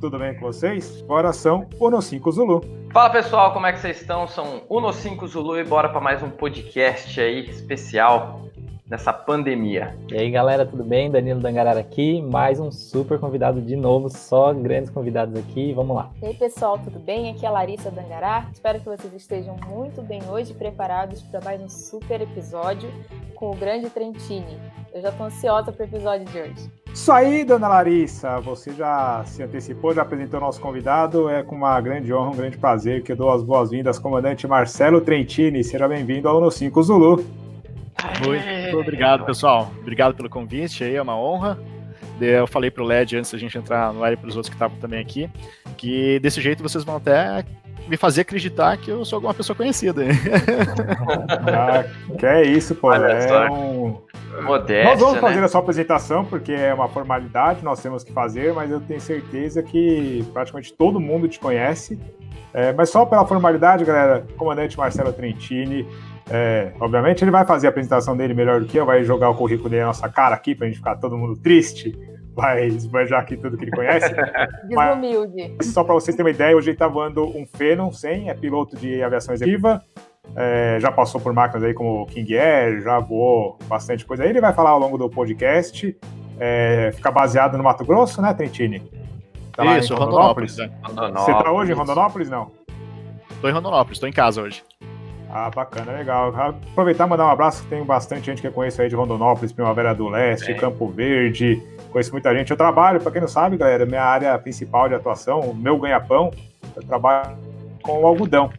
tudo bem com vocês? Bora são Uno 5 Zulu. Fala pessoal, como é que vocês estão? São Uno 5 Zulu e bora para mais um podcast aí especial nessa pandemia. E aí galera, tudo bem? Danilo Dangarara aqui, mais um super convidado de novo, só grandes convidados aqui, vamos lá. E aí pessoal, tudo bem? Aqui é a Larissa Dangará, espero que vocês estejam muito bem hoje, preparados para mais um super episódio com o grande Trentini. Eu já tô ansiosa pro episódio de hoje. Isso aí, dona Larissa, você já se antecipou, já apresentou nosso convidado, é com uma grande honra, um grande prazer que eu dou as boas-vindas, comandante Marcelo Trentini, seja bem-vindo ao No 5 Zulu. Muito obrigado, pessoal. Obrigado pelo convite. Aí, é uma honra. Eu falei pro LED antes da gente entrar no ar e para os outros que estavam também aqui, que desse jeito vocês vão até me fazer acreditar que eu sou alguma pessoa conhecida. ah, que é isso, pô. é um... Modéstia, nós vamos fazer né? a sua apresentação, porque é uma formalidade, nós temos que fazer, mas eu tenho certeza que praticamente todo mundo te conhece. É, mas só pela formalidade, galera, comandante Marcelo Trentini, é, obviamente ele vai fazer a apresentação dele melhor do que eu, vai jogar o currículo dele na nossa cara aqui pra gente ficar todo mundo triste, vai esbanjar aqui tudo que ele conhece. Desumilde. Só para vocês terem uma ideia, hoje ele tá voando um Phenom 100, é piloto de aviação executiva, é, já passou por máquinas aí como King Air, já voou bastante coisa aí, ele vai falar ao longo do podcast, é, fica baseado no Mato Grosso, né, Trentini? Tá lá Isso, em Rondonópolis. Rondonópolis. Rondonópolis. Você tá hoje em Rondonópolis, não? Tô em Rondonópolis, tô em casa hoje. Ah, bacana, legal. Aproveitar e mandar um abraço, tem bastante gente que eu conheço aí de Rondonópolis, Primavera do Leste, é. Campo Verde, conheço muita gente. Eu trabalho, para quem não sabe, galera, minha área principal de atuação, o meu ganha-pão, eu trabalho com algodão.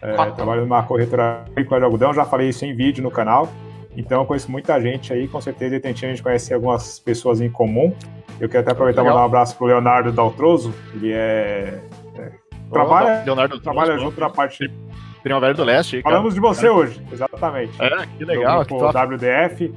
É, trabalho numa corretora agrícola de algodão, já falei isso em vídeo no canal. Então eu conheço muita gente aí, com certeza tentando a gente conhecer algumas pessoas em comum. Eu quero até aproveitar e mandar um abraço pro Leonardo Daltroso, ele é. é trabalha, Leonardo trabalha junto na parte Primavera do Leste. Falamos de você cara. hoje, exatamente. É, que legal. Com o WDF.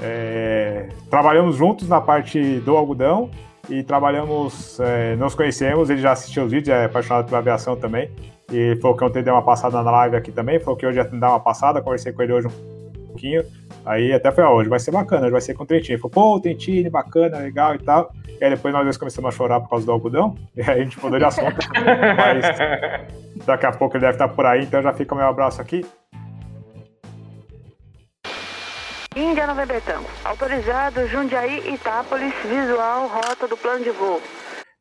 É, trabalhamos juntos na parte do algodão e trabalhamos, é, nos conhecemos, ele já assistiu os vídeos, é apaixonado pela aviação também. E falou que ontem deu uma passada na live aqui também, falou que hoje ia dar uma passada, conversei com ele hoje um pouquinho. Aí até foi, ó, hoje vai ser bacana, hoje vai ser com o Trentini. Falou, pô, Trentini, bacana, legal e tal. E aí depois nós dois começamos a chorar por causa do algodão, e aí a gente mudou de assunto. mas daqui a pouco ele deve estar por aí, então já fica o meu abraço aqui. Índia Nova Betão. Autorizado Jundiaí, Itápolis, visual, rota do plano de voo.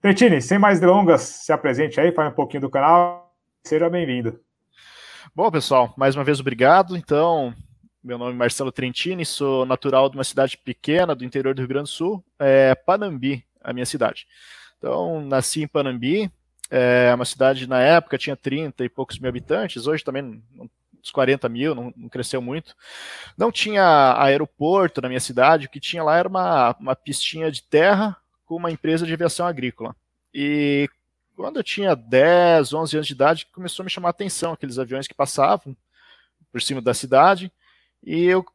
Trentini, sem mais delongas, se apresente aí, fale um pouquinho do canal. Seja bem-vindo. Bom, pessoal, mais uma vez obrigado. Então, meu nome é Marcelo Trentini, sou natural de uma cidade pequena do interior do Rio Grande do Sul, é Panambi, a minha cidade. Então, nasci em Panambi, é uma cidade na época tinha 30 e poucos mil habitantes, hoje também uns 40 mil, não, não, cresceu muito. Não tinha aeroporto na minha cidade, o que tinha lá era uma, uma pistinha de terra com uma empresa de aviação agrícola. E quando eu tinha 10, 11 anos de idade, começou a me chamar a atenção aqueles aviões que passavam por cima da cidade. E eu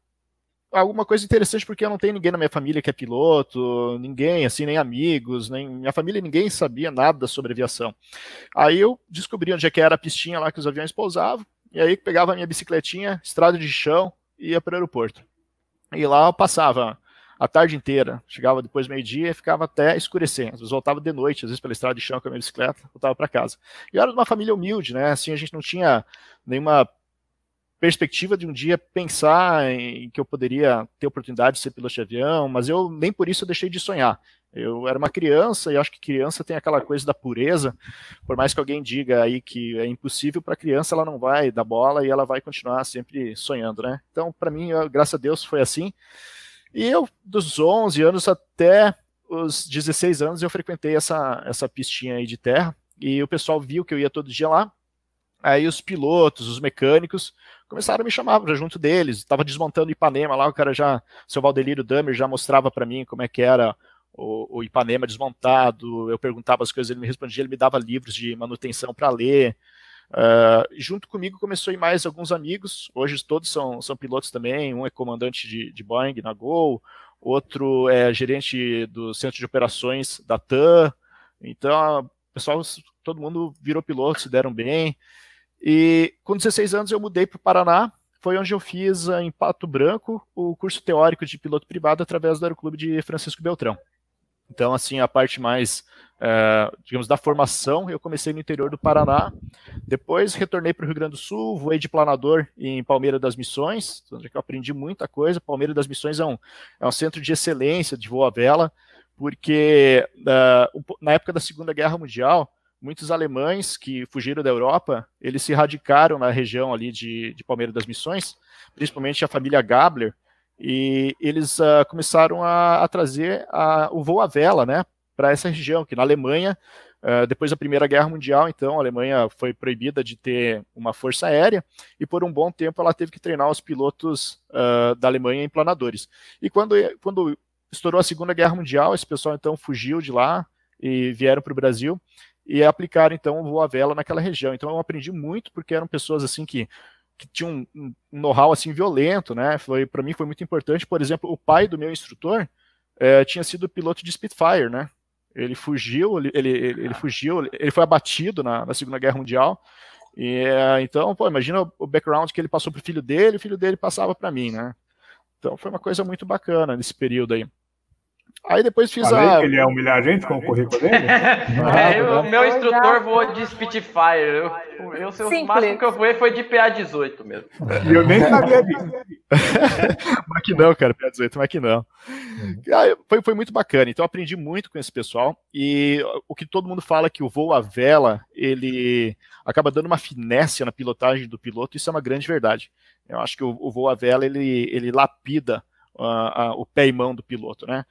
alguma coisa interessante porque eu não tenho ninguém na minha família que é piloto, ninguém, assim, nem amigos, nem minha família, ninguém sabia nada sobre aviação. Aí eu descobri onde é que era a pistinha lá que os aviões pousavam, e aí pegava a minha bicicletinha, estrada de chão, e ia para o aeroporto. E lá eu passava a tarde inteira, chegava depois meio-dia e ficava até escurecer. Às vezes voltava de noite, às vezes pela estrada de chão com a minha bicicleta, voltava para casa. E eu era de uma família humilde, né? Assim, a gente não tinha nenhuma perspectiva de um dia pensar em que eu poderia ter oportunidade de ser piloto de avião, mas eu nem por isso eu deixei de sonhar. Eu era uma criança e acho que criança tem aquela coisa da pureza. Por mais que alguém diga aí que é impossível para criança, ela não vai dar bola e ela vai continuar sempre sonhando, né? Então, para mim, graças a Deus, foi assim. E eu, dos 11 anos até os 16 anos, eu frequentei essa, essa pistinha aí de terra e o pessoal viu que eu ia todo dia lá. Aí os pilotos, os mecânicos, começaram a me chamar para junto deles. Estava desmontando Ipanema lá, o cara já, seu Valdelírio Damer já mostrava para mim como é que era o, o, Ipanema desmontado. Eu perguntava as coisas, ele me respondia, ele me dava livros de manutenção para ler. Uh, junto comigo começou a ir mais alguns amigos. Hoje todos são, são pilotos também. Um é comandante de, de Boeing na Gol, outro é gerente do centro de operações da TAM. Então, pessoal, todo mundo virou piloto, se deram bem. E com 16 anos eu mudei para o Paraná, foi onde eu fiz em Pato Branco o curso teórico de piloto privado através do Aeroclube de Francisco Beltrão. Então, assim, a parte mais, é, digamos, da formação, eu comecei no interior do Paraná, depois retornei para o Rio Grande do Sul, voei de planador em Palmeira das Missões, onde eu aprendi muita coisa. Palmeira das Missões é um, é um centro de excelência de voo à vela, porque uh, na época da Segunda Guerra Mundial, muitos alemães que fugiram da Europa, eles se radicaram na região ali de, de Palmeira das Missões, principalmente a família Gabler, e eles uh, começaram a, a trazer a, o voo à vela, né, para essa região, que na Alemanha, uh, depois da Primeira Guerra Mundial, então, a Alemanha foi proibida de ter uma força aérea, e por um bom tempo ela teve que treinar os pilotos uh, da Alemanha em planadores. E quando, quando estourou a Segunda Guerra Mundial, esse pessoal então fugiu de lá e vieram para o Brasil, e aplicaram então o à vela naquela região. Então eu aprendi muito porque eram pessoas assim que que um, know-how assim violento, né? Foi para mim foi muito importante. Por exemplo, o pai do meu instrutor é, tinha sido piloto de Spitfire, né? Ele fugiu, ele, ele, ele fugiu, ele foi abatido na, na Segunda Guerra Mundial. E, é, então, pô, imagina o background que ele passou para o filho dele, o filho dele passava para mim, né? Então foi uma coisa muito bacana nesse período aí. Aí depois fiz Falei a. Que ele é humilhar a gente com o currículo dele? é, o meu instrutor voou de Spitfire. Eu, eu sei, o máximo que eu voei foi de PA-18 mesmo. E eu nem sabia disso. mas que não, cara, PA-18, mas que não. Uhum. Foi, foi muito bacana. Então aprendi muito com esse pessoal. E o que todo mundo fala que o voo à vela, ele acaba dando uma finesse na pilotagem do piloto, isso é uma grande verdade. Eu acho que o, o voo à vela, ele, ele lapida uh, uh, o pé e mão do piloto, né?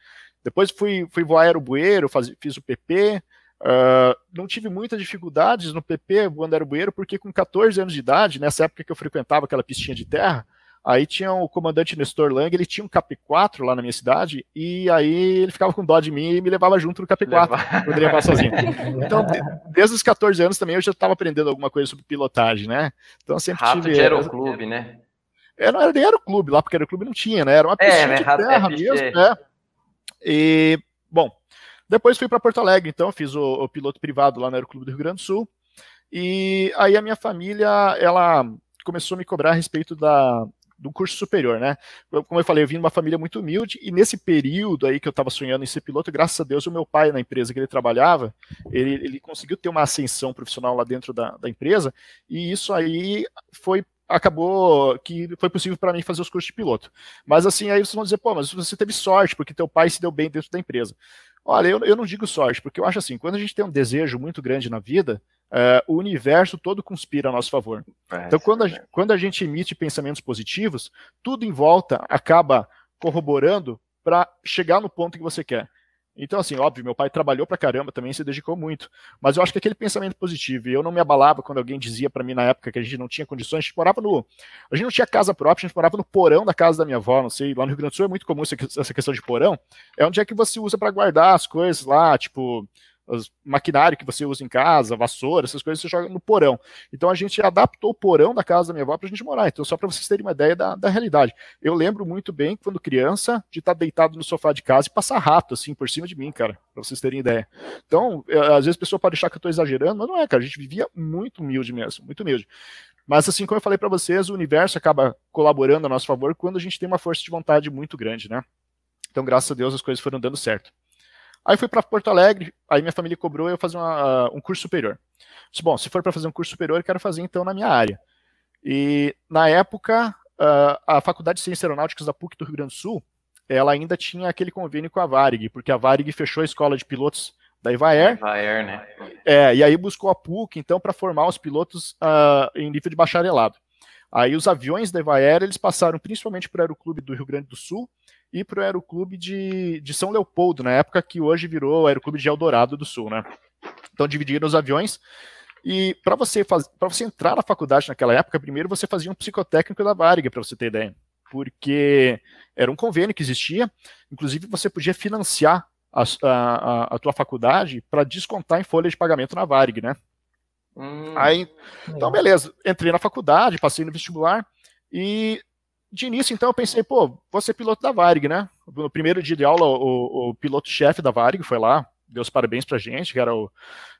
Depois fui, fui voar aerobueiro, faz, fiz o PP. Uh, ah, não tive muitas dificuldades no PP voando aerobueiro, porque com 14 anos de idade, nessa época que eu frequentava aquela pistinha de terra, aí tinha o comandante Nestor Lang, ele tinha um KP4 lá na minha cidade, e aí ele ficava com dó de mim e me levava junto no KP4, poderia voar sozinho. Então, desde os 14 anos também eu já estava aprendendo alguma coisa sobre pilotagem, né? Então sempre Rato tive... de aeroclube, né? É, não era nem aeroclube lá, porque aeroclube não tinha, né? Era uma piscina é, né? de terra é, mesmo, né? E, bom, depois fui para Porto Alegre, então fiz o, o, piloto privado lá no Aeroclube do Rio Grande do Sul. E aí a minha família, ela começou a me cobrar a respeito da, do curso superior, né? Como eu falei, eu vim de uma família muito humilde e nesse período aí que eu estava sonhando em ser piloto, graças a Deus, o meu pai na empresa que ele trabalhava, ele, ele conseguiu ter uma ascensão profissional lá dentro da, da empresa e isso aí foi acabou que foi possível para mim fazer os cursos de piloto. Mas assim, aí vocês vão dizer, pô, mas você teve sorte, porque teu pai se deu bem dentro da empresa. Olha, eu, eu não digo sorte, porque eu acho assim, quando a gente tem um desejo muito grande na vida, uh, o universo todo conspira a nosso favor. É, então, quando a, é. quando a gente emite pensamentos positivos, tudo em volta acaba corroborando para chegar no ponto que você quer. Então, assim, óbvio, meu pai trabalhou pra caramba também, se dedicou muito. Mas eu acho que aquele pensamento positivo, e eu não me abalava quando alguém dizia para mim na época que a gente não tinha condições, a gente morava no. A gente não tinha casa própria, a gente morava no porão da casa da minha avó, não sei, lá no Rio Grande do Sul é muito comum essa questão de porão. É onde é que você usa para guardar as coisas lá, tipo, os maquinário que você usa em casa, vassoura, essas coisas você joga no porão. Então a gente adaptou o porão da casa da minha avó para a gente morar. Então, só para vocês terem uma ideia da, da realidade. Eu lembro muito bem, quando criança, de estar tá deitado no sofá de casa e passar rato, assim, por cima de mim, cara, para vocês terem ideia. Então, é, às vezes a pessoa pode achar que eu estou exagerando, mas não é, cara. A gente vivia muito humilde mesmo, muito humilde. Mas, assim, como eu falei para vocês, o universo acaba colaborando a nosso favor quando a gente tem uma força de vontade muito grande, né? Então, graças a Deus, as coisas foram dando certo. Aí fui para Porto Alegre, aí minha família cobrou eu fazer uma, um curso superior. Disse, bom, se for para fazer um curso superior, eu quero fazer então na minha área. E na época, a Faculdade de Ciências Aeronáuticas da PUC do Rio Grande do Sul, ela ainda tinha aquele convênio com a Varig, porque a Varig fechou a escola de pilotos da Ivaer. Ivaer, né? É, e aí buscou a PUC, então, para formar os pilotos uh, em nível de bacharelado. Aí os aviões da Ivaer, eles passaram principalmente para o Aeroclube do Rio Grande do Sul, e para o Aeroclube de, de São Leopoldo, na época que hoje virou o Aeroclube de Eldorado do Sul, né? Então dividiram os aviões. E para você, faz, você entrar na faculdade naquela época, primeiro você fazia um psicotécnico da Varig, para você ter ideia. Porque era um convênio que existia, inclusive você podia financiar a, a, a tua faculdade para descontar em folha de pagamento na Varig, né? Hum. Aí, então, beleza, entrei na faculdade, passei no vestibular e de início, então, eu pensei, pô, vou ser piloto da Varig, né? No primeiro dia de aula, o, o piloto-chefe da Varig foi lá, deu os parabéns pra gente, que era o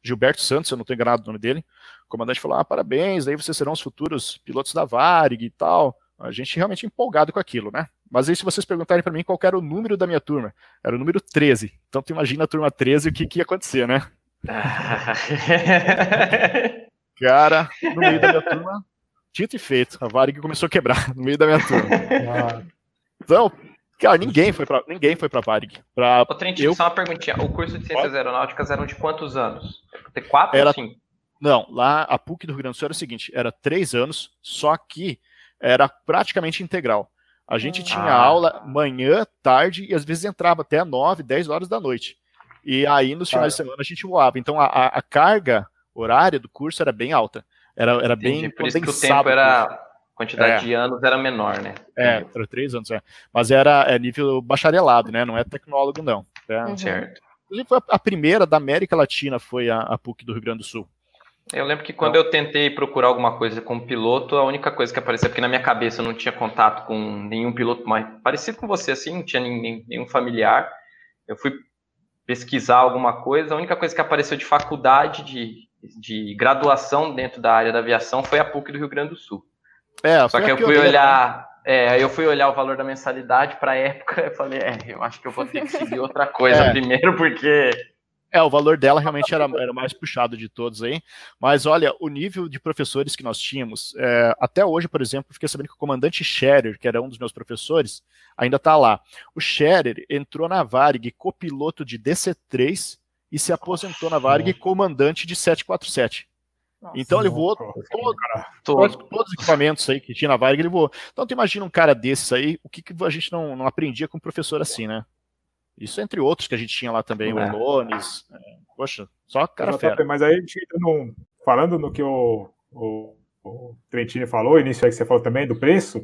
Gilberto Santos, eu não estou enganado o nome dele. O comandante falou, ah, parabéns, daí vocês serão os futuros pilotos da Varig e tal. A gente realmente empolgado com aquilo, né? Mas aí, se vocês perguntarem para mim qual era o número da minha turma, era o número 13. Então, tu imagina a turma 13 o que, que ia acontecer, né? Cara, no meio da minha turma, dito e feito, a Varig começou a quebrar no meio da minha turma. Então, cara, ninguém foi pra, ninguém foi pra Varig. Pra, Ô, Trentinho, eu... só uma perguntinha. O curso de Ciências Aeronáuticas eram de quantos anos? Tem quatro Era- ou cinco? Não, lá a PUC do Rio Grande do Sul era o seguinte: era três anos, só que era praticamente integral. A gente tinha Ah. aula manhã, tarde e às vezes entrava até 9, 10 horas da noite. E aí nos finais de semana a gente voava. Então a- a carga horária do curso era bem alta. Era, era bem. Por isso que o condensado tempo era. quantidade É. de anos era menor, né? É, era três anos, é. Mas era é, nível bacharelado, né? Não é tecnólogo, não. É. Uhum. Certo. Foi a, primeira da América Latina foi a, a PUC do Rio Grande do Sul. Eu lembro que quando eu tentei procurar alguma coisa como piloto, a única coisa que aparecia, porque na minha cabeça eu não tinha contato com nenhum piloto mais parecido com você, assim, não tinha nenhum familiar. Eu fui pesquisar alguma coisa, a única coisa que apareceu de faculdade, de, de graduação dentro da área da aviação foi a PUC do Rio Grande do Sul. É, Só que eu fui olhar, é, eu fui olhar o valor da mensalidade para a época, eu falei, é, eu acho que eu vou ter que seguir outra coisa É. primeiro, porque É, o valor dela realmente era, era o mais puxado de todos aí. Mas olha, o nível de professores que nós tínhamos, é, até hoje, por exemplo, fiquei sabendo que o comandante Scherer, que era um dos meus professores, ainda está lá. O Scherer entrou na Varig copiloto de DC-3 e se aposentou na Varig comandante de 747. Nossa. Então ele voou todo- todos, todo, todos os equipamentos aí que tinha na Varig, ele voou. Então tu imagina um cara desses aí, o que, que a gente não, não aprendia com um professor assim, né? Isso entre outros que a gente tinha lá também, o É. Lones. é, poxa, só cara JP, fera. Mas aí a gente entra num, falando no que o, o, o Trentini falou, início aí que você falou também do preço,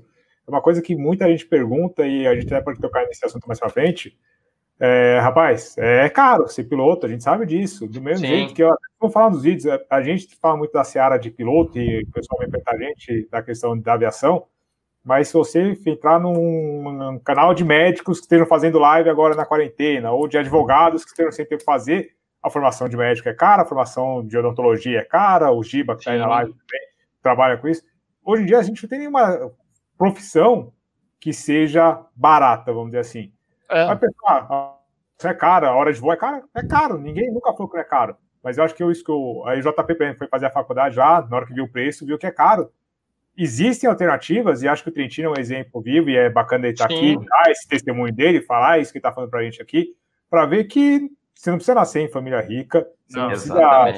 é uma coisa que muita gente pergunta e a gente até pode tocar nesse assunto mais pra frente. É, rapaz, é caro ser piloto, a gente sabe disso. Do mesmo Sim. jeito que eu vou falar nos vídeos, a- gente fala muito da seara de piloto e o pessoal vem perguntar a gente da questão da aviação. Mas se você entrar num, num canal de médicos que estejam fazendo live agora na quarentena, ou de advogados que estejam sem ter que fazer, a formação de médico é cara, a formação de odontologia é cara, o Giba que está aí na live também trabalha com isso. Hoje em dia a gente não tem nenhuma profissão que seja barata, vamos dizer assim. É, Vai pensar, ah, isso é caro, a hora de voo é caro? É caro, ninguém nunca falou que não é caro. Mas eu acho que eu, isso que eu, aí o JP foi fazer a faculdade já, na hora que viu o preço, viu que é caro. Existem alternativas, e acho que o Trentino é um exemplo vivo, e é bacana ele estar Sim. aqui, dar esse testemunho dele, falar isso que ele está falando para a gente aqui, para ver que você não precisa nascer em família rica, você não, Não, precisa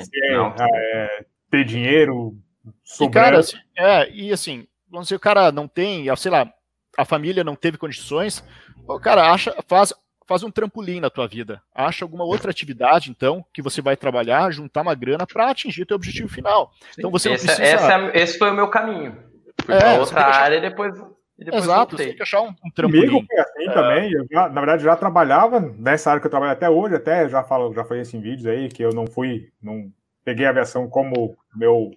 ser, Não. é, ter dinheiro e sobrando. cara, assim, é, e assim, vamos dizer, o cara não tem, sei lá, a família não teve condições, o cara acha, faz, faz um trampolim na tua vida. Acha alguma outra atividade, então, que você vai trabalhar, juntar uma grana para atingir teu objetivo final. Então você não esse, precisa. essa é- esse foi o meu caminho. Fui É, outra que achar- área e depois, e depois Exato, você voltei. tem que achar um, um Comigo trampolim. foi assim É. também. Eu já, na verdade, já trabalhava nessa área que eu trabalho até hoje, até já falo, já falei isso em vídeos aí, que eu não fui, não peguei a aviação como meu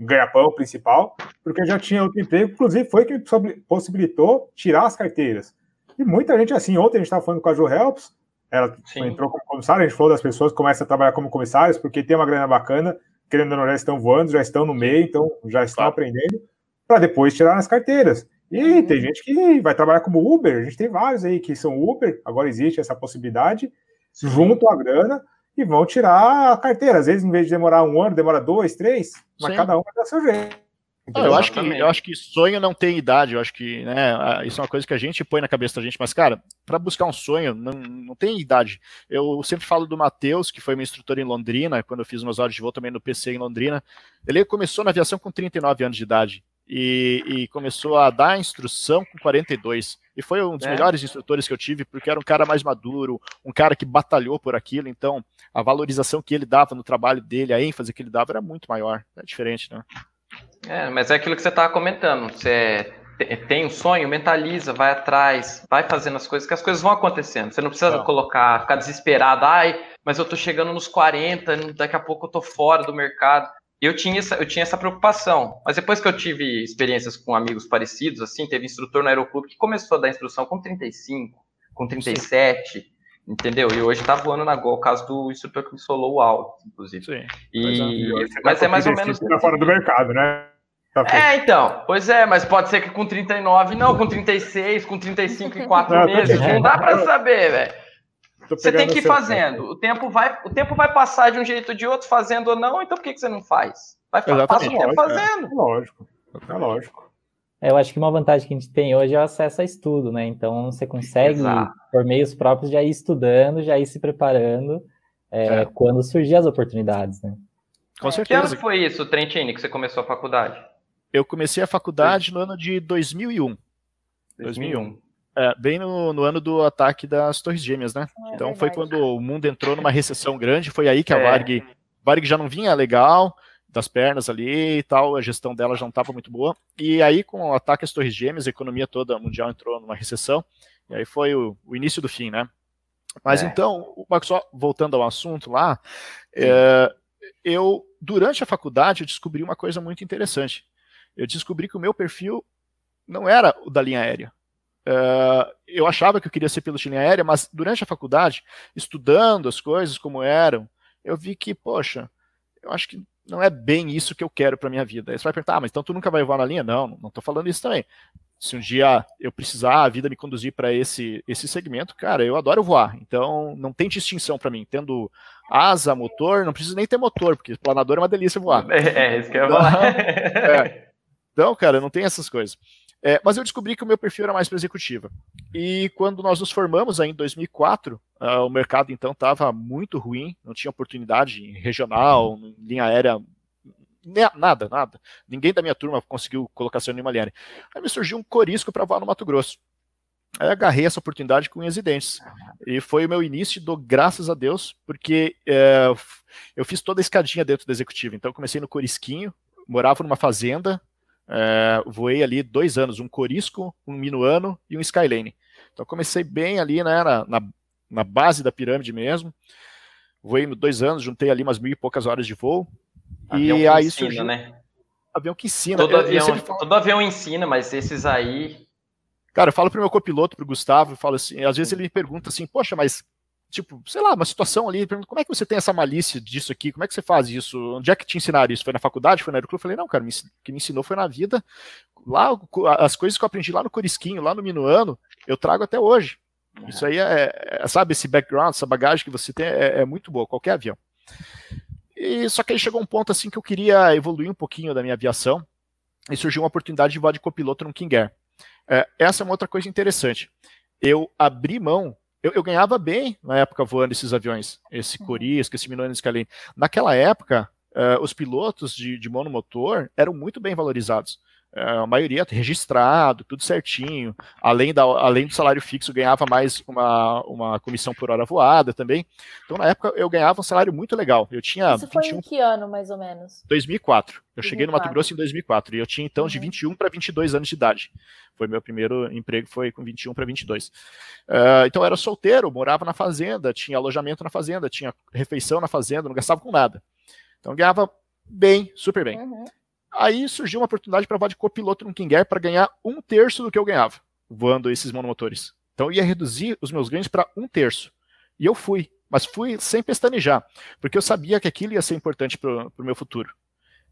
ganha-pão principal, porque já tinha outro emprego, inclusive foi que possibilitou tirar as carteiras. E muita gente assim, ontem a gente estava falando com a Jo Helps, ela Sim. entrou como comissária, a gente falou das pessoas que começam a trabalhar como comissários, porque tem uma grana bacana, querendo ou não, já estão voando, já estão no meio, então já estão Claro. aprendendo, para depois tirar as carteiras. E tem gente que vai trabalhar como Uber, a gente tem vários aí que são Uber, agora existe essa possibilidade, juntam a grana e vão tirar a carteira. Às vezes, em vez de demorar um ano, demora dois, três, mas Sim. cada um vai dar seu jeito. Não, eu, acho que, eu acho que sonho não tem idade, eu acho que né, isso é uma coisa que a gente põe na cabeça da gente, mas, cara, para buscar um sonho não, não tem idade. Eu sempre falo do Matheus, que foi meu instrutor em Londrina, quando eu fiz umas horas de voo também no PC em Londrina. Ele começou na aviação com 39 anos de idade e, e começou a dar instrução com 42. E foi um dos É. melhores instrutores que eu tive, porque era um cara mais maduro, um cara que batalhou por aquilo, então a valorização que ele dava no trabalho dele, a ênfase que ele dava era muito maior. É diferente, né? É, mas é aquilo que você estava comentando. Você te- tem um sonho, mentaliza, vai atrás, vai fazendo as coisas, que as coisas vão acontecendo. Você não precisa Não. colocar, ficar desesperado, ai, mas eu tô chegando nos 40, daqui a pouco eu tô fora do mercado. Eu tinha, essa, eu tinha essa preocupação, mas depois que eu tive experiências com amigos parecidos, assim, teve instrutor no aeroclube que começou a dar instrução com 35, com 37, entendeu? E hoje tá voando na Gol, o caso do instrutor que me solou o alto, inclusive. Sim. E, hoje você mas é mais ou menos. 35 tá fora do mercado, né? Tá é, então. Pois é, mas pode ser que com 39 não, com 36, com 35 e 4 não, meses. Não dá para saber, velho. Você tem que ir fazendo. O tempo, vai, o tempo vai passar de um jeito ou de outro, fazendo ou não, então por que, que você não faz? Vai passar o tempo fazendo. É lógico. É lógico. É, eu acho que uma vantagem que a gente tem hoje é o acesso a estudo, né? Então você consegue, Exato. por meios próprios, já ir estudando, já ir se preparando é, é. quando surgir as oportunidades, né? Com certeza. Que ano foi isso, Trentini, que você começou a faculdade? Eu comecei a faculdade no ano de 2001. 2001. É, bem no, no, ano do ataque das Torres Gêmeas, né? É então foi quando o mundo entrou numa recessão grande, foi aí que a é. Varg, Varg já não vinha legal, das pernas ali e tal, a gestão dela já não estava muito boa. E aí, com o ataque às Torres Gêmeas, a economia toda mundial entrou numa recessão, e aí foi o, o início do fim, né? Mas é. então, só voltando ao assunto lá, é, eu, durante a faculdade, eu descobri uma coisa muito interessante. Eu descobri que o meu perfil não era o da linha aérea. Uh, eu achava que eu queria ser piloto de linha aérea, mas durante a faculdade, estudando as coisas como eram, eu vi que, poxa, eu acho que não é bem isso que eu quero para minha vida. Aí você vai perguntar, ah, mas então tu nunca vai voar na linha? Não, não estou falando isso também. Se um dia eu precisar, a vida me conduzir para esse, esse segmento, cara, eu adoro voar. Então não tem distinção para mim. Tendo asa, motor, não precisa nem ter motor, porque planador é uma delícia voar. É, é isso que eu ia falar. é. Então, cara, não tem essas coisas. É, mas eu descobri que o meu perfil era mais para executiva. E quando nós nos formamos aí em 2004, uh, ah, o mercado então estava muito ruim, não tinha oportunidade em regional, em linha aérea, nada, nada. Ninguém da minha turma conseguiu colocação em nenhuma linha aérea. Aí me surgiu um corisco para voar no Mato Grosso. Aí agarrei essa oportunidade com unhas e dentes. E foi o meu início do graças a Deus, porque é, eu fiz toda a escadinha dentro da executiva. Então comecei no Corisquinho, morava numa fazenda, é, voei ali dois anos, um Corisco, um Minuano e um Skylane. Então comecei bem ali né, na, na, na base da pirâmide mesmo. Voei dois anos, juntei ali umas mil e poucas horas de voo. Avião e aí ensina, surgiu... né? Avião que ensina. Todo, avião, todo avião ensina, mas esses aí. Cara, eu falo pro meu copiloto, pro Gustavo, eu falo assim, às vezes ele me pergunta assim, poxa, mas tipo, sei lá, uma situação ali, como é que você tem essa malícia disso aqui? Como é que você faz isso? Onde é que te ensinaram isso? Foi na faculdade? Foi na aeroclube? Eu falei, não, cara, me, que me ensinou foi na vida. Lá, as coisas que eu aprendi lá no Corisquinho, lá no Minuano, eu trago até hoje. Isso aí é, é sabe, esse background, essa bagagem que você tem é, é, muito boa, qualquer avião. E só que aí chegou um ponto assim que eu queria evoluir um pouquinho da minha aviação e surgiu uma oportunidade de voar de copiloto no King Air. É, essa é uma outra coisa interessante. Eu abri mão eu, eu, ganhava bem na época voando esses aviões, esse uhum. Corisco, esse Minone Scalene. Naquela época, uh, os pilotos de, de monomotor eram muito bem valorizados. Uh, a maioria registrado, tudo certinho. Além, da, além do salário fixo, ganhava mais uma, uma comissão por hora voada também. Então, na época, eu ganhava um salário muito legal. Eu tinha. Isso 21... foi em que ano, mais ou menos? 2004. Eu 2004. cheguei no Mato Grosso em 2004 e eu tinha então uhum. de 21 para 22 anos de idade. Foi meu primeiro emprego, foi com 21 para 22. Uh, então eu era solteiro, morava na fazenda, tinha alojamento na fazenda, tinha refeição na fazenda, não gastava com nada. Então ganhava bem, super bem. Uhum. Aí surgiu uma oportunidade para voar de copiloto no King Air para ganhar um terço do que eu ganhava voando esses monomotores. Então eu ia reduzir os meus ganhos para um terço. E eu fui, mas fui sem pestanejar, porque eu sabia que aquilo ia ser importante para o meu futuro.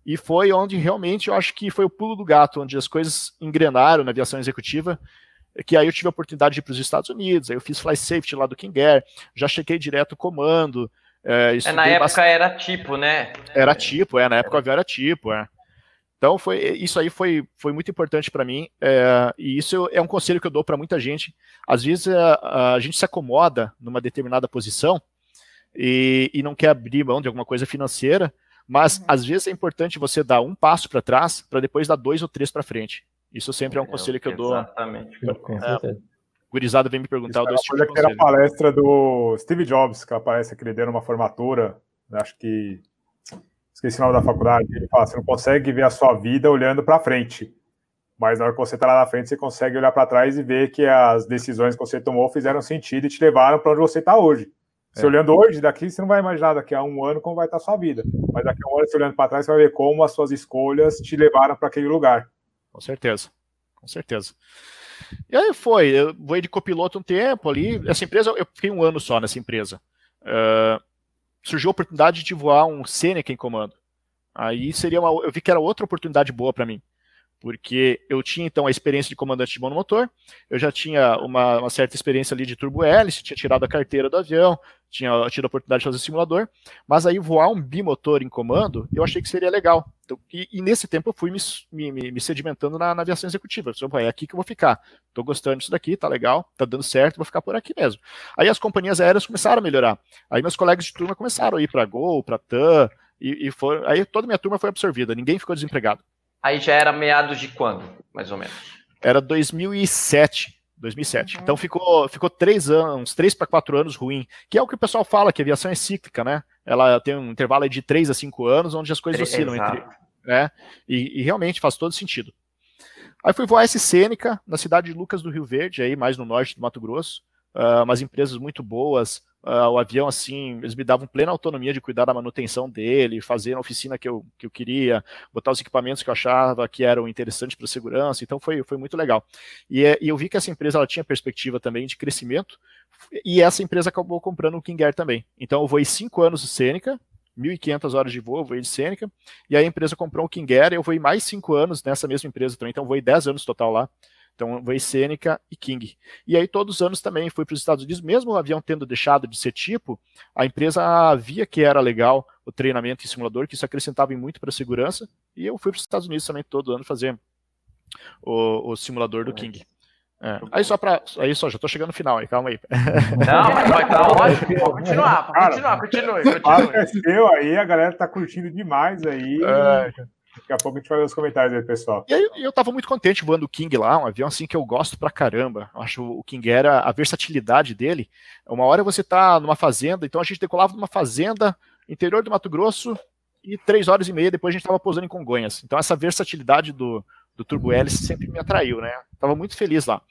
E foi onde realmente eu acho que foi o pulo do gato, onde as coisas engrenaram na aviação executiva, que aí eu tive a oportunidade de ir para os Estados Unidos, aí eu fiz fly safety lá do King Air, já chequei direto o comando. É, é na época bastante... era tipo, né? Era tipo, é, na época o avião era tipo, é. Então foi isso aí foi, foi muito importante para mim é, e isso é um conselho que eu dou para muita gente. Às vezes a, a, gente se acomoda numa determinada posição e, e não quer abrir mão de alguma coisa financeira mas uhum. às vezes é importante você dar um passo para trás para depois dar dois ou três para frente. Isso sempre é um é, conselho que eu dou. Exatamente. É, Gurizada vem me perguntar Isso o dois tipos de que era a palestra do Steve Jobs, que aparece que ele deu numa formatura, acho que esqueci o nome da faculdade, ele fala, você não consegue ver a sua vida olhando para frente, mas na hora que você está lá na frente, você consegue olhar para trás e ver que as decisões que você tomou fizeram sentido e te levaram para onde você está hoje. Se é. olhando hoje, daqui você não vai imaginar daqui a um ano como vai estar a sua vida. Mas daqui a um ano, se olhando para trás, você vai ver como as suas escolhas te levaram para aquele lugar. Com certeza. Com certeza. E aí foi, eu voei de copiloto um tempo ali. Essa empresa, eu fiquei um ano só nessa empresa. Uh, surgiu a oportunidade de voar um Seneca em comando. Aí seria uma, eu vi que era outra oportunidade boa para mim porque eu tinha então a experiência de comandante de monomotor, eu já tinha uma, uma, certa experiência ali de turbo hélice, tinha tirado a carteira do avião, tinha tido a oportunidade de fazer simulador, mas aí voar um bimotor em comando, eu achei que seria legal. Então, e, e, nesse tempo eu fui me, me, me sedimentando na, na, aviação executiva. Eu é aqui que eu vou ficar. Estou gostando disso daqui, tá legal, tá dando certo, vou ficar por aqui mesmo. Aí as companhias aéreas começaram a melhorar. Aí meus colegas de turma começaram a ir para Gol, para TAM, e, e foram, aí toda a minha turma foi absorvida, ninguém ficou desempregado. Aí já era meados de quando, mais ou menos? Era 2007. 2007. Uhum. Então ficou, ficou três anos, três para quatro anos ruim, que é o que o pessoal fala, que a aviação é cíclica, né? Ela tem um intervalo de três a cinco anos, onde as coisas oscilam entre. Né? E, e, realmente faz todo sentido. Aí fui voar essa Sêneca, na cidade de Lucas do Rio Verde, aí mais no norte do Mato Grosso. Uh, umas empresas muito boas, Uh, o avião, assim, eles me davam plena autonomia de cuidar da manutenção dele, fazer a oficina que eu, que eu queria, botar os equipamentos que eu achava que eram interessantes para segurança, então foi, foi muito legal. E, é, e, eu vi que essa empresa ela tinha perspectiva também de crescimento, e essa empresa acabou comprando o King Air também. Então eu voei cinco anos de Sêneca, 1.500 horas de voo, voei de Sêneca, e aí a empresa comprou o King Air, eu voei mais cinco anos nessa mesma empresa também, então voei 10 anos total lá. Então, veio Seneca e King. E aí, todos os anos também fui para os Estados Unidos, mesmo o avião tendo deixado de ser tipo, a empresa via que era legal o treinamento em simulador, que isso acrescentava muito para a segurança, e eu fui para os Estados Unidos também todo ano fazer o, o simulador do King. É. Aí só para. Aí só, já estou chegando no final aí, calma aí. Não, mas vai estar ótimo. Pode continuar, pode continuar, continue. continue. aí, a galera tá curtindo demais aí. É. Daqui a pouco a gente vai ver os comentários aí, pessoal. E aí eu tava muito contente voando o King lá, um avião assim que eu gosto pra caramba. Eu acho o King era a versatilidade dele. Uma hora você tá numa fazenda, então a gente decolava numa fazenda, interior do Mato Grosso, e três horas e meia depois a gente tava pousando em Congonhas. Então essa versatilidade do, do Turbo Hélice sempre me atraiu, né? Tava muito feliz lá.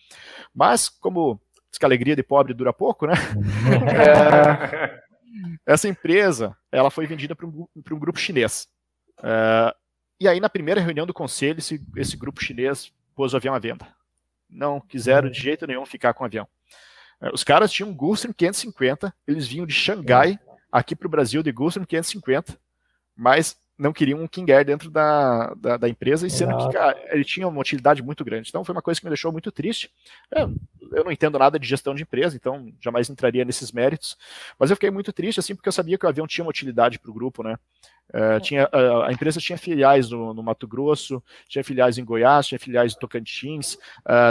Mas, como diz que a alegria de pobre dura pouco, né? é, essa empresa, ela foi vendida para um, um, grupo chinês. É, e aí, na primeira reunião do conselho, esse, esse grupo chinês pôs o avião à venda. Não quiseram de jeito nenhum ficar com o avião. É, os caras tinham um Gulfstream 550, eles vinham de Xangai aqui para o Brasil de Gulfstream 550, mas não queriam um King Air dentro da, da, da empresa, e sendo que cara, ele tinha uma utilidade muito grande. Então foi uma coisa que me deixou muito triste. É, eu não entendo nada de gestão de empresa, então jamais entraria nesses méritos. Mas eu fiquei muito triste, assim, porque eu sabia que o avião tinha uma utilidade para o grupo, né? Uh, tinha, uh, a empresa tinha filiais no, no, Mato Grosso, tinha filiais em Goiás, tinha filiais em Tocantins,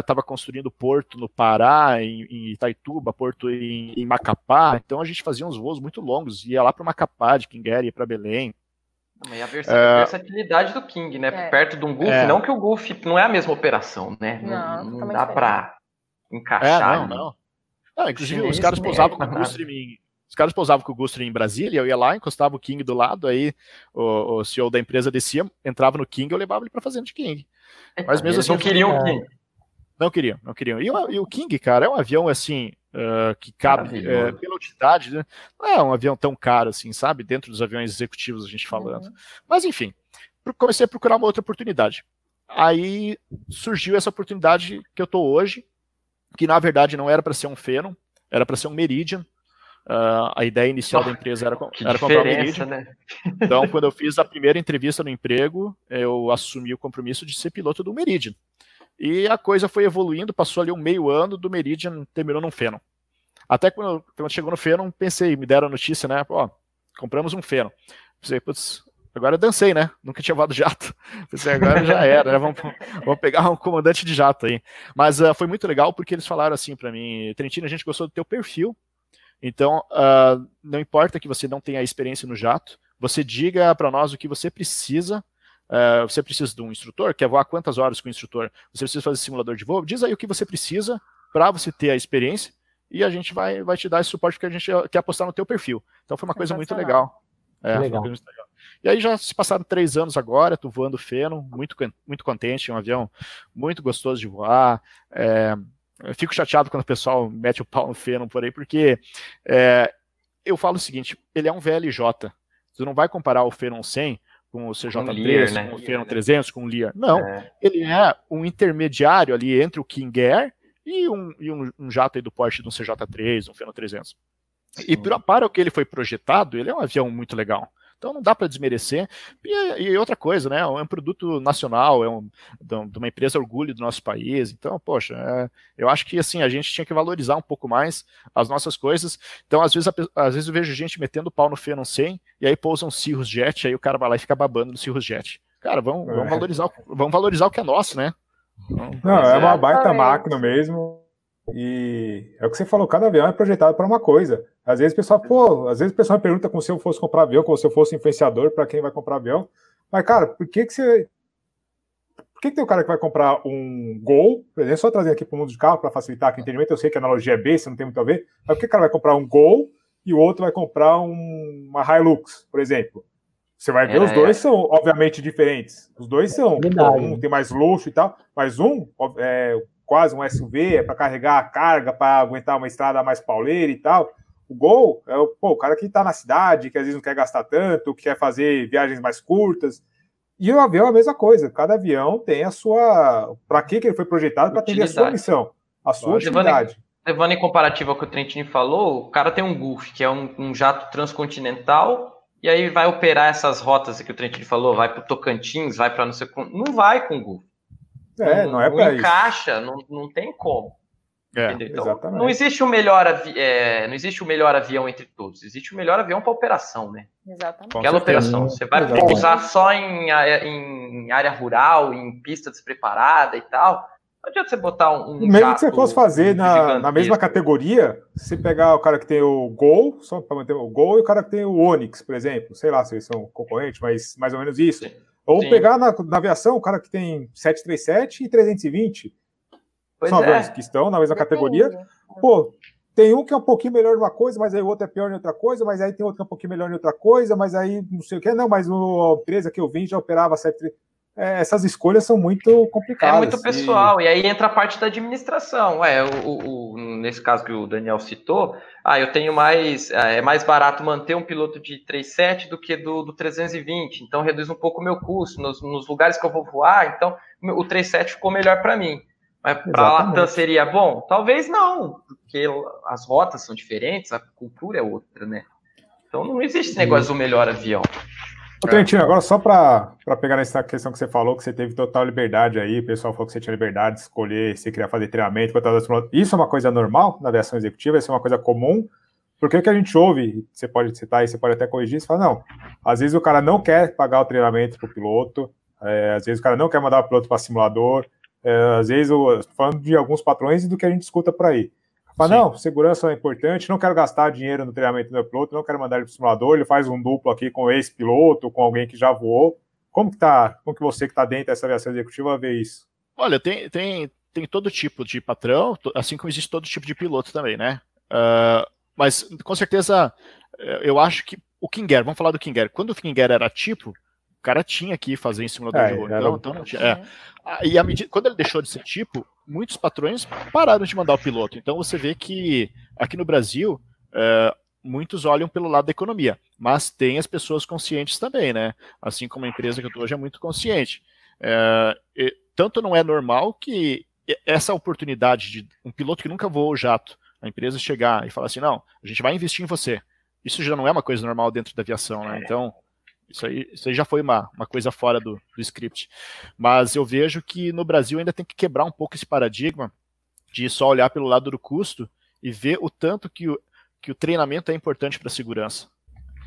estava uh, construindo porto no Pará, em, em Itaituba, porto em, em, Macapá. Então a gente fazia uns voos muito longos, ia lá para Macapá, de Quinguera, ia para Belém. E a versatilidade do King, né? É. Perto de um Golf, é. não que o Golf não é a mesma operação, né? Não, não, não dá para encaixar. É, não, não. não. inclusive, os caras pousavam com o Gulfstream em, os caras pousavam com o Gulfstream em Brasília, eu ia lá, encostava o King do lado, aí o, o CEO da empresa descia, entrava no King, eu levava ele para fazenda de King. Mas mesmo Eles assim. Não queriam o King. Não queriam, não queriam. E o, e o King, cara, é um avião assim, uh, que cabe uh, pela utilidade, né? não é um avião tão caro assim, sabe? Dentro dos aviões executivos, a gente falando. Uhum. Mas enfim, comecei a procurar uma outra oportunidade. Aí surgiu essa oportunidade que eu tô hoje, que na verdade não era para ser um Phenom, era para ser um Meridian. Uh, a ideia inicial oh, da empresa era, era comprar um Meridian. Né? Então, quando eu fiz a primeira entrevista no emprego, eu assumi o compromisso de ser piloto do Meridian. E a coisa foi evoluindo, passou ali um meio ano do Meridian, terminou num Phenom. Até quando, quando chegou no Phenom, pensei, me deram a notícia, né? Ó, compramos um Phenom. Pensei, putz, agora eu dancei, né? Nunca tinha voado jato. Pensei, agora já era, né? Vamos, vamos pegar um comandante de jato aí. Mas uh, foi muito legal porque eles falaram assim para mim, Trentino, a gente gostou do teu perfil, então uh, não importa que você não tenha experiência no jato, você diga para nós o que você precisa Uh, você precisa de um instrutor, quer voar quantas horas com o instrutor? Você precisa fazer simulador de voo? Diz aí o que você precisa para você ter a experiência e a gente vai, vai te dar esse suporte porque a gente quer apostar no teu perfil. Então foi uma coisa muito legal. É, legal. muito legal. E aí já se passaram três anos agora, tô voando Feno, muito, muito contente, um avião muito gostoso de voar. É, eu fico chateado quando o pessoal mete o pau no Feno por aí, porque é, eu falo o seguinte, ele é um VLJ. Você não vai comparar o Fenon 100 com o CJ3, com, Lear, né? com o Phenom 300, com o Lear. Não, é. ele é um intermediário ali entre o King Air e um, e um, um jato aí do Porsche de um CJ3, um Phenom 300. Sim. E para o que ele foi projetado, ele é um avião muito legal. Então não dá para desmerecer. E, e, outra coisa, né? É um produto nacional, é um, de uma empresa orgulho do nosso país. Então, poxa, é, eu acho que assim a gente tinha que valorizar um pouco mais as nossas coisas. Então, às vezes, às vezes eu vejo gente metendo pau no 100 e aí pousam um Cirrus Jet, aí o cara vai lá e fica babando no Cirrus Jet. Cara, vamos, vamos, é. valorizar, vamos valorizar o que é nosso, né? Não, é uma baita máquina mesmo. E é o que você falou, cada avião é projetado para uma coisa. Às vezes o pessoal, pô, às vezes o pessoal me pergunta como se eu fosse comprar avião, como se eu fosse influenciador para quem vai comprar avião. Mas, cara, por que, que você. Por que, que tem um cara que vai comprar um Gol? Por exemplo, só trazer aqui para o mundo de carro para facilitar aqui o entendimento. Eu sei que a analogia é besta, não tem muito a ver. Mas por que o cara vai comprar um Gol e o outro vai comprar um, uma Hilux, por exemplo? Você vai ver, é, os dois é. são, obviamente, diferentes. Os dois são. Um tem mais luxo e tal, mas um é quase um SUV, é para carregar a carga, para aguentar uma estrada mais pauleira e tal. O Gol é o, pô, o cara que está na cidade, que às vezes não quer gastar tanto, que quer fazer viagens mais curtas. E o avião é a mesma coisa. Cada avião tem a sua. Para que, ele foi projetado? Para atender a sua missão, a sua levando utilidade. Em, levando em comparativo ao que o Trentini falou, o cara tem um Gulf, que é um, um jato transcontinental e aí vai operar essas rotas que o Trentini falou, vai para o Tocantins, vai para não sei como. Não vai com o Google. É, não, não é para encaixa, não, não tem como. É, então, não existe o melhor é, não existe o melhor avião entre todos. Existe o melhor avião para operação, né? Exatamente. Aquela operação. Você vai Exatamente. pousar só em, em área rural, em pista despreparada e tal. Não adianta você botar um. um Mesmo que você fosse fazer na, na mesma categoria, se pegar o cara que tem o Gol, só para manter o Gol, e o cara que tem o Onix, por exemplo, sei lá se eles são concorrentes, mas mais ou menos isso. Sim. Ou Sim. pegar na, na, aviação o cara que tem 737 e 320. Pois são é. aviões que estão na mesma categoria. Pô, tem um que é um pouquinho melhor em uma coisa, mas aí o outro é pior em outra coisa, mas aí tem outro que é um pouquinho melhor em outra coisa, mas aí não sei o que. Não, mas a empresa que eu vim já operava 737 é, essas escolhas são muito complicadas. É muito pessoal, e, e aí entra a parte da administração. É, o, o, nesse caso que o Daniel citou, ah, eu tenho mais. É, é mais barato manter um piloto de 37 do que do, do 320, então reduz um pouco o meu custo. Nos, nos lugares que eu vou voar, então o 37 ficou melhor para mim. Mas para a Latam seria bom? Talvez não, porque as rotas são diferentes, a cultura é outra, né? Então não existe esse negócio do melhor avião. Ô, Trentino, agora só para pegar nessa questão que você falou, que você teve total liberdade aí, o pessoal falou que você tinha liberdade de escolher se queria fazer treinamento, isso é uma coisa normal na aviação executiva, isso é uma coisa comum, porque o que a gente ouve, você pode citar aí, você pode até corrigir, você fala, não, às vezes o cara não quer pagar o treinamento para o piloto, é, às vezes o cara não quer mandar o piloto para simulador, é, às vezes, eu, falando de alguns patrões e do que a gente escuta por aí. Fala, não, segurança é importante, não quero gastar dinheiro no treinamento do meu piloto, não quero mandar ele para o simulador, ele faz um duplo aqui com esse piloto, com alguém que já voou. Como que tá, como que você que está dentro dessa aviação executiva vê isso? Olha, tem, tem, tem todo tipo de patrão, assim como existe todo tipo de piloto também, né? Uh, mas com certeza eu acho que o Kinger, vamos falar do Kinger. Quando o Kinger era tipo, o cara tinha que fazer em simulador é, de voo. Então, então, é. E a medida, quando ele deixou de ser tipo, muitos patrões pararam de mandar o piloto. Então você vê que aqui no Brasil é, muitos olham pelo lado da economia, mas tem as pessoas conscientes também, né? Assim como a empresa que eu estou hoje é muito consciente. É, tanto não é normal que essa oportunidade de um piloto que nunca voou o jato, a empresa chegar e falar assim, não, a gente vai investir em você. Isso já não é uma coisa normal dentro da aviação, né? Então, isso aí, isso aí já foi uma, uma coisa fora do, do script. Mas eu vejo que no Brasil ainda tem que quebrar um pouco esse paradigma de só olhar pelo lado do custo e ver o tanto que o, que o treinamento é importante para a segurança.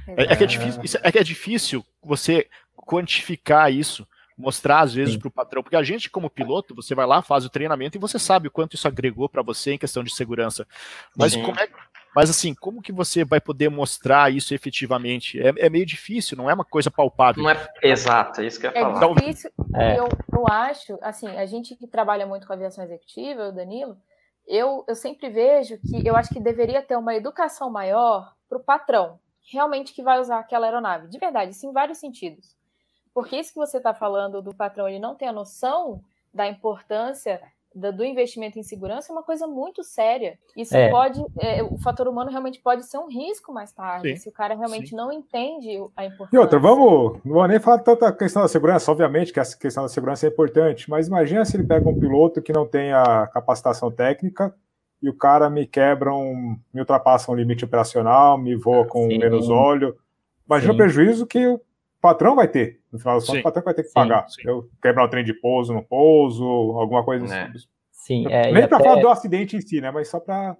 É, é, que é, difícil, é que é difícil você quantificar isso, mostrar às vezes para o patrão, porque a gente, como piloto, você vai lá, faz o treinamento e você sabe o quanto isso agregou para você em questão de segurança. Mas como é, mas assim, como que você vai poder mostrar isso efetivamente? É, é meio difícil, não é uma coisa palpável. Não é exato, é isso que eu ia é falar. É difícil, é. Eu, eu acho, assim, a gente que trabalha muito com aviação executiva, o Danilo, eu, eu sempre vejo que eu acho que deveria ter uma educação maior para o patrão, realmente que vai usar aquela aeronave. De verdade, isso em vários sentidos. Porque isso que você está falando do patrão, ele não tem a noção da importância do investimento em segurança é uma coisa muito séria. Isso é. pode, é, o fator humano realmente pode ser um risco mais tarde, sim, se o cara realmente sim. não entende a importância. E outra, vamos, não vou nem falar tanto a questão da segurança, obviamente que a questão da segurança é importante, mas imagina se ele pega um piloto que não tem a capacitação técnica e o cara me quebra um, me ultrapassa um limite operacional, me voa com sim. menos óleo. Imagina Sim. o prejuízo que o patrão vai ter. No final das contas, o patrão vai ter que sim, pagar. Sim. Eu quebrar o trem de pouso no pouso, alguma coisa é. assim. Sim, é, Nem para até... falar do acidente em si, né? Mas só para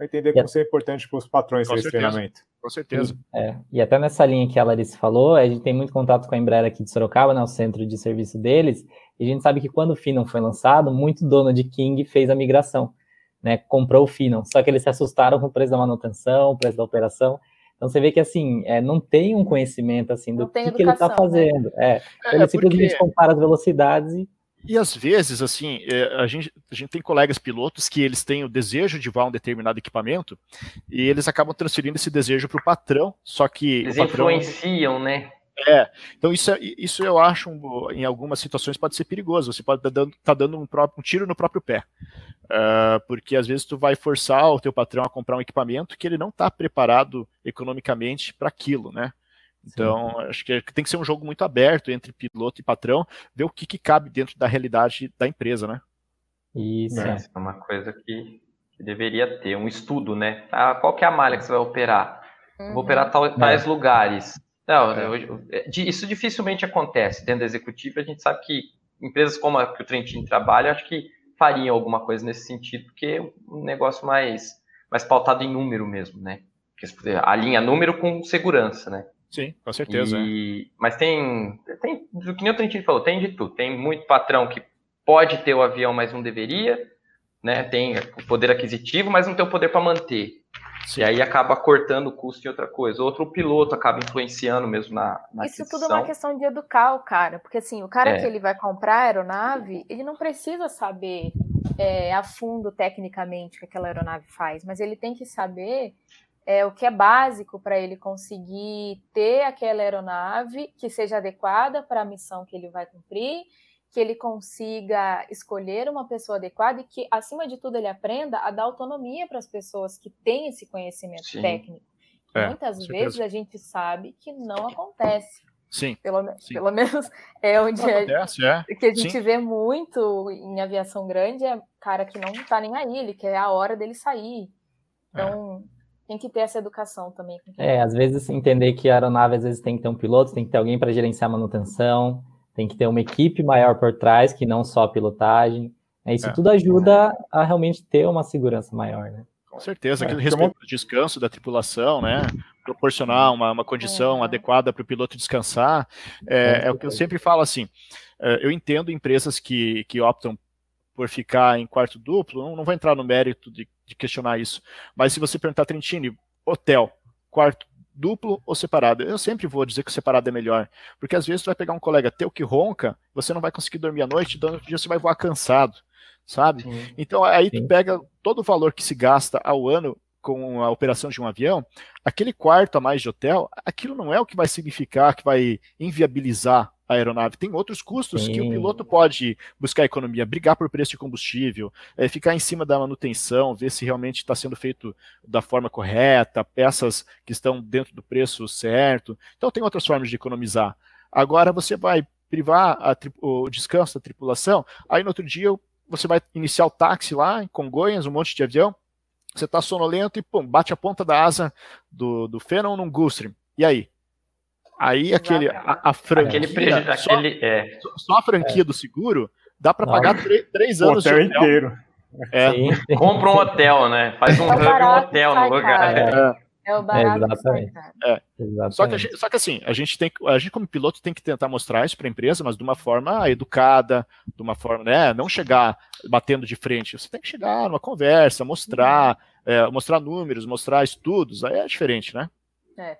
entender como isso é importante para os patrões esse treinamento. Com certeza. É, e até nessa linha que a Larissa falou, a gente tem muito contato com a Embraer aqui de Sorocaba, né, o centro de serviço deles, e a gente sabe que quando o Finon foi lançado, muito dono de King fez a migração, né, comprou o Finon, só que eles se assustaram com o preço da manutenção, o preço da operação, então você vê que assim, é, não tem um conhecimento assim do que, que, ele está né? fazendo. Né? É, é, ele simplesmente porque... compara as velocidades e e às vezes, assim, é, a gente, a gente tem colegas pilotos que eles têm o desejo de voar um determinado equipamento e eles acabam transferindo esse desejo para o patrão, só que. Eles patrão, influenciam, né? É, então isso, é, isso eu acho, um, em algumas situações, pode ser perigoso. Você pode estar tá dando, tá dando um, próprio, um, tiro no próprio pé. Uh, porque às vezes tu vai forçar o teu patrão a comprar um equipamento que ele não está preparado economicamente para aquilo, né? Então, Sim. acho que tem que ser um jogo muito aberto entre piloto e patrão, ver o que, que cabe dentro da realidade da empresa, né? Isso. É, é uma coisa que, que, deveria ter, um estudo, né? Ah, qual que é a malha que você vai operar? Uhum. Vou operar tal, tais é. lugares. Não, é. isso dificilmente acontece. Dentro da executiva, a gente sabe que empresas como a que o Trentin trabalha, acho que fariam alguma coisa nesse sentido, porque é um negócio mais, mais pautado em número mesmo, né? Alinha número com segurança, né? Sim, com certeza. E, mas tem, tem, o que nem o Trentino falou, tem de tudo. Tem muito patrão que pode ter o avião, mas não deveria, né? Tem o poder aquisitivo, mas não tem o poder para manter. Sim. E aí acaba cortando o custo em outra coisa. Outro piloto acaba influenciando mesmo na, na Isso aquisição. tudo é uma questão de educar o cara, porque assim, o cara é. que ele vai comprar a aeronave, ele não precisa saber é, a fundo tecnicamente o que aquela aeronave faz, mas ele tem que saber é, o que é básico para ele conseguir ter aquela aeronave que seja adequada para a missão que ele vai cumprir, que ele consiga escolher uma pessoa adequada e que, acima de tudo, ele aprenda a dar autonomia para as pessoas que têm esse conhecimento Sim. técnico. É, Muitas vezes a gente sabe que não acontece. Sim. Pelo, sim. pelo menos é onde acontece, é, é. que a gente sim. vê muito em aviação grande é cara que não está nem aí, ele quer a hora dele sair. Então, é tem que ter essa educação também. É, às vezes entender que a aeronave às vezes tem que ter um piloto, tem que ter alguém para gerenciar a manutenção, tem que ter uma equipe maior por trás, que não só a pilotagem. É, isso é. tudo ajuda a realmente ter uma segurança maior, né? Com certeza, aquele é. respeito ao descanso da tripulação, né? Proporcionar uma, uma condição é. adequada para o piloto descansar. É, é, o que eu sempre falo assim. É, eu entendo empresas que, que optam por ficar em quarto duplo, não, não vou entrar no mérito de, de questionar isso, mas se você perguntar Trentini, hotel, quarto duplo ou separado? Eu sempre vou dizer que o separado é melhor, porque às vezes tu vai pegar um colega teu que ronca, você não vai conseguir dormir à noite, então dia você vai voar cansado, sabe? Sim. Então aí Sim. tu pega todo o valor que se gasta ao ano com a operação de um avião, aquele quarto a mais de hotel, aquilo não é o que vai significar, que vai inviabilizar a aeronave. Tem outros custos Sim. que o piloto pode buscar economia, brigar por preço de combustível, é, ficar em cima da manutenção, ver se realmente está sendo feito da forma correta, peças que estão dentro do preço certo. Então tem outras formas de economizar. Agora você vai privar a, o descanso da tripulação, aí no outro dia você vai iniciar o táxi lá em Congonhas, um monte de avião, você está sonolento e pum, bate a ponta da asa do, do Phenom num Gulfstream. E aí? Aí aquele, a, a franquia, aquele, só, aquele, é. só, a franquia é. do seguro dá para pagar três anos o hotel, hotel. inteiro. É. Compra um hotel, né? Faz um, é um hotel no lugar. É. É o barato. É, exatamente. É. exatamente. Só, que gente, só que assim, a gente tem a gente como piloto tem que tentar mostrar isso para a empresa, mas de uma forma educada, de uma forma, né, não chegar batendo de frente. Você tem que chegar numa conversa, mostrar, é, mostrar números, mostrar estudos, aí é diferente, né? É.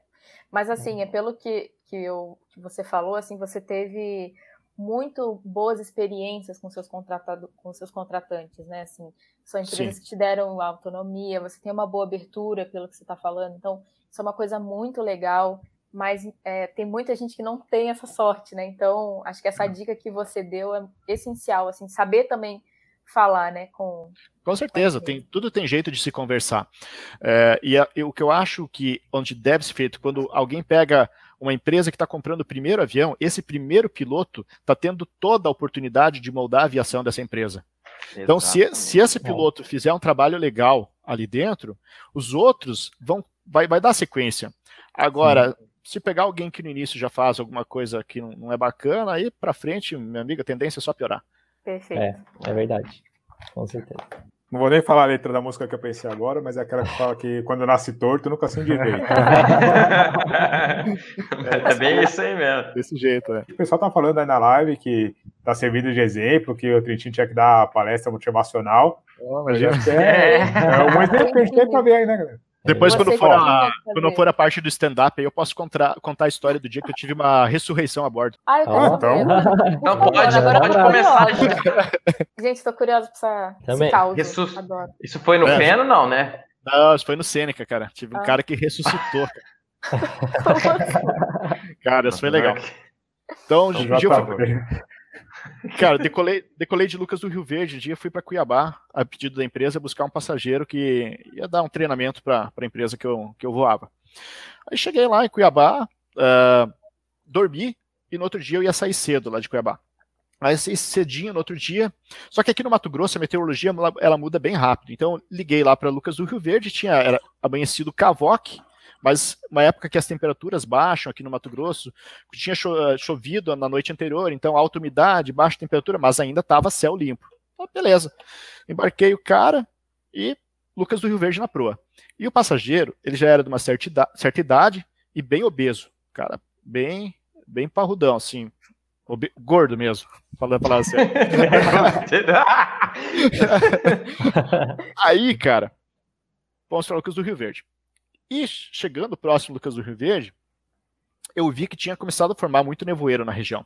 Mas assim, é pelo que, que, eu, que você falou, assim, você teve muito boas experiências com seus contratado, com seus contratantes, né? Assim, são empresas Sim. que te deram autonomia, você tem uma boa abertura pelo que você está falando, então isso é uma coisa muito legal. Mas é, tem muita gente que não tem essa sorte, né? Então acho que essa uhum. dica que você deu é essencial, assim, saber também falar, né? Com, com certeza, tem, tudo tem jeito de se conversar. É, e, a, e, o que eu acho que onde deve ser feito, quando alguém pega uma empresa que está comprando o primeiro avião, esse primeiro piloto está tendo toda a oportunidade de moldar a aviação dessa empresa. Então, se, se esse piloto fizer um trabalho legal ali dentro, os outros vão vai, vai dar sequência. Agora, Sim. se pegar alguém que no início já faz alguma coisa que não é bacana, aí para frente, minha amiga, a tendência é só piorar. Perfeito. É, é verdade. Com certeza. Não vou nem falar a letra da música que eu pensei agora, mas é aquela que fala que quando nasce torto, nunca se endireita. é bem isso aí mesmo. Desse jeito, é. O pessoal tá falando aí na live que tá servindo de exemplo, que o Trintinho tinha que dar palestra motivacional. Oh, mas é, é, é um exemplo que a gente tem pra ver aí, né, galera? Depois, quando for, a, quando for a parte do stand-up, eu posso contar, contar a história do dia que eu tive uma ressurreição a bordo. Ah, eu ah, então. Não, pode, agora pode começar. Gente, tô curioso pra esse caos. Ressus... Isso foi no é. Feno, não, né? Não, isso foi no Sêneca, cara. Tive um ah. cara que ressuscitou. cara, isso foi legal. Então, um dia eu fui... Cara, decolei, decolei de Lucas do Rio Verde, um dia fui para Cuiabá, a pedido da empresa, buscar um passageiro que ia dar um treinamento para a empresa que eu, que eu voava. Aí cheguei lá em Cuiabá, uh, dormi, e no outro dia eu ia sair cedo lá de Cuiabá. Aí saí cedinho no outro dia, só que aqui no Mato Grosso a meteorologia ela, ela muda bem rápido. Então liguei lá para Lucas do Rio Verde, tinha era amanhecido Cavoque, mas uma época que as temperaturas baixam aqui no Mato Grosso, tinha eh, chovido na noite anterior, então alta umidade, baixa temperatura, mas ainda estava céu limpo. Então, beleza. Embarquei o cara e Lucas do Rio Verde na proa. E o passageiro, ele já era de uma certa idade, certa idade e bem obeso. Cara, bem, bem parrudão, assim. Gordo mesmo, falando a palavra certa. Aí, cara, vamos para Lucas do Rio Verde. E chegando próximo do Lucas do Rio Verde, eu vi que tinha começado a formar muito nevoeiro na região.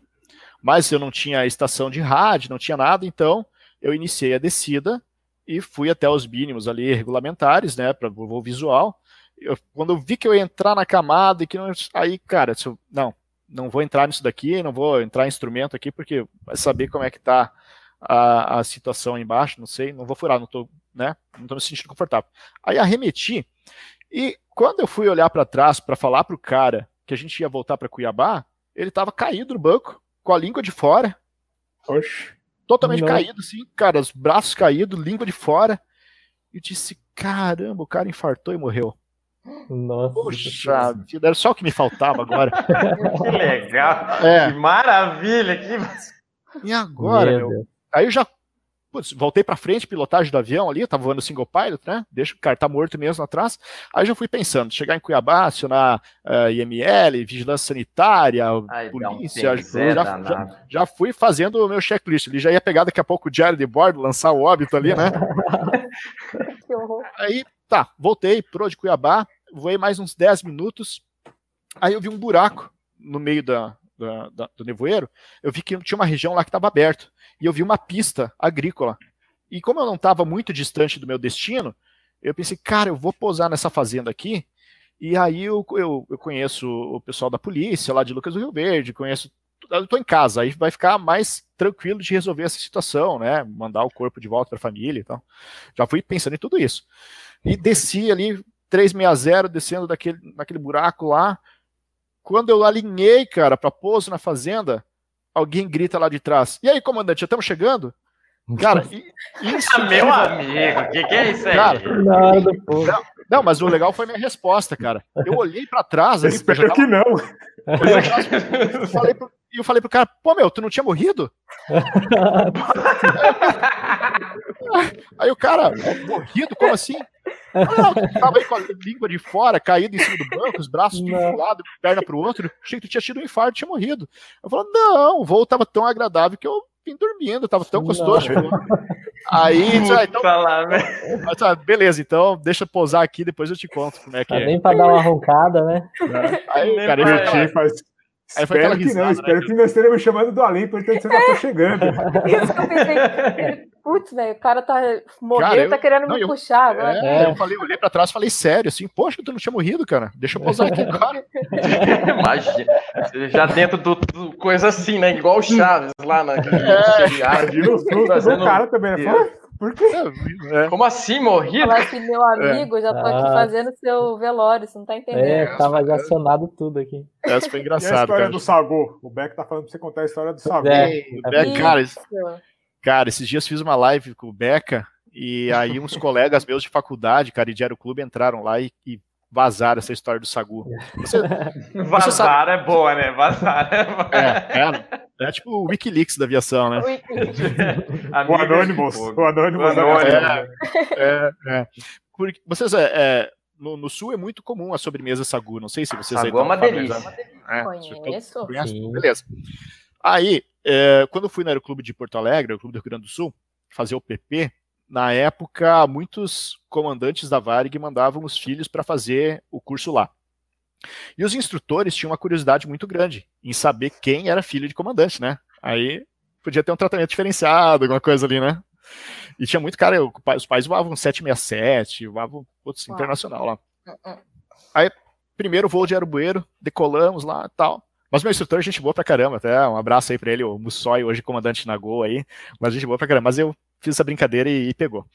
Mas eu não tinha estação de rádio, não tinha nada, então eu iniciei a descida e fui até os mínimos ali regulamentares, né, para voo visual. Eu, quando eu vi que eu ia entrar na camada e que não, aí, cara, eu, não, não vou entrar nisso daqui, não vou entrar em instrumento aqui porque vai saber como é que tá a, a situação embaixo, não sei, não vou furar, não tô, né, não tô me sentindo confortável. Aí arremeti e quando eu fui olhar para trás para falar pro cara que a gente ia voltar para Cuiabá, ele tava caído no banco, com a língua de fora. Oxe. Totalmente Não. caído, assim, cara, os braços caídos, língua de fora. E disse: caramba, o cara infartou e morreu. Nossa. Poxa vida, era só o que me faltava agora. que legal. É. Que maravilha. Que... E agora, meu? meu? Aí eu já putz, voltei para frente, pilotagem do avião ali, eu tava voando single pilot, né? Deixa o cara tá morto mesmo atrás. Aí já fui pensando, chegar em Cuiabá, acionar uh, eh, IML, vigilância sanitária, Ai, polícia, um já, já, já, fui fazendo o meu checklist. Ele já ia pegar daqui a pouco o diário de bordo, lançar o óbito ali, né? Aí, tá, voltei pro de Cuiabá, voei mais uns 10 minutos. Aí eu vi um buraco no meio da, da, da, do nevoeiro, eu vi que tinha uma região lá que estava aberto e eu vi uma pista agrícola. E como eu não estava muito distante do meu destino, eu pensei, cara, eu vou posar nessa fazenda aqui. E aí eu, eu, eu conheço o pessoal da polícia lá de Lucas do Rio Verde, conheço. Eu estou em casa, aí vai ficar mais tranquilo de resolver essa situação, né? Mandar o corpo de volta para a família e tal. Já fui pensando em tudo isso. E desci ali 360, descendo daquele, naquele buraco lá. Quando eu alinhei, cara, para pouso na fazenda, alguém grita lá de trás. E aí, comandante, já estamos chegando? Cara, isso. Ah, meu amigo, o que, que, é isso aí? Cara, não, não, mas o legal foi minha resposta, cara. Eu olhei para trás. Ali, Espero tava... que não. Eu falei pro, e eu falei pro cara, pô, meu, tu não tinha morrido? aí o cara, morrido? Como assim? Não, tava aí com a língua de fora, caído em cima do banco, os braços de um lado, perna pro outro. Achei que tu tinha tido um infarto, tinha morrido. Eu falei, não, o voo tava tão agradável que eu vim dormindo, tava tão gostoso. Aí, já, então, falar, né? mas, beleza, então deixa eu pousar aqui, depois eu te conto como é que é. Nem pra dar uma roncada, né? Aí, cara, eu faz, Aí espero que risada, não, espero né? que não esteja me chamando do além, portanto você já tá chegando. Isso que eu pensei. Putz, velho, o cara tá morreu cara, eu, tá querendo não, me eu, puxar agora. É, é. Eu falei, olhei pra trás falei sério, assim, poxa, tu não tinha morrido, cara. Deixa eu pousar aqui agora. Imagina, já dentro do, do, coisa assim, né? Igual o Chaves lá na. É, Imagina o cara também, né? Por quê? É. Como assim, morrido? Falar que meu amigo, é. já tô aqui ah. fazendo seu velório, você não tá entendendo. É, tava já acionado tudo aqui. Essa foi engraçado. E a história cara. do Sagu? O Beck tá falando pra você contar a história do Sagu. É, Beck, cara, cara, esses dias fiz uma live com o Beca e aí uns colegas meus de faculdade, cara, e de Aeroclube entraram lá e, e vazar essa história do Sagu. Você, vazar sabe... é boa, né? Vazar é boa. É, é, é tipo o Wikileaks da aviação, né? o Anonymous. O Anonymous. É, é, é. Porque, vocês, é, é, no, no, sul é muito comum a sobremesa Sagu, não sei se vocês Sagu é uma delícia. É, Conheço. Beleza. Aí, é, quando eu fui no Aeroclube de Porto Alegre, o Clube do Rio Grande do Sul, fazer o PP, na época, muitos comandantes da Varig mandavam os filhos para fazer o curso lá. E os instrutores tinham uma curiosidade muito grande em saber quem era filho de comandante, né? Aí podia ter um tratamento diferenciado, alguma coisa ali, né? E tinha muito cara, os pais voavam 767, voavam outros internacional lá. Uh, uh. Aí, primeiro voo de aerobueiro, decolamos lá e tal. Mas meu instrutor, gente boa pra caramba, até um abraço aí pra ele, o Mussoi, hoje comandante na Gol aí, mas gente boa pra caramba. Mas eu fiz essa brincadeira e, e, pegou.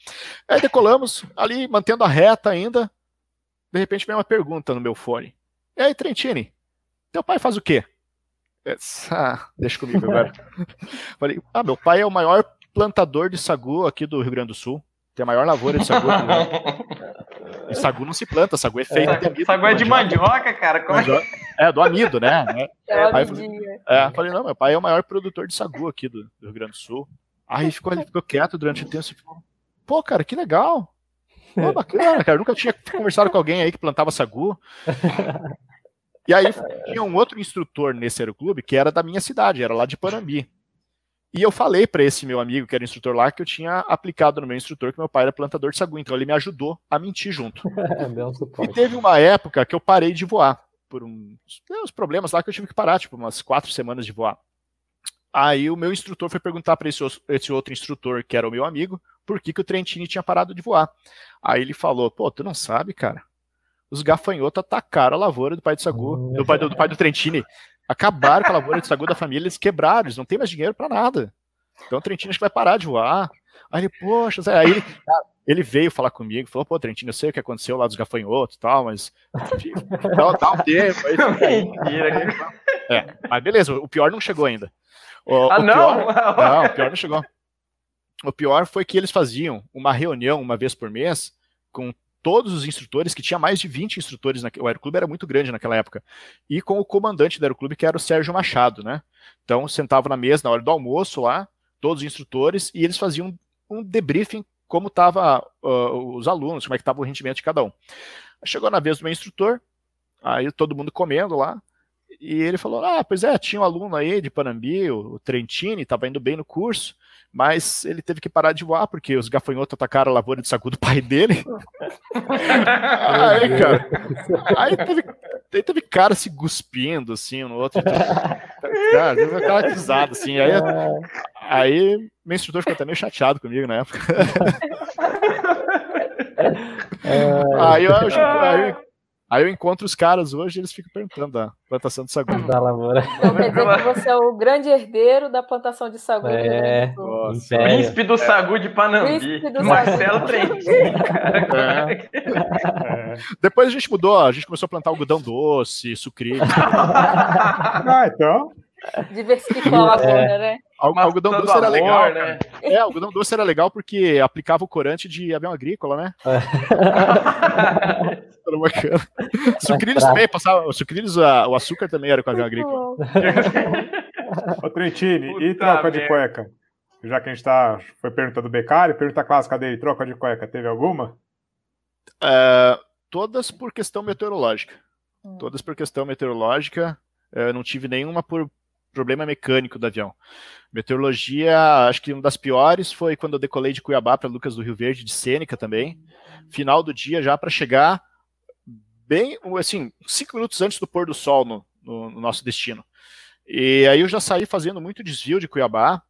Aí decolamos, ali mantendo a reta ainda. De repente vem uma pergunta no meu fone. E aí, Trentini, teu pai faz o quê? Ah, deixa comigo agora. Falei, ah, meu pai é o maior plantador de sagu aqui do Rio Grande do Sul. Tem a maior lavoura de sagu. e sagu não se planta, sagu é feito é. Sagu é de mandioca, cara. Como é? mandioca. É, do amido, né? É, Aí, é, falei, não, meu pai é o maior produtor de sagu aqui do, do Rio Grande do Sul. Aí ficou, ele ficou quieto durante o tempo e falou, pô, cara, que legal. Pô, bacana, cara. Eu nunca tinha conversado com alguém aí que plantava sagu. E aí tinha um outro instrutor nesse aeroclube que era da minha cidade, era lá de Panambi. E eu falei para esse meu amigo, que era instrutor lá, que eu tinha aplicado no meu instrutor que meu pai era plantador de sagu, então ele me ajudou a mentir junto. É, e teve uma época que eu parei de voar, por um, uns problemas lá que eu tive que parar, tipo umas quatro semanas de voar. Aí o meu instrutor foi perguntar para esse, esse, outro instrutor, que era o meu amigo, por que, que o Trentini tinha parado de voar. Aí ele falou, pô, tu não sabe, cara? Os gafanhotos atacaram a lavoura do pai do Sagu, do pai do, do pai do Trentini. Acabaram com a lavoura de sagu da família, eles quebraram, eles não tem mais dinheiro para nada. Então o Trentino acho que vai parar de voar. Aí ele, poxa, aí ele, ele veio falar comigo, falou, pô, Trentino, eu sei o que aconteceu lá dos gafanhotos e tal, mas dá, dá um tempo. É, mas beleza, o pior não chegou ainda. O, ah, o não? Pior, não, o pior não chegou. O pior foi que eles faziam uma reunião uma vez por mês com todos os instrutores, que tinha mais de 20 instrutores, na, o aeroclube era muito grande naquela época, e com o comandante do aeroclube, que era o Sérgio Machado, né? Então, sentava na mesa na hora do almoço lá, todos os instrutores, e eles faziam um debriefing como estavam uh, os alunos, como é que estava o rendimento de cada um. Chegou na vez do meu instrutor, aí todo mundo comendo lá, e ele falou, ah, pois é, tinha um aluno aí de Panambi, o, o Trentini, estava indo bem no curso, mas ele teve que parar de voar porque os gafanhotos atacaram a lavoura de sagu do pai dele. aí, cara, aí teve, aí teve cara se cuspindo assim um no outro. Cara, teve aquela risada assim. Aí, aí meu instrutor ficou até meio chateado comigo na época. aí, eu, aí Aí eu encontro os caras hoje e eles ficam perguntando da plantação de sagu. Da lavoura. Então quer dizer que você é o grande herdeiro da plantação de sagu. É, príncipe do sagu de Panambi. Do Marcelo Trentin. É. É. Depois a gente mudou, a gente começou a plantar algodão doce, sucrilhos. ah, então... Diversificou a lavoura, é. né? Al algodão doce era legal, né? É, algodão doce era legal porque aplicava o corante de avião agrícola, né? É. era bacana. Sucrilhos também, passava. Sucrilhos, a, o açúcar também era com avião agrícola. Ô, Trentini, e troca de cueca? Já que a gente tá, foi pergunta do Becari, pergunta clássica dele, troca de cueca, teve alguma? Uh, todas por questão meteorológica. Hum. Todas por questão meteorológica. Uh, não tive nenhuma por problema mecânico do avião. Meteorologia, acho que uma das piores foi quando eu decolei de Cuiabá para Lucas do Rio Verde, de Sêneca também. Final do dia já para chegar bem, assim, cinco minutos antes do pôr do sol no, no, no, nosso destino. E aí eu já saí fazendo muito desvio de Cuiabá.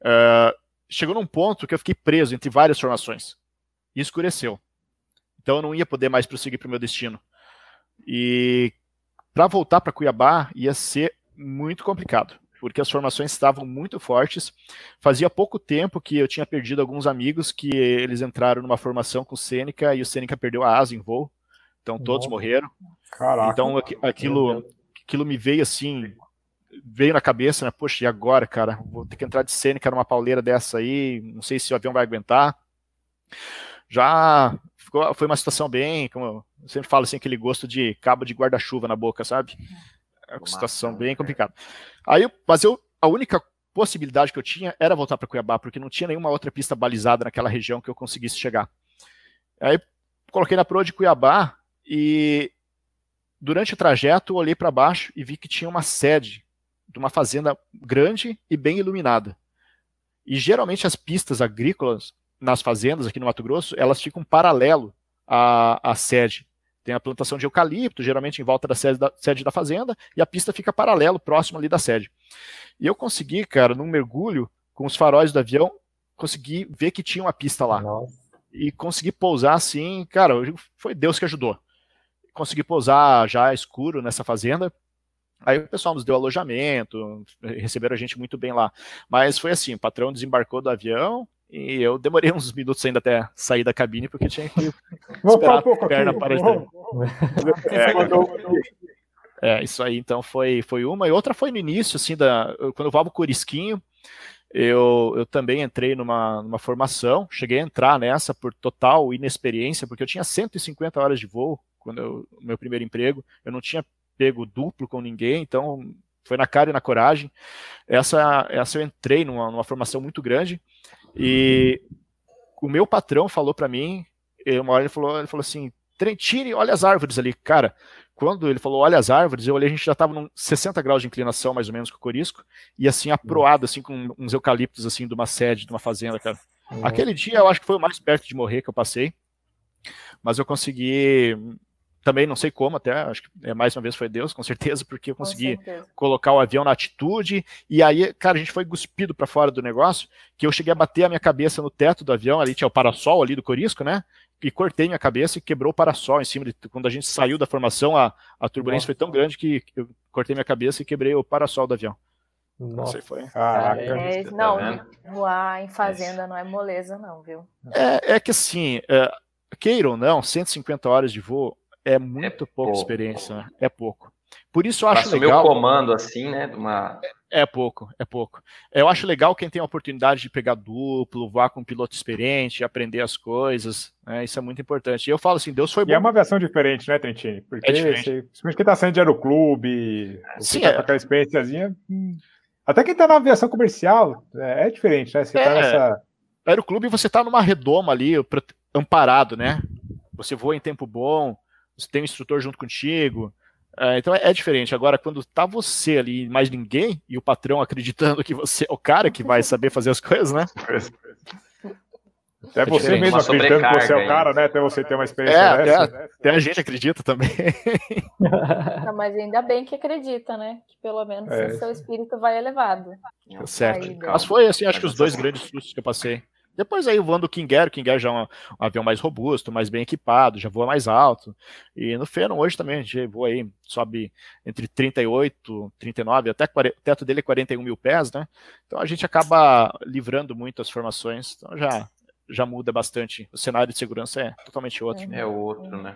Uh, chegou num ponto que eu fiquei preso entre várias formações. E escureceu. Então eu não ia poder mais prosseguir para o meu destino. E para voltar para Cuiabá ia ser muito complicado, porque as formações estavam muito fortes. Fazia pouco tempo que eu tinha perdido alguns amigos que eles entraram numa formação com o Sêneca e o Sêneca perdeu a asa em voo. Então todos Nossa. morreram. Caraca. Então aquilo, aquilo me veio assim, veio na cabeça, né? Poxa, e agora, cara? Vou ter que entrar de Sêneca numa pauleira dessa aí, não sei se o avião vai aguentar. Já ficou, foi uma situação bem, como eu sempre falo assim, aquele gosto de cabo de guarda-chuva na boca, sabe? É uma situação bem complicada. Aí, mas eu, a única possibilidade que eu tinha era voltar para Cuiabá, porque não tinha nenhuma outra pista balizada naquela região que eu conseguisse chegar. Aí coloquei na proa de Cuiabá e durante o trajeto olhei para baixo e vi que tinha uma sede de uma fazenda grande e bem iluminada. E geralmente as pistas agrícolas nas fazendas aqui no Mato Grosso, elas ficam paralelo à, à sede. Tem a plantação de eucalipto, geralmente em volta da sede, da sede da fazenda, e a pista fica paralelo, próximo ali da sede. E eu consegui, cara, num mergulho, com os faróis do avião, consegui ver que tinha uma pista lá. Nossa. E consegui pousar assim, cara, foi Deus que ajudou. Consegui pousar já escuro nessa fazenda, Aí o pessoal nos deu alojamento, receberam a gente muito bem lá. Mas foi assim, o patrão desembarcou do avião e eu demorei uns minutos ainda até sair da cabine porque tinha que esperar a perna para é, é, isso aí então foi, foi uma. E outra foi no início, assim, da, quando eu voava o Corisquinho, eu, eu também entrei numa, numa formação, cheguei a entrar nessa por total inexperiência, porque eu tinha 150 horas de voo quando eu, meu primeiro emprego, eu não tinha pego duplo com ninguém, então foi na cara e na coragem. Essa, essa eu entrei numa, numa formação muito grande e o meu patrão falou para mim, uma hora ele falou, ele falou assim, Trentini, olha as árvores ali. Cara, quando ele falou, olha as árvores, eu olhei, a gente já estava num 60 graus de inclinação, mais ou menos, com o corisco, e assim, aproado, assim, com uns eucaliptos, assim, de uma sede, de uma fazenda, cara. Uhum. Aquele dia eu acho que foi o mais perto de morrer que eu passei, mas eu consegui também não sei como, até acho que é, mais uma vez foi Deus, com certeza, porque eu consegui colocar o avião na atitude e aí, cara, a gente foi cuspido para fora do negócio, que eu cheguei a bater a minha cabeça no teto do avião, ali tinha o parasol ali do Corisco, né? E cortei minha cabeça e quebrou o parasol em cima de quando a gente saiu da formação, a, a turbulência Nossa. foi tão grande que eu cortei minha cabeça e quebrei o parasol do avião. Nossa, foi. Caraca. É, não, tá voar em fazenda não é moleza, não, viu? É, é que assim, é, queira ou não, 150 horas de voo é muito é pouca pouco. experiência, né? é pouco. Por isso eu acho legal. o comando assim, né? Uma... É, é, pouco, é pouco. Eu acho legal quem tem a oportunidade de pegar duplo, voar com um piloto experiente, aprender as coisas. Né? Isso é muito importante. E eu falo assim, Deus foi bom. E é uma versão diferente, né, Trentini? Porque é você, principalmente quem tá saindo de aeroclube, Sim, tá é. com aquela experiênciazinha. Hum, até quem tá na aviação comercial é, é diferente, né? Você tá é, tá nessa. Aeroclube você tá numa redoma ali, amparado, né? Você voa em tempo bom você tem um instrutor junto contigo. Uh, então é, é, diferente. Agora, quando tá você ali e mais ninguém, e o patrão acreditando que você é o cara que vai saber fazer as coisas, né? É você mesmo acreditando que você é o cara, né? Até você ter uma experiência é, dessa. Até, né? até a gente acredita também. Não, mas ainda bem que acredita, né? Que pelo menos é. o seu espírito vai elevado. Certo. Mas foi assim, acho que os dois grandes sustos que eu passei. Depois aí voando o King Air, o King Air já é um, um, avião mais robusto, mais bem equipado, já voa mais alto. E no Phenom hoje também a gente voa aí, sobe entre 38, 39, até 40, o teto dele é 41 mil pés, né? Então a gente acaba livrando muito as formações, então já, já muda bastante. O cenário de segurança é totalmente outro. É outro, né?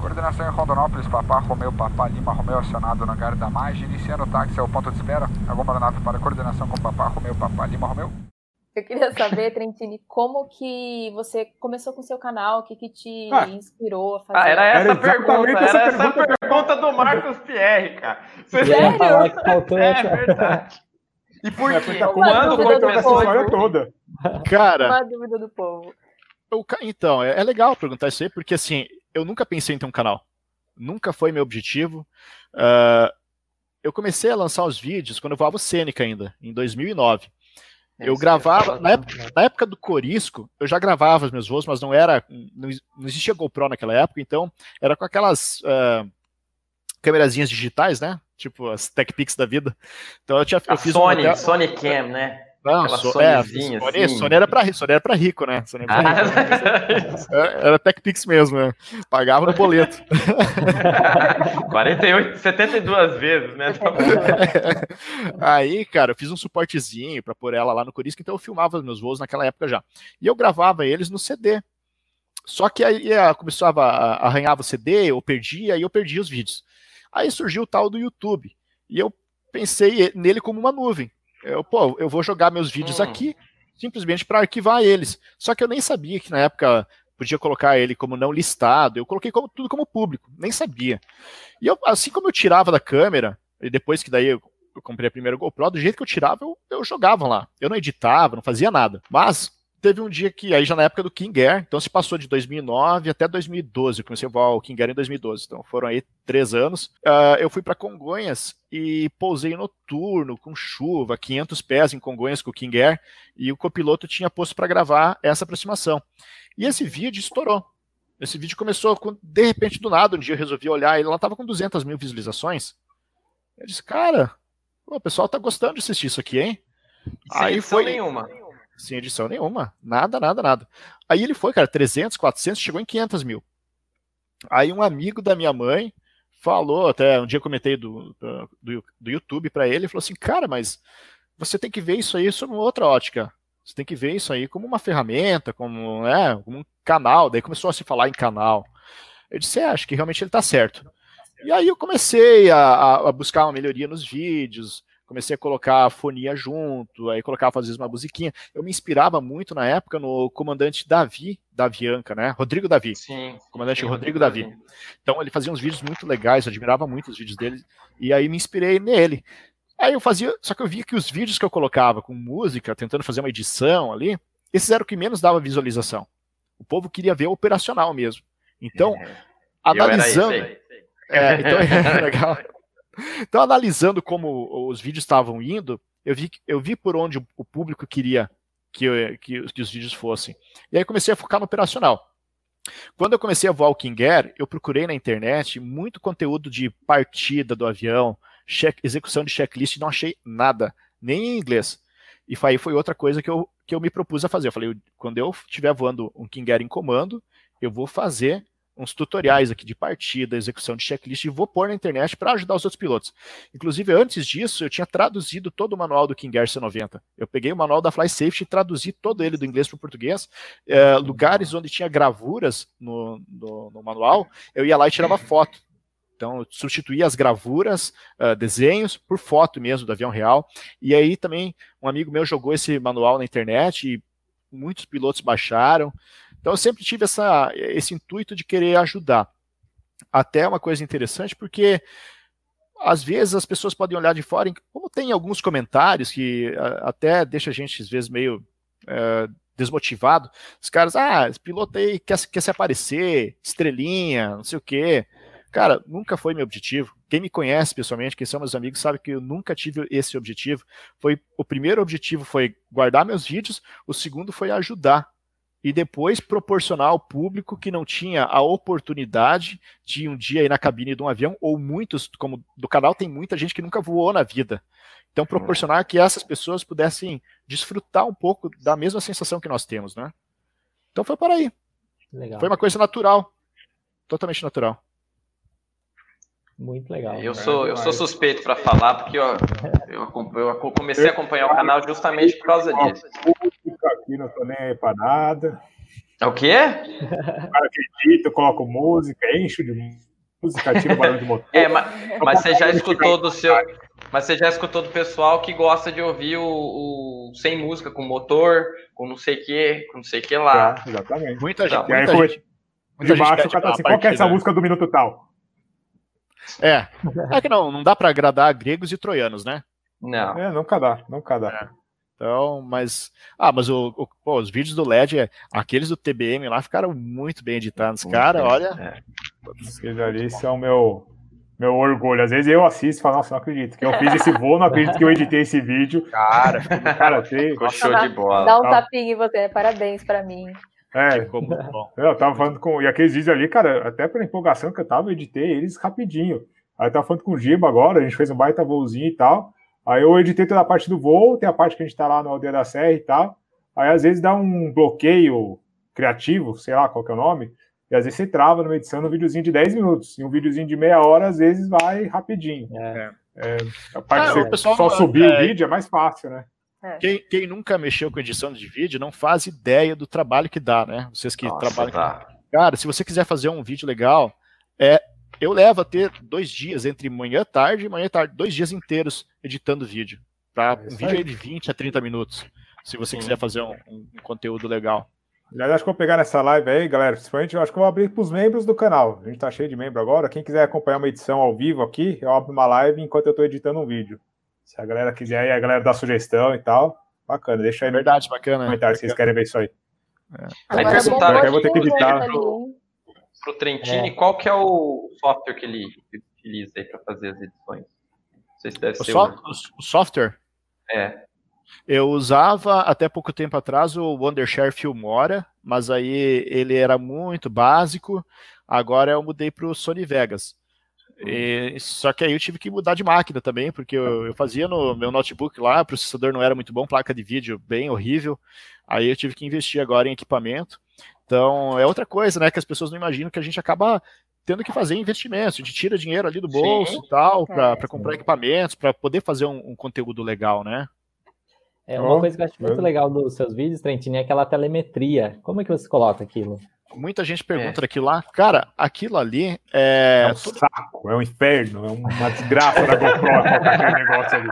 Coordenação em Rondonópolis, Papá Romeu, Papá Lima Romeu, acionado no hangar da margem, iniciando o táxi ao ponto de espera. Alguma nota para coordenação com Papá Romeu, Papá Lima Romeu. Eu queria saber, Trentini, como que você começou com o seu canal, o que, que te ah. inspirou a fazer? Ah, era essa era pergunta, era essa pergunta, pergunta do Marcos Pierre, cara. Você Sério? É verdade. E por é, quê? Quando começou essa história toda? Cara... Uma dúvida do povo. Eu, então, é, é legal perguntar isso aí, porque assim, eu nunca pensei em ter um canal. Nunca foi meu objetivo. Uh, eu comecei a lançar os vídeos quando eu voava o Sêneca ainda, em 2009. Eu gravava, na época, na época, do Corisco, eu já gravava os meus voos, mas não era, não, existia GoPro naquela época, então era com aquelas uh, câmerazinhas digitais, né? Tipo as TechPix da vida. Então eu tinha, eu fiz Sony, um Sony Cam, né? Não, so, é, Sony, assim. Sony, era pra, Sony era pra rico, né? Sony era, pra rico. Ah, era, era TechPix mesmo, né? Pagava no boleto. 48, 72 vezes, né? Aí, cara, eu fiz um suportezinho pra pôr ela lá no Corisco, então eu filmava meus voos naquela época já. E eu gravava eles no CD. Só que aí começava, arranhava o CD, eu perdia, aí eu perdia os vídeos. Aí surgiu o tal do YouTube. E eu pensei nele como uma nuvem. Eu, pô, eu vou jogar meus vídeos hum. aqui simplesmente para arquivar eles. Só que eu nem sabia que na época podia colocar ele como não listado, eu coloquei como, tudo como público, nem sabia. E eu, assim como eu tirava da câmera, e depois que daí eu, eu comprei a primeira GoPro, do jeito que eu tirava, eu, eu jogava lá. Eu não editava, não fazia nada. Mas teve um dia que, aí já na época do King Air, então se passou de 2009 até 2012, eu comecei a voar o King Air em 2012, então foram aí três anos. Uh, eu fui para Congonhas e pousei noturno, com chuva, 500 pés em Congonhas com o King Air, e o copiloto tinha posto para gravar essa aproximação. E esse vídeo estourou. Esse vídeo começou, de repente, do nada, um dia eu resolvi olhar, ele lá tava com 200 mil visualizações. Eu disse, cara, o pessoal tá gostando de assistir isso aqui, hein? Sem aí foi nenhuma sem edição nenhuma. Nada, nada, nada. Aí ele foi, cara, 300, 400, chegou em 500 mil. Aí um amigo da minha mãe falou, até um dia eu comentei do, do, do YouTube para ele, falou assim, cara, mas você tem que ver isso aí sob outra ótica. Você tem que ver isso aí como uma ferramenta, como, né, como um canal. Daí começou a se falar em canal. Eu disse, é, acho que realmente ele está certo. E aí eu comecei a, a, buscar uma melhoria nos vídeos, comecei a colocar a fonia junto, aí colocava às vezes uma musiquinha. Eu me inspirava muito na época no comandante Davi da Avianca, né? Rodrigo Davi. Sim. Comandante sim, Rodrigo Davi. Davi. Então ele fazia uns vídeos muito legais, eu admirava muito os vídeos dele, e aí me inspirei nele. Aí eu fazia, só que eu via que os vídeos que eu colocava com música, tentando fazer uma edição ali, esses eram o que menos dava visualização. O povo queria ver o operacional mesmo. Então, é. analisando. É, então é legal. Então, analisando como os vídeos estavam indo, eu vi, eu vi por onde o público queria que, que, que os vídeos fossem. E aí comecei a focar no operacional. Quando eu comecei a voar o King Air, eu procurei na internet muito conteúdo de partida do avião, check, execução de checklist, não achei nada, nem em inglês. E aí foi outra coisa que eu, que eu me propus a fazer. Eu falei, quando eu estiver voando um King Air em comando, eu vou fazer uns tutoriais aqui de partida, execução de checklist, e vou pôr na internet para ajudar os outros pilotos. Inclusive, antes disso, eu tinha traduzido todo o manual do King Air C90. Eu peguei o manual da Fly Safety e traduzi todo ele do inglês para o português. É, lugares onde tinha gravuras no, no, no, manual, eu ia lá e tirava foto. Então, eu substituía as gravuras, uh, desenhos, por foto mesmo do avião real. E aí também um amigo meu jogou esse manual na internet e muitos pilotos baixaram. Então eu sempre tive essa, esse intuito de querer ajudar. Até uma coisa interessante, porque às vezes as pessoas podem olhar de fora, como tem alguns comentários que até deixa a gente às vezes meio é, desmotivado. Os caras, ah, esse piloto aí quer, quer se aparecer, estrelinha, não sei o quê. Cara, nunca foi meu objetivo. Quem me conhece pessoalmente, quem são meus amigos, sabe que eu nunca tive esse objetivo. Foi o primeiro objetivo foi guardar meus vídeos, o segundo foi ajudar e depois proporcionar ao público que não tinha a oportunidade de um dia ir na cabine de um avião, ou muitos, como do canal, tem muita gente que nunca voou na vida. Então, proporcionar que essas pessoas pudessem desfrutar um pouco da mesma sensação que nós temos, né? Então foi por aí. Legal. Foi uma coisa natural. Totalmente natural. Muito legal. Eu sou, eu sou suspeito para falar, porque ó, eu, eu, comecei a acompanhar o canal justamente por causa disso aqui, não tô nem aí pra nada. É o quê? O cara acredita, eu coloco música, encho de música, tiro barulho de motor. É, mas, mas você já escutou do seu. Mas você já escutou do pessoal que gosta de ouvir o, o sem música, com motor, com não sei o que, com não sei o que lá. É, exatamente. Muita gente. E aí muita foi, gente, de baixo o cara tá assim, qual que é essa música do minuto tal? É. É que não, não dá para agradar gregos e troianos, né? Não. É, nunca dá, nunca dá. É. Então, mas. Ah, mas o, o pô, os vídeos do LED, aqueles do TBM lá ficaram muito bem editados. Cara, olha. É. Aqueles ali são meu, meu orgulho. Às vezes eu assisto e falo, nossa, não acredito que eu fiz esse voo, não acredito que eu editei esse vídeo. Cara, cara, tem. show de bola. Dá um tapinha em você, parabéns pra mim. É, bom. Eu tava falando com. E aqueles vídeos ali, cara, até pela empolgação que eu tava, eu editei eles rapidinho. Aí eu tava falando com o Giba agora, a gente fez um baita voozinho e tal. Aí eu editei toda a parte do voo, tem a parte que a gente está lá no Aldeia da Serra e tal. Aí às vezes dá um bloqueio criativo, sei lá qual que é o nome, e às vezes você trava numa edição no videozinho de 10 minutos. E um videozinho de meia hora, às vezes, vai rapidinho. É. É, a parte ah, você só subir é, o vídeo é mais fácil, né? É. Quem, quem, nunca mexeu com edição de vídeo não faz ideia do trabalho que dá, né? Vocês que Nossa, trabalham. Tá. Cara, se você quiser fazer um vídeo legal, é eu levo a ter dois dias entre manhã e tarde e manhã e tarde, dois dias inteiros editando vídeo. Tá? É um vídeo aí de 20 a 30 minutos, se você Sim. quiser fazer um, um, conteúdo legal. Já acho que vou pegar nessa live aí, galera. Principalmente, eu acho que eu vou abrir para os membros do canal. A gente tá cheio de membro agora. Quem quiser acompanhar uma edição ao vivo aqui, eu abro uma live enquanto eu estou editando um vídeo. Se a galera quiser aí, a galera dá sugestão e tal. Bacana, deixa aí. Verdade, bacana. Comentário se vocês querem ver isso aí. É. Aí perguntaram eu vou ter que editar. Pro Trentini, é. qual que é o software que ele utiliza aí para fazer as edições? Não sei se deve o ser so o software? É. Eu usava até pouco tempo atrás o Wondershare Filmora, mas aí ele era muito básico. Agora eu mudei para o Sony Vegas. E, só que aí eu tive que mudar de máquina também, porque eu, eu, fazia no meu notebook lá, o processador não era muito bom, placa de vídeo bem horrível. Aí eu tive que investir agora em equipamento. Então é outra coisa, né, que as pessoas não imaginam que a gente acaba tendo que fazer investimentos, a gente tira dinheiro ali do bolso Sim. e tal, para comprar equipamentos, para poder fazer um, um conteúdo legal, né? É uma oh, coisa que eu acho muito legal dos seus vídeos, Trentini, é aquela telemetria. Como é que você coloca aquilo? Muita gente pergunta é. daquilo lá. Cara, aquilo ali é. É um saco, é um inferno, é uma desgraça da GoPro aquele negócio ali.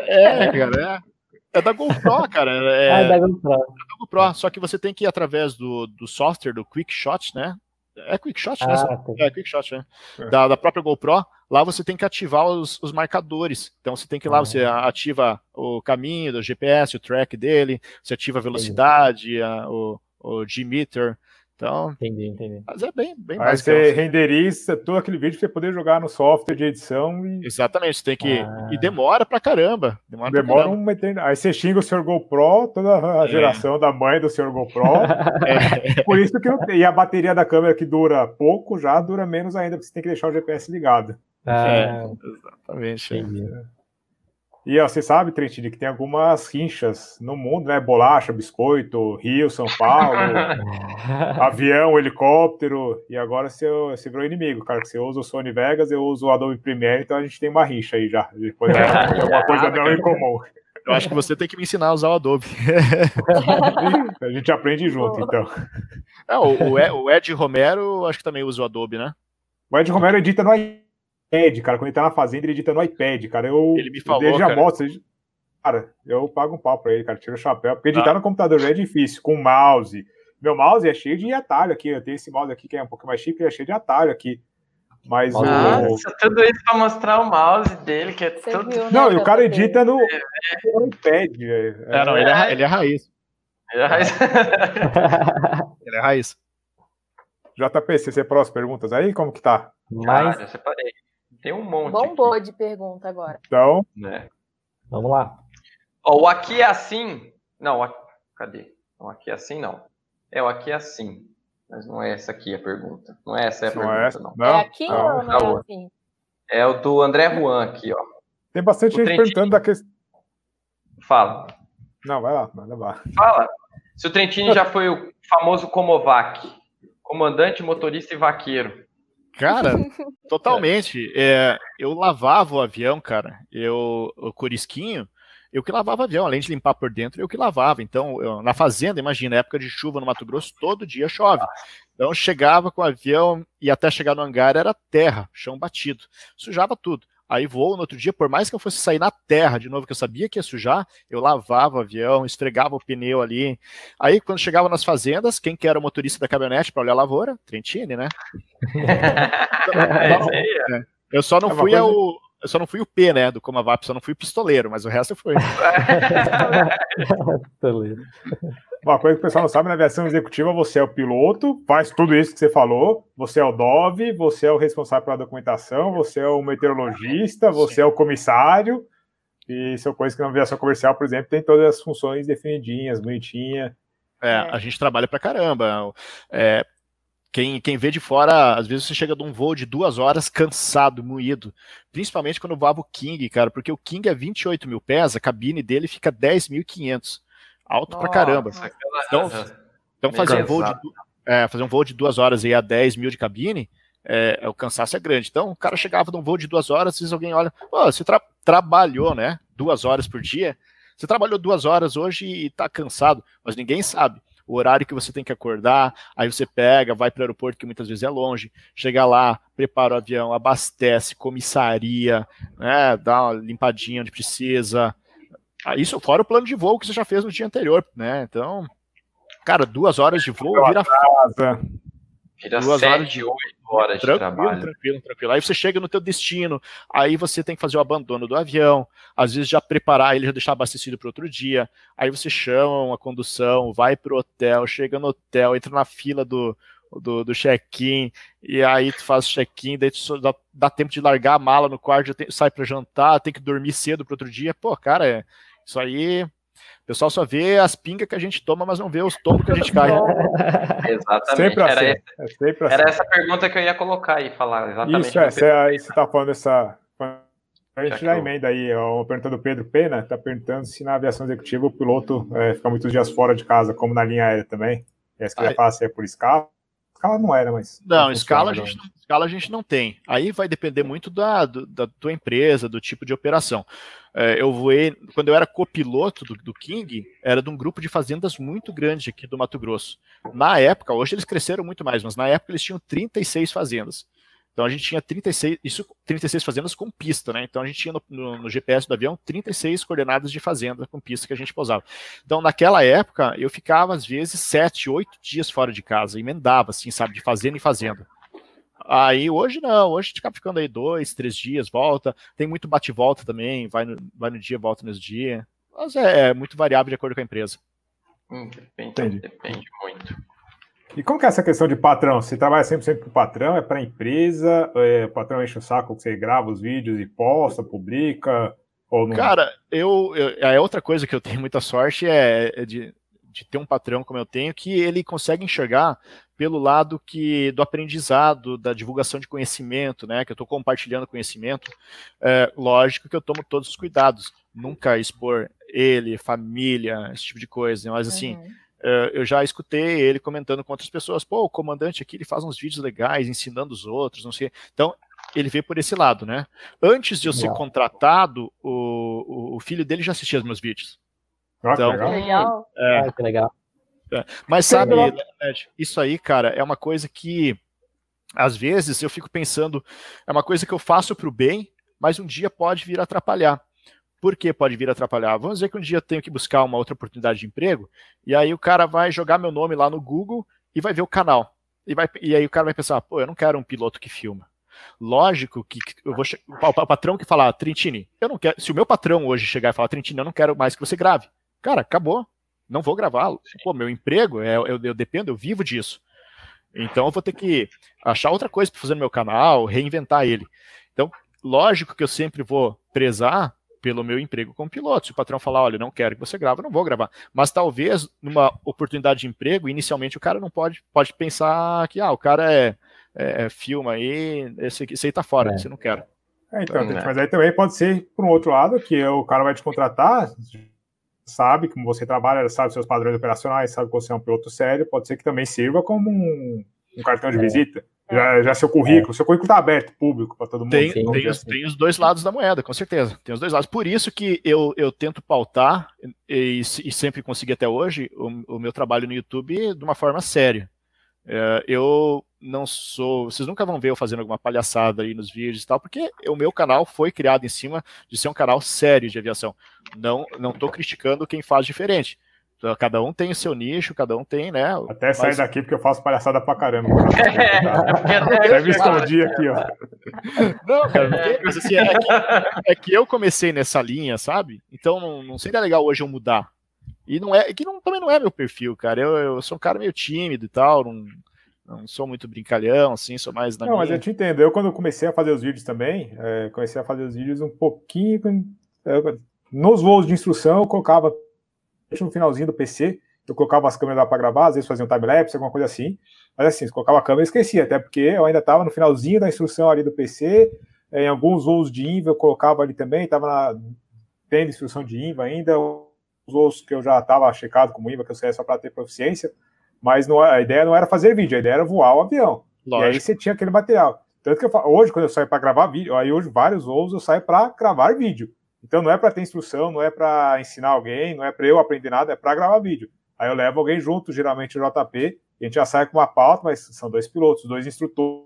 É, cara, é. É da GoPro, cara. É, ah, é da GoPro. É da GoPro, só que você tem que ir através do, do software, do Quick Shot, né? É Quick Shot, né? ah, né? Tá. É Quick Shot, né? É. Da, da própria GoPro. Lá você tem que ativar os, os marcadores. Então você tem que ir lá, ah. você ativa o caminho do GPS, o track dele, você ativa a velocidade, a, o, o G-meter. Então, entendi, entendi. Mas é bem, bem Aí você renderiza todo aquele vídeo para você poder jogar no software de edição e. Exatamente, você tem que. Ah. E demora pra caramba. Demora, demora pra caramba. uma eternidade. Aí você xinga o Sr. GoPro, toda a é. geração da mãe do Sr. GoPro. é. Por isso que não tem. E a bateria da câmera que dura pouco já dura menos ainda, porque você tem que deixar o GPS ligado. Ah, é, exatamente. E ó, você sabe, Trentini, que tem algumas rinchas no mundo, né? Bolacha, biscoito, Rio, São Paulo, avião, helicóptero. E agora você, você virou inimigo, cara. Você usa o Sony Vegas, eu uso o Adobe Premiere, então a gente tem uma rixa aí já. Depois é uma coisa não em comum. Eu acho que você tem que me ensinar a usar o Adobe. a gente aprende junto, então. É, o, o Ed Romero, acho que também usa o Adobe, né? O Ed Romero edita no iPad, cara. Quando ele tá na fazenda, ele edita no iPad, cara. Eu, ele me falou, eu já mostro. Cara, eu pago um pau pra ele, cara. Tira o chapéu. Porque editar ah. no computador já é difícil, com mouse. Meu mouse é cheio de atalho aqui. Eu tenho esse mouse aqui que é um pouco mais chique, é cheio de atalho aqui. Mas Nossa, o... tudo isso pra mostrar o mouse dele, que é tudo. Viu, né, não, e o cara edita no, no iPad. É, é, não, ele é, ele é raiz. Ele é raiz. ele é raiz. JP, você separou as perguntas aí? Como que tá? Mas... Ah, eu separei. Tem um monte. Bombou de pergunta agora. Então. Né? Vamos lá. Ó, o aqui é assim. Não, aqui... cadê? O aqui é assim, não. É, o aqui é assim. Mas não é essa aqui a pergunta. Não é essa a não é pergunta, é não. não. É aqui não, ou não é assim? É o do André Juan aqui, ó. Tem bastante o gente Trentini... perguntando da questão. Fala. Não, vai lá, manda lá. Fala. Se o Trentini já foi o famoso Comovac, comandante, motorista e vaqueiro. Cara, totalmente. É, eu lavava o avião, cara. Eu, o Curisquinho, eu que lavava o avião, além de limpar por dentro, eu que lavava. Então, eu, na fazenda, imagina, época de chuva no Mato Grosso, todo dia chove. Então, eu chegava com o avião e até chegar no hangar era terra, chão batido. Sujava tudo. Aí voo no outro dia, por mais que eu fosse sair na terra de novo, que eu sabia que ia sujar, eu lavava o avião, esfregava o pneu ali. Aí quando chegava nas fazendas, quem que era o motorista da caminhonete para olhar a lavoura? Trentini, né? É, é. eu só não é fui coisa... ao, eu só não fui o P, né, do Comavap, só não fui o pistoleiro, mas o resto eu fui. Uma coisa que o pessoal não sabe, na aviação executiva você é o piloto, faz tudo isso que você falou, você é o DOV, você é o responsável pela documentação, você é o meteorologista, você é o comissário, e são coisas que na aviação comercial, por exemplo, tem todas as funções definidinhas, bonitinhas. É, a gente trabalha pra caramba. É, quem, quem vê de fora, às vezes você chega de um voo de duas horas cansado, moído. Principalmente quando voava o King, cara, porque o King é 28 mil pés, a cabine dele fica 10.500. Alto Nossa, pra caramba. Então, então fazer, um voo de, é, fazer um voo de duas horas e a 10 mil de cabine, é, é, o cansaço é grande. Então, o cara chegava num voo de duas horas, às vezes alguém olha, você tra trabalhou, né? Duas horas por dia. Você trabalhou duas horas hoje e tá cansado, mas ninguém sabe o horário que você tem que acordar, aí você pega, vai para o aeroporto, que muitas vezes é longe, chega lá, prepara o avião, abastece, comissaria, né, dá uma limpadinha onde precisa. Ah, isso fora o plano de voo que você já fez no dia anterior, né? Então, Cara, duas horas de voo vira casa. Vira duas horas de oito horas tranquilo, de trabalho. Tranquilo, tranquilo. Aí você chega no teu destino, aí você tem que fazer o abandono do avião, às vezes já preparar ele, já deixar abastecido para outro dia. Aí você chama uma condução, vai pro hotel, chega no hotel, entra na fila do, do, do check-in, e aí tu faz o check-in, daí tu dá, dá, tempo de largar a mala no quarto, tem, sai para jantar, tem que dormir cedo pro outro dia. Pô, cara, é, isso aí o pessoal só vê as pingas que a gente toma, mas não vê os tombos que a gente cai. Exatamente. Sempre assim. Era, é sempre assim. era essa pergunta que eu ia colocar e falar. Exatamente. Isso, é, você, aí você está falando essa. A gente já, já emenda aí, a pergunta do Pedro Pena, está perguntando se na aviação executiva o piloto é, fica muitos dias fora de casa, como na linha aérea também. E essa que ia falar se é por escala. Escala não era, mas. Não, escala a, gente, escala a gente não tem. Aí vai depender muito da, do, da tua empresa, do tipo de operação. É, eu voei, quando eu era copiloto do, do, King, era de um grupo de fazendas muito grande aqui do Mato Grosso. Na época, hoje eles cresceram muito mais, mas na época eles tinham 36 fazendas. Então a gente tinha 36, isso 36 fazendas com pista, né? Então a gente tinha no, no, no, GPS do avião 36 coordenadas de fazenda com pista que a gente pousava. Então naquela época eu ficava às vezes 7, 8 dias fora de casa, emendava assim, sabe, de fazenda em fazenda. Aí hoje não, hoje a gente acaba ficando aí dois, três dias, volta. Tem muito bate-volta também, vai no, vai no dia, volta nesse dia. Mas é, é muito variável de acordo com a empresa. Hum, depende, depende muito. E como que é essa questão de patrão? Você trabalha sempre para o patrão? É para a empresa? É, o patrão enche o saco que você grava os vídeos e posta, publica? Ou não? Cara, eu, eu, a outra coisa que eu tenho muita sorte é, é de, de ter um patrão como eu tenho, que ele consegue enxergar pelo lado que do aprendizado, da divulgação de conhecimento, né? Que eu estou compartilhando conhecimento. É, lógico que eu tomo todos os cuidados, nunca expor ele, família, esse tipo de coisa. Mas assim, uhum. É, eu já escutei ele comentando com outras pessoas. Pô, o comandante aqui ele faz uns vídeos legais, ensinando os outros, não sei. Então ele vê por esse lado, né? Antes de eu ser contratado, o, o filho dele já assistia os meus vídeos. Ah, então, que legal. É, ah, que legal. É. Mas sabe, isso aí, cara, é uma coisa que às vezes eu fico pensando, é uma coisa que eu faço para o bem, mas um dia pode vir atrapalhar. Por que pode vir atrapalhar? Vamos dizer que um dia eu tenho que buscar uma outra oportunidade de emprego, e aí o cara vai jogar meu nome lá no Google e vai ver o canal. E, vai, e aí o cara vai pensar, pô, eu não quero um piloto que filma. Lógico que eu vou o patrão que falar, Trentini, eu não quero. Se o meu patrão hoje chegar e falar, Trentini, eu não quero mais que você grave. Cara, acabou. Não vou gravá-lo. Pô, meu emprego, é, eu, eu dependo, eu vivo disso. Então eu vou ter que achar outra coisa para fazer no meu canal, reinventar ele. Então, lógico que eu sempre vou prezar pelo meu emprego como piloto. Se o patrão falar, olha, não quero que você grave, eu não vou gravar. Mas talvez numa oportunidade de emprego, inicialmente o cara não pode, pode pensar que ah, o cara é, é, é filma aí, esse, esse aí tá fora, é. você não quer. É, então, mas aí também pode ser por um outro lado, que o cara vai te contratar, sabe como você trabalha, sabe seus padrões operacionais, sabe que você é um piloto sério, pode ser que também sirva como um, um cartão de é. visita. Já, já seu currículo, é. seu currículo está aberto, público, para todo mundo. Tem, tem, os, assim. tem, os, dois lados da moeda, com certeza. Tem os dois lados. Por isso que eu, eu tento pautar, e, e sempre consegui até hoje, o, o, meu trabalho no YouTube de uma forma séria. É, eu não sou. Vocês nunca vão ver eu fazendo alguma palhaçada aí nos vídeos e tal, porque o meu canal foi criado em cima de ser um canal sério de aviação. Não não estou criticando quem faz diferente. Cada um tem o seu nicho, cada um tem, né? Até mas... sair daqui porque eu faço palhaçada pra caramba. É, Deve esconder aqui, ó. Não, cara, mas assim, é que, é que, eu comecei nessa linha, sabe? Então não, não seria legal hoje eu mudar. E não é, que não, também não é meu perfil, cara. Eu, eu sou um cara meio tímido e tal, não, não sou muito brincalhão, assim, sou mais na Não, minha. mas eu te entendo. Eu, quando comecei a fazer os vídeos também, é, comecei a fazer os vídeos um pouquinho. É, nos voos de instrução, eu colocava no finalzinho do PC, eu colocava as câmeras lá para gravar, às vezes fazia um time-lapse, alguma coisa assim. Mas assim, se colocava a câmera, eu esquecia, até porque eu ainda estava no finalzinho da instrução ali do PC. Em alguns voos de INVA eu colocava ali também, estava tendo instrução de INVA ainda. Os voos que eu já estava checado como INVA, que eu saía só para ter proficiência. Mas não, a ideia não era fazer vídeo, a ideia era voar o avião. Lógico. E aí você tinha aquele material. Tanto que eu hoje, quando eu saio para gravar vídeo, aí hoje vários voos eu saio para gravar vídeo. Então não é para ter instrução, não é para ensinar alguém, não é para eu aprender nada, é para gravar vídeo. Aí eu levo alguém junto, geralmente o JP, e a gente já sai com uma pauta, mas são dois pilotos, dois instrutores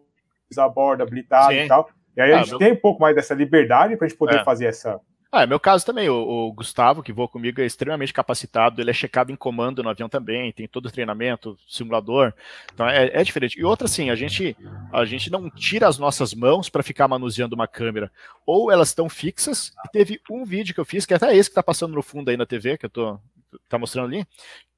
a bordo, habilitados e tal. E aí a ah, gente meu... tem um pouco mais dessa liberdade para a gente poder é. fazer essa, Ah, é meu caso também. O, o, Gustavo, que voa comigo, é extremamente capacitado. Ele é checado em comando no avião também, tem todo o treinamento, simulador. Então é, é diferente. E outra, assim, a gente, a gente não tira as nossas mãos para ficar manuseando uma câmera. Ou elas estão fixas. E teve um vídeo que eu fiz, que é até esse que está passando no fundo aí na TV, que eu tô tá mostrando ali,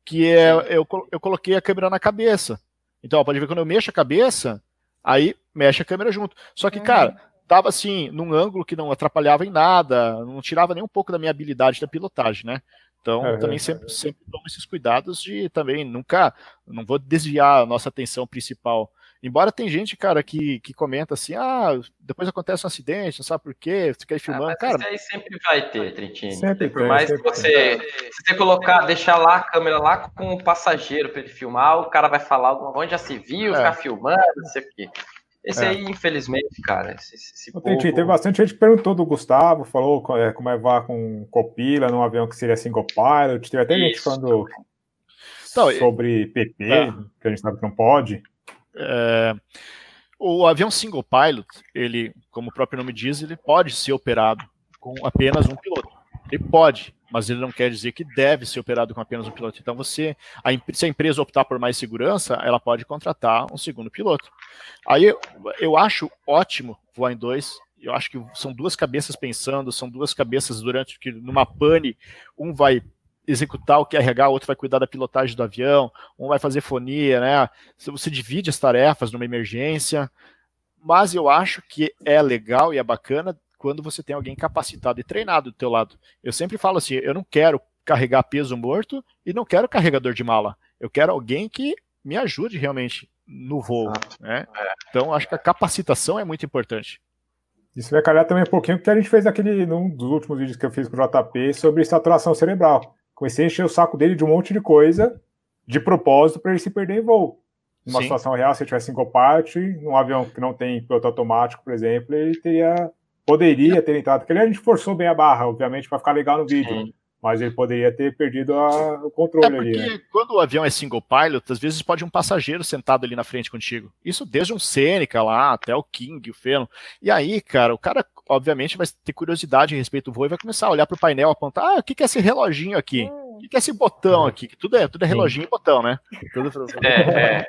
que é eu, eu coloquei a câmera na cabeça. Então, ó, pode ver quando eu mexo a cabeça, aí mexe a câmera junto. Só que, uhum. cara estava assim, num ângulo que não atrapalhava em nada, não tirava nem um pouco da minha habilidade da pilotagem, né? Então, é, também sempre, sempre tomo esses cuidados de também nunca, não vou desviar a nossa atenção principal. Embora tem gente, cara, que, que comenta assim, ah, depois acontece um acidente, não sabe por quê, você quer ir ah, filmando, ah, cara. Isso aí sempre vai ter, Trentino. Sempre por mais que você, se você colocar, deixar lá a câmera lá com o passageiro para ele filmar, o cara vai falar onde já se viu, é. ficar filmando, não sei o quê. Esse é. aí, infelizmente, cara. Esse, esse povo... Teve bastante gente que perguntou do Gustavo, falou é, como é voar com copila num avião que seria single pilot. Teve até Isso. gente falando então, sobre PP, é. que a gente sabe que não pode. É, o avião single pilot, ele, como o próprio nome diz, ele pode ser operado com apenas um piloto. Ele pode, mas ele não quer dizer que deve ser operado com apenas um piloto. Então, você, a, se a empresa optar por mais segurança, ela pode contratar um segundo piloto. Aí eu, eu acho ótimo voar em dois. Eu acho que são duas cabeças pensando, são duas cabeças durante que numa pane, um vai executar o QRH, o outro vai cuidar da pilotagem do avião, um vai fazer fonia, né? Você divide as tarefas numa emergência. Mas eu acho que é legal e é bacana quando você tem alguém capacitado e treinado do teu lado. Eu sempre falo assim, eu não quero carregar peso morto e não quero carregador de mala. Eu quero alguém que me ajude realmente no voo. Né? Então, acho que a capacitação é muito importante. Isso vai calhar também um pouquinho, porque a gente fez aquele, num dos últimos vídeos que eu fiz com o JP, sobre saturação cerebral. Comecei a encher o saco dele de um monte de coisa, de propósito, para ele se perder em voo. Numa Sim. situação real, se ele tivesse single parte, num avião que não tem piloto automático, por exemplo, ele teria poderia ter entrado, porque a gente forçou bem a barra, obviamente, para ficar legal no vídeo. Sim. Mas ele poderia ter perdido a, o controle é ali. Né? quando o avião é single pilot, às vezes pode um passageiro sentado ali na frente contigo. Isso desde um Seneca lá até o King, o Feno. E aí, cara, o cara obviamente vai ter curiosidade a respeito do voo e vai começar a olhar para o painel, apontar, ah, o que, que é esse reloginho aqui? O que, que é esse botão aqui? Que tudo é, tudo é reloginho e botão, né? Tudo... É, é.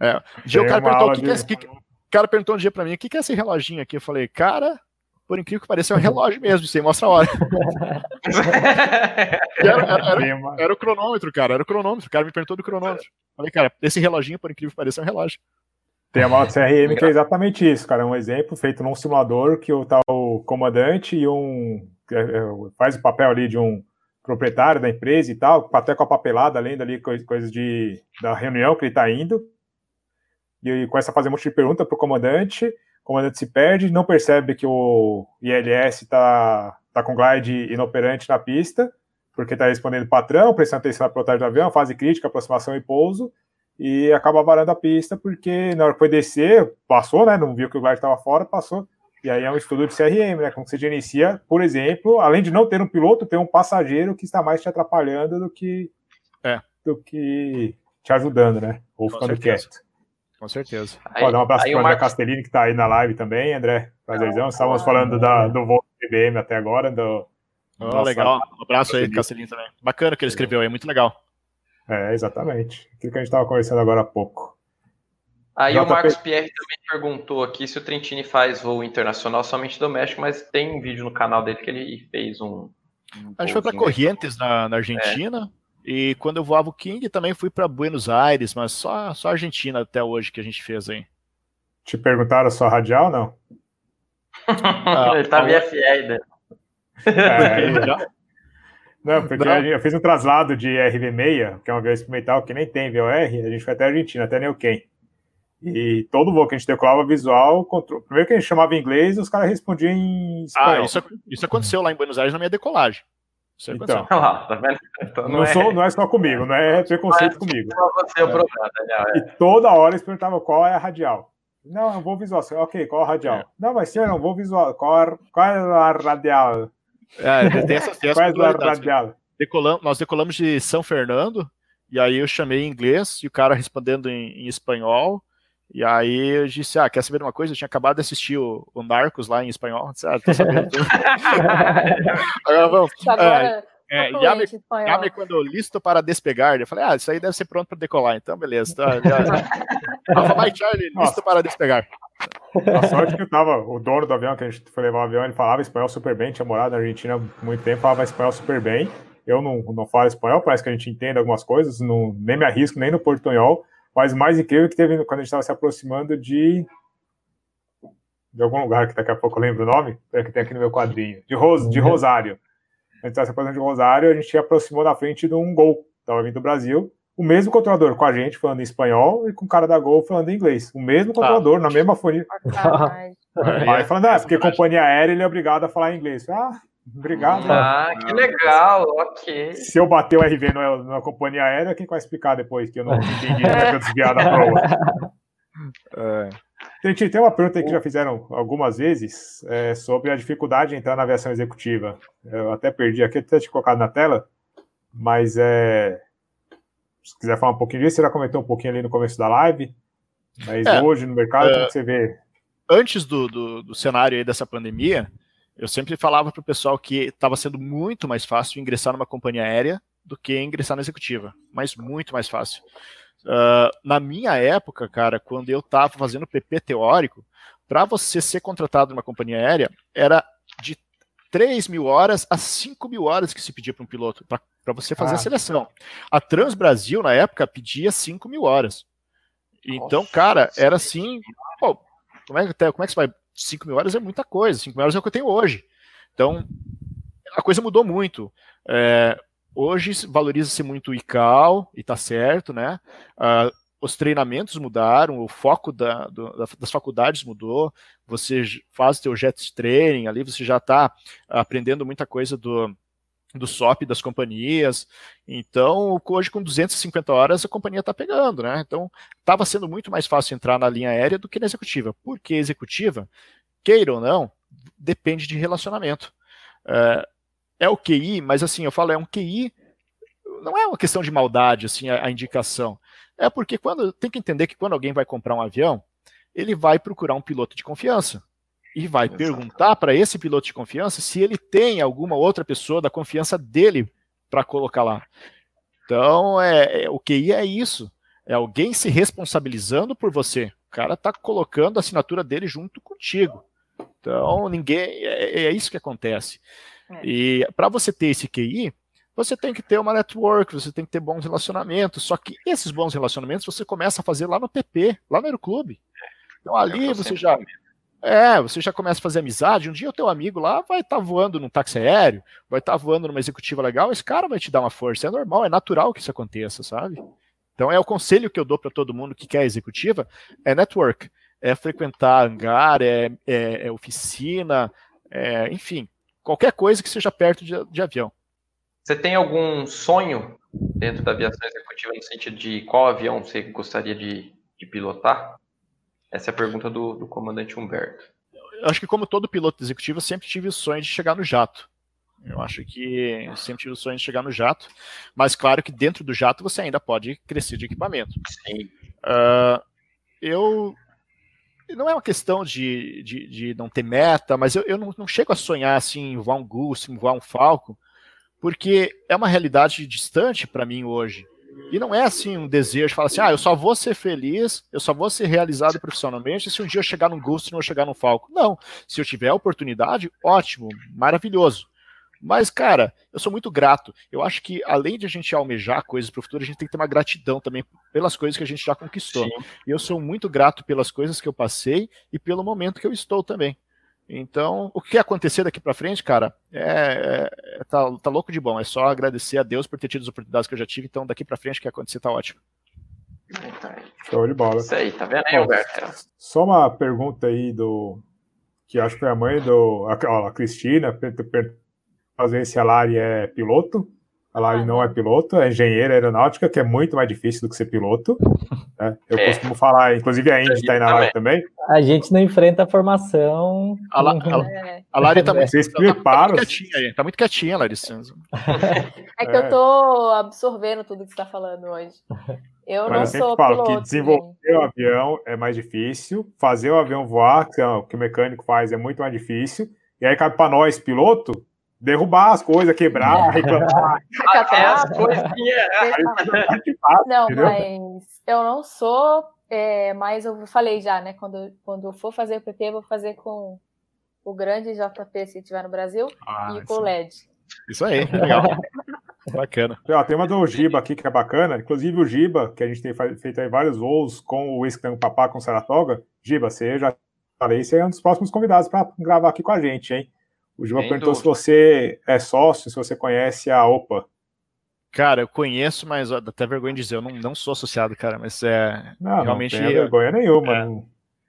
é. Um dia o cara perguntou, o que, que é esse, que, o cara perguntou um dia para mim, o que, que é esse reloginho aqui? Eu falei, cara, por incrível que pareça, é um relógio mesmo, você mostra a hora. era, era, era, era, o cronômetro, cara, era o cronômetro. O cara me perguntou do cronômetro. Falei, cara, esse reloginho, por incrível que pareça, é um relógio. Tem a moto CRM que é exatamente isso, cara. É um exemplo feito num simulador que o tal comandante e um. É, é, faz o papel ali de um proprietário da empresa e tal, até com a papelada, além dali coisas de, da reunião que ele está indo. E começa a fazer um monte de pergunta pro comandante o comandante se perde, não percebe que o ILS está tá com glide inoperante na pista, porque está respondendo patrão, prestando atenção na pilotagem do avião, fase crítica, aproximação e pouso, e acaba varando a pista, porque na hora que foi descer, passou, né? Não viu que o glide estava fora, passou. E aí é um estudo de CRM, né? Como você inicia, por exemplo, além de não ter um piloto, ter um passageiro que está mais te atrapalhando do que, é. do que te ajudando, né? Ou ficando quieto. Com certeza. Aí, Pode dar um abraço para o André Castellini, que está aí na live também, André. Prazerzão. Estávamos falando da, do voo do IBM até agora. Do, oh, nossa, legal. Um abraço aí, Castellini também. Bacana que ele escreveu aí, muito legal. É, exatamente. Aquilo que a gente estava conversando agora há pouco. Aí JP... o Marcos Pierre também perguntou aqui se o Trentini faz voo internacional somente doméstico, mas tem um vídeo no canal dele que ele fez um. um a gente foi para Corrientes, na, na Argentina. É. E quando eu voava o King, também fui para Buenos Aires, mas só, só Argentina até hoje que a gente fez aí. Te perguntaram a sua radial, não? Ah, Ele tá via ainda. É, não, porque não. eu fiz um traslado de RV6, que é uma avião experimental que nem tem VOR, a gente foi até a Argentina, até Neuquén. E todo voo que a gente decolava visual, control... primeiro que a gente chamava em inglês, os caras respondiam em ah, espanhol. Ah, isso, isso aconteceu lá em Buenos Aires na minha decolagem. Isso é então, lá, tá vendo? Então, não, não, é... Sou, não é só comigo, não é preconceito comigo. Você é. o problema, Daniel, é. E toda hora eles perguntavam qual é a radial. Não, eu vou visual. Ok, qual a radial? É. Não, mas senhor, não vou visual. Qual, é, qual é a radial? É, tem essas, tem qual é a radial? Decolamos, nós decolamos de São Fernando, e aí eu chamei em inglês, e o cara respondendo em, em espanhol, E aí eu disse, ah, quer saber de uma coisa? Eu tinha acabado de assistir o, o Narcos lá em espanhol. disse, ah, tô sabendo tudo. Agora vamos. Agora, é, llame, llame quando listo para despegar. Eu falei, ah, isso aí deve ser pronto para decolar. Então, beleza. Tá, já... Alpha Mike Charlie, listo Nossa. para despegar. A sorte que eu tava, o dono do avião, que a gente foi levar o avião, ele falava espanhol super bem, tinha morado na Argentina há muito tempo, falava espanhol super bem. Eu não, não falo espanhol, parece que a gente entende algumas coisas, não, nem me arrisco nem no portunhol. Mas o mais incrível é que teve quando a gente estava se aproximando de. de algum lugar que daqui a pouco eu lembro o nome, é que tem aqui no meu quadrinho, de, Ros, de uhum. Rosário. A gente estava se aproximando de Rosário, a gente se aproximou da frente de um gol, estava vindo do Brasil. O mesmo controlador com a gente falando em espanhol e com o cara da Gol falando em inglês. O mesmo ah. controlador, ah. na mesma fonia. Aí falando, ah, porque companhia aérea ele é obrigado a falar inglês. Ah, Obrigado. Ah, que legal, ok. Se eu bater o RV na companhia aérea, quem vai explicar depois que eu não entendi né, que eu desviar da prova? É. Tem, tem uma pergunta que já fizeram algumas vezes é, sobre a dificuldade de entrar na aviação executiva. Eu até perdi aqui, até te colocado na tela, mas é, se quiser falar um pouquinho disso, você já comentou um pouquinho ali no começo da live, mas é, hoje no mercado, é, como você vê? Antes do, do, do cenário aí dessa pandemia, eu sempre falava para o pessoal que estava sendo muito mais fácil ingressar numa companhia aérea do que ingressar na executiva, mas muito mais fácil. Uh, na minha época, cara, quando eu estava fazendo PP teórico, para você ser contratado numa companhia aérea, era de 3 mil horas a 5 mil horas que se pedia para um piloto, para você fazer ah. a seleção. A Trans Brasil, na época, pedia 5 mil horas. Então, cara, era assim, pô, como é, que, como é que você vai 5 mil horas é muita coisa, 5 mil horas é o que eu tenho hoje. Então, a coisa mudou muito. É, hoje valoriza-se muito o ICAO, e tá certo, né? Uh, os treinamentos mudaram, o foco da, do, das faculdades mudou, você faz o teu jet training ali, você já está aprendendo muita coisa do, do SOP das companhias. Então, hoje com 250 horas a companhia está pegando, né? Então, estava sendo muito mais fácil entrar na linha aérea do que na executiva. Por que executiva? Queira ou não, depende de relacionamento. É, é o QI, mas assim, eu falo, é um QI, não é uma questão de maldade, assim, a, a indicação. É porque quando tem que entender que quando alguém vai comprar um avião, ele vai procurar um piloto de confiança e vai Exato. perguntar para esse piloto de confiança se ele tem alguma outra pessoa da confiança dele para colocar lá. Então, é, é, o QI é isso. É alguém se responsabilizando por você. O cara está colocando a assinatura dele junto contigo. Então, ninguém. É, é isso que acontece. É. E para você ter esse QI, você tem que ter uma network, você tem que ter bons relacionamentos. Só que esses bons relacionamentos você começa a fazer lá no PP, lá no Aeroclube. Então ali você já. É, você já começa a fazer amizade. Um dia o teu amigo lá vai estar tá voando num táxi aéreo, vai estar tá voando numa executiva legal, esse cara vai te dar uma força. É normal, é natural que isso aconteça, sabe? Então é o conselho que eu dou para todo mundo que quer executiva, é network, é frequentar hangar, é, é, é oficina, é, enfim, qualquer coisa que seja perto de, de avião. Você tem algum sonho dentro da aviação executiva no sentido de qual avião você gostaria de, de pilotar? Essa é a pergunta do, do comandante Humberto. Eu acho que, como todo piloto executivo, eu sempre tive o sonho de chegar no jato. Eu acho que eu sempre tive o sonho de chegar no jato, mas claro que dentro do jato você ainda pode crescer de equipamento. Sim. Uh, eu não é uma questão de, de, de, não ter meta, mas eu, eu não, não, chego a sonhar assim voar um em voar um Falcon, porque é uma realidade distante para mim hoje. E não é assim um desejo, fala assim, ah, eu só vou ser feliz, eu só vou ser realizado profissionalmente se um dia eu chegar num Ghost ou chegar num Falco. Não, se eu tiver a oportunidade, ótimo, maravilhoso. Mas, cara, eu sou muito grato. Eu acho que, além de a gente almejar coisas para o futuro, a gente tem que ter uma gratidão também pelas coisas que a gente já conquistou. Sim. E eu sou muito grato pelas coisas que eu passei e pelo momento que eu estou também. Então, o que acontecer daqui para frente, cara, é, é, tá, tá louco de bom. É só agradecer a Deus por ter tido as oportunidades que eu já tive. Então, daqui para frente, o que acontecer tá ótimo. Show de bola. Isso aí, tá vendo aí, Alberto? Só uma pergunta aí do. Que acho que foi a mãe do. A, a Cristina, fazer se a Lari é piloto. A Lari ah, não é piloto, é engenheira aeronáutica, que é muito mais difícil do que ser piloto. Né? Eu é. costumo falar, inclusive a Indy está aí na live também. A gente não enfrenta a formação. A, La, a, é. a Lari tá, Vocês tá, tá, tá muito quietinha aí. Tá muito quietinha, Larissa. É que eu tô absorvendo tudo que você está falando hoje. Eu Mas não eu sou falo piloto, que desenvolver o avião é mais difícil, fazer o avião voar, que, é o que o mecânico faz, é muito mais difícil. E aí cabe para nós, piloto, derrubar as coisas, quebrar, reclamar. Até as coisinhas. Não, mas eu não sou, é, mas eu falei já, né? Quando, quando eu for fazer o PP, vou fazer com o grande JP, se tiver no Brasil, ah, e com o LED. Isso aí, legal. bacana. Ó, tem uma do Giba aqui que é bacana. Inclusive o Giba, que a gente tem feito aí vários voos com o Escutando Papá com o Saratoga. Giba, você já falei, você é um dos próximos convidados para gravar aqui com a gente, hein? O Gilmar perguntou dúvida. se você é sócio, se você conhece a OPA. Cara, eu conheço, mas ó, até vergonha de dizer, eu não, não sou associado, cara, mas é não, realmente. Não tem vergonha nenhuma. É,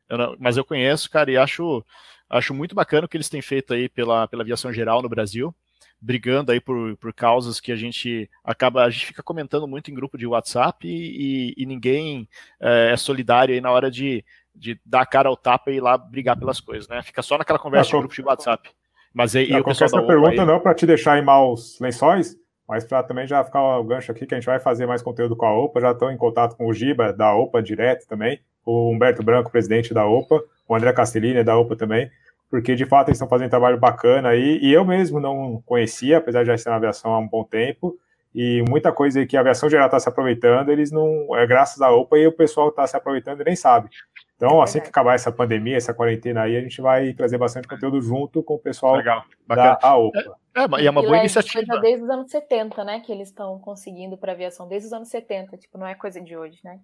eu não, mas eu conheço, cara, e acho, acho muito bacana o que eles têm feito aí pela, pela aviação geral no Brasil, brigando aí por, por causas que a gente acaba, a gente fica comentando muito em grupo de WhatsApp e, e, e ninguém é, é solidário aí na hora de, de dar a cara ao tapa e ir lá brigar pelas coisas, né? Fica só naquela conversa de grupo de WhatsApp. Mas aí, não, o pessoal essa pergunta aí... não para te deixar em maus lençóis, mas para também já ficar o gancho aqui que a gente vai fazer mais conteúdo com a OPA, já estão em contato com o Giba da OPA direto também, o Humberto Branco, presidente da OPA, o André Castellini da OPA também, porque de fato eles estão fazendo um trabalho bacana aí, e eu mesmo não conhecia, apesar de já estar na aviação há um bom tempo, e muita coisa que a aviação geral está se aproveitando, eles não, é graças à OPA e o pessoal está se aproveitando e nem sabe. Então, assim que acabar essa pandemia, essa quarentena aí, a gente vai trazer bastante conteúdo junto com o pessoal Legal, da AOPA. É, é, e é uma boa iniciativa. Desde os anos 70, né, que eles estão conseguindo para aviação, desde os anos 70, tipo, não é coisa de hoje, né?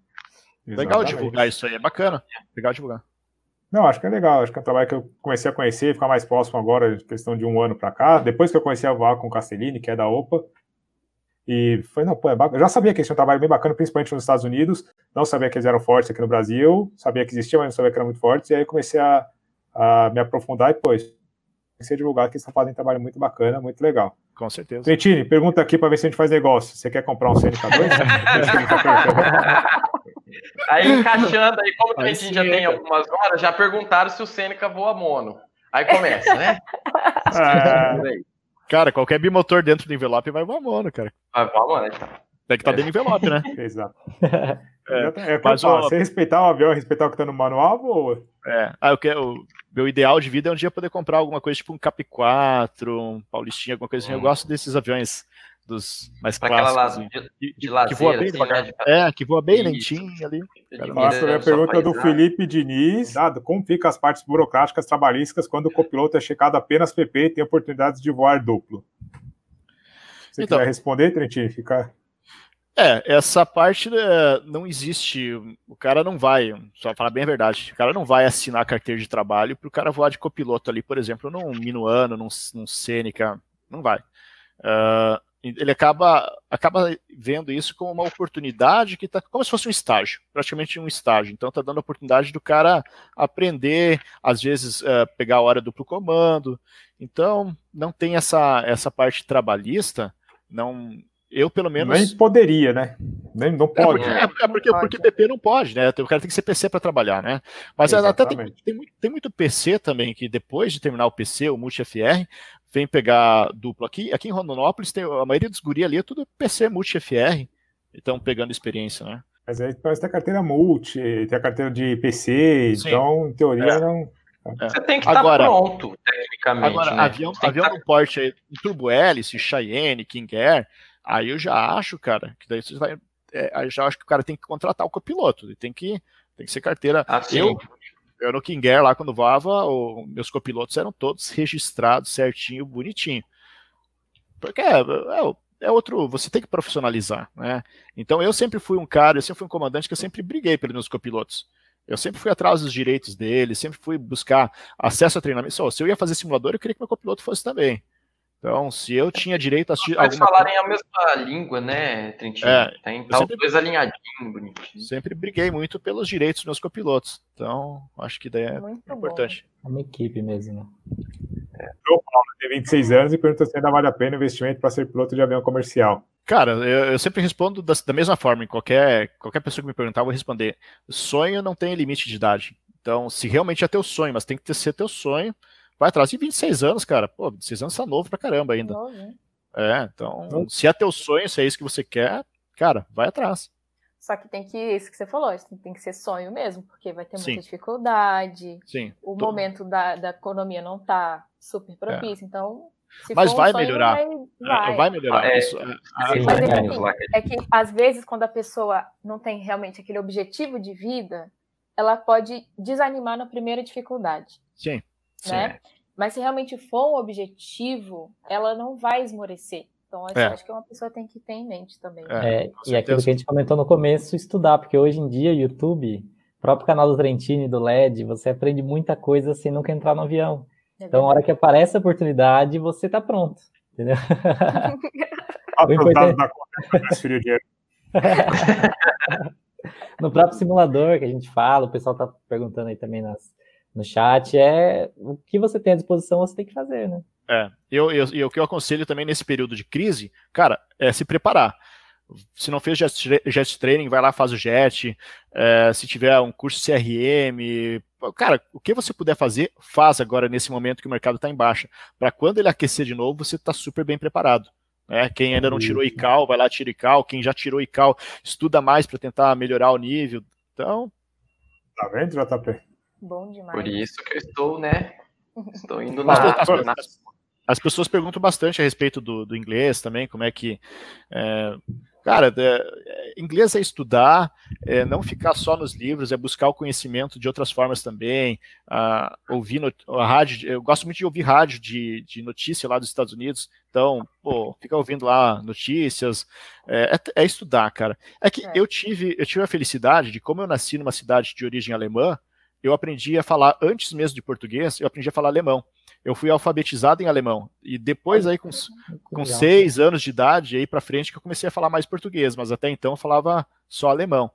Legal divulgar isso aí, é bacana. Legal divulgar. Não, acho que é legal. Acho que é um trabalho que eu comecei a conhecer, ficar mais próximo agora, questão de um ano para cá. Depois que eu comecei a voar com o Castellini, que é da OPA, e foi, não, pô, é bacana. Eu já sabia que eles tinham um trabalho bem bacana, principalmente nos Estados Unidos. Não sabia que eles eram fortes aqui no Brasil. Sabia que existiam, mas não sabia que eram muito fortes. E aí comecei a, a me aprofundar e depois comecei a divulgar que eles estão fazendo um trabalho muito bacana, muito legal. Com certeza. Trentini, pergunta aqui para ver se a gente faz negócio. Você quer comprar um CNK2? aí encaixando aí, como o Trentini já tem algumas horas, já perguntaram se o Seneca voa mono. Aí começa, né? Ah, Cara, qualquer bimotor dentro do envelope vai voar mono, cara. Vai voar mono, então. Tem que estar tá dentro do envelope, né? Exato. É, é mas o... Você respeitar o avião, respeitar o que está no manual, voa. É. Ah, eu quero, o meu ideal de vida é um dia poder comprar alguma coisa tipo um Cap 4, um Paulistinha, alguma coisa assim. Eu hum. gosto desses aviões dos mais pra clássicos. Assim, de, de, de lazer, que voa bem assim, né. É, que voa bem lentinho ali. Faço a pergunta do Felipe Diniz. Dado, como fica as partes burocráticas trabalhistas quando o copiloto é checado apenas PP e tem oportunidades de voar duplo? Você então, quer responder, Trentinho? Fica... É, essa parte né, não existe. O cara não vai, só falar bem a verdade, o cara não vai assinar carteira de trabalho para o cara voar de copiloto ali, por exemplo, num Minuano, num, num Seneca, não vai. Uh, ele acaba, acaba vendo isso como uma oportunidade que está como se fosse um estágio, praticamente um estágio. Então está dando a oportunidade do cara aprender, às vezes uh, pegar a hora duplo comando. Então não tem essa, essa parte trabalhista, não eu pelo menos. Nem poderia, né? Nem, não é pode. É porque, é, é porque, porque PP não pode, né? O cara tem que ser PC para trabalhar, né? Mas Exatamente. até tem, tem, tem, muito PC também que depois de terminar o PC, o Multi-FR, vem pegar duplo. Aqui, aqui em Rondonópolis, tem, a maioria dos guri ali é tudo PC multi-FR, estão pegando experiência, né? Mas aí parece que tem a carteira multi, tem a carteira de PC, Sim. então, em teoria, é. não. É. Você tem que estar agora, pronto, tecnicamente. Agora, né? avião, avião no porte aí, Turbo Hélice, Cheyenne, King Air, aí eu já acho, cara, que daí você vai. É, aí eu já acho que o cara tem que contratar o copiloto, ele tem que, tem que ser carteira. Ah, eu, eu no King Air, lá quando voava, o, meus copilotos eram todos registrados certinho, bonitinho. Porque é, é, é, outro, você tem que profissionalizar, né? Então eu sempre fui um cara, eu sempre fui um comandante que eu sempre briguei pelos meus copilotos. Eu sempre fui atrás dos direitos deles, sempre fui buscar acesso a treinamento. Só, se eu ia fazer simulador, eu queria que meu copiloto fosse também. Então, se eu tinha direito a assistir. Mas falarem a mesma língua, né, Trentinho? É, Tem tá sempre, dois alinhadinhos, bonitinho. Sempre briguei muito pelos direitos dos meus copilotos. Então, acho que daí é muito importante. É uma equipe mesmo, né? O Paulo tem 26 anos e pergunta se ainda vale a pena o investimento para ser piloto de avião comercial. Cara, eu, eu sempre respondo da, da, mesma forma. Em qualquer, qualquer pessoa que me perguntar, eu vou responder. Sonho não tem limite de idade. Então, se realmente é teu sonho, mas tem que ter, ser teu sonho, vai atrás. de 26 anos, cara. Pô, 26 anos tá novo pra caramba ainda. É, então, se é teu sonho, se é isso que você quer, cara, vai atrás. Só que tem que, isso que você falou, tem que ser sonho mesmo, porque vai ter muita Sim. dificuldade. Sim. O Tô... momento da, da economia não tá super propício, é. então. Mas vai, um sonho, melhorar. Vai, vai. vai melhorar. É, Isso, é, é, é que às vezes, quando a pessoa não tem realmente aquele objetivo de vida, ela pode desanimar na primeira dificuldade. Sim. Né? Mas se realmente for um objetivo, ela não vai esmorecer. Então, é. acho que uma pessoa tem que ter em mente também. É, é e aquilo que a gente comentou no começo, estudar, porque hoje em dia, YouTube, próprio canal do Trentini, do LED, você aprende muita coisa sem nunca entrar no avião. É então, na hora que aparece a oportunidade, você está pronto. Entendeu? o importante... no próprio simulador que a gente fala, o pessoal está perguntando aí também nas, no chat, é o que você tem à disposição, você tem que fazer, né? É, eu, eu, eu, o que eu aconselho também nesse período de crise, cara, é se preparar. Se não fez jet, jet training, vai lá, faz o jet. É, se tiver um curso CRM, cara, o que você puder fazer, faz agora nesse momento que o mercado está em baixa. Para quando ele aquecer de novo, você está super bem preparado. É, quem ainda não tirou ICAO, vai lá, tira ICAO. Quem já tirou ICAO, estuda mais para tentar melhorar o nível. Então. Tá vendo, JP? Bom demais. Por isso que eu estou, né? Estou indo na. As, as, as pessoas perguntam bastante a respeito do, do inglês também, como é que. É, cara, é, inglês é estudar, é não ficar só nos livros, é buscar o conhecimento de outras formas também. A, ouvir no, a rádio, eu gosto muito de ouvir rádio de, de notícia lá dos Estados Unidos, então, pô, fica ouvindo lá notícias, é, é, é estudar, cara. É que é. eu tive, eu tive a felicidade de, como eu nasci numa cidade de origem alemã, eu aprendi a falar, antes mesmo de português, eu aprendi a falar alemão eu fui alfabetizado em alemão. E depois, aí, com, com seis anos de idade, aí para frente, que eu comecei a falar mais português, mas até então eu falava só alemão.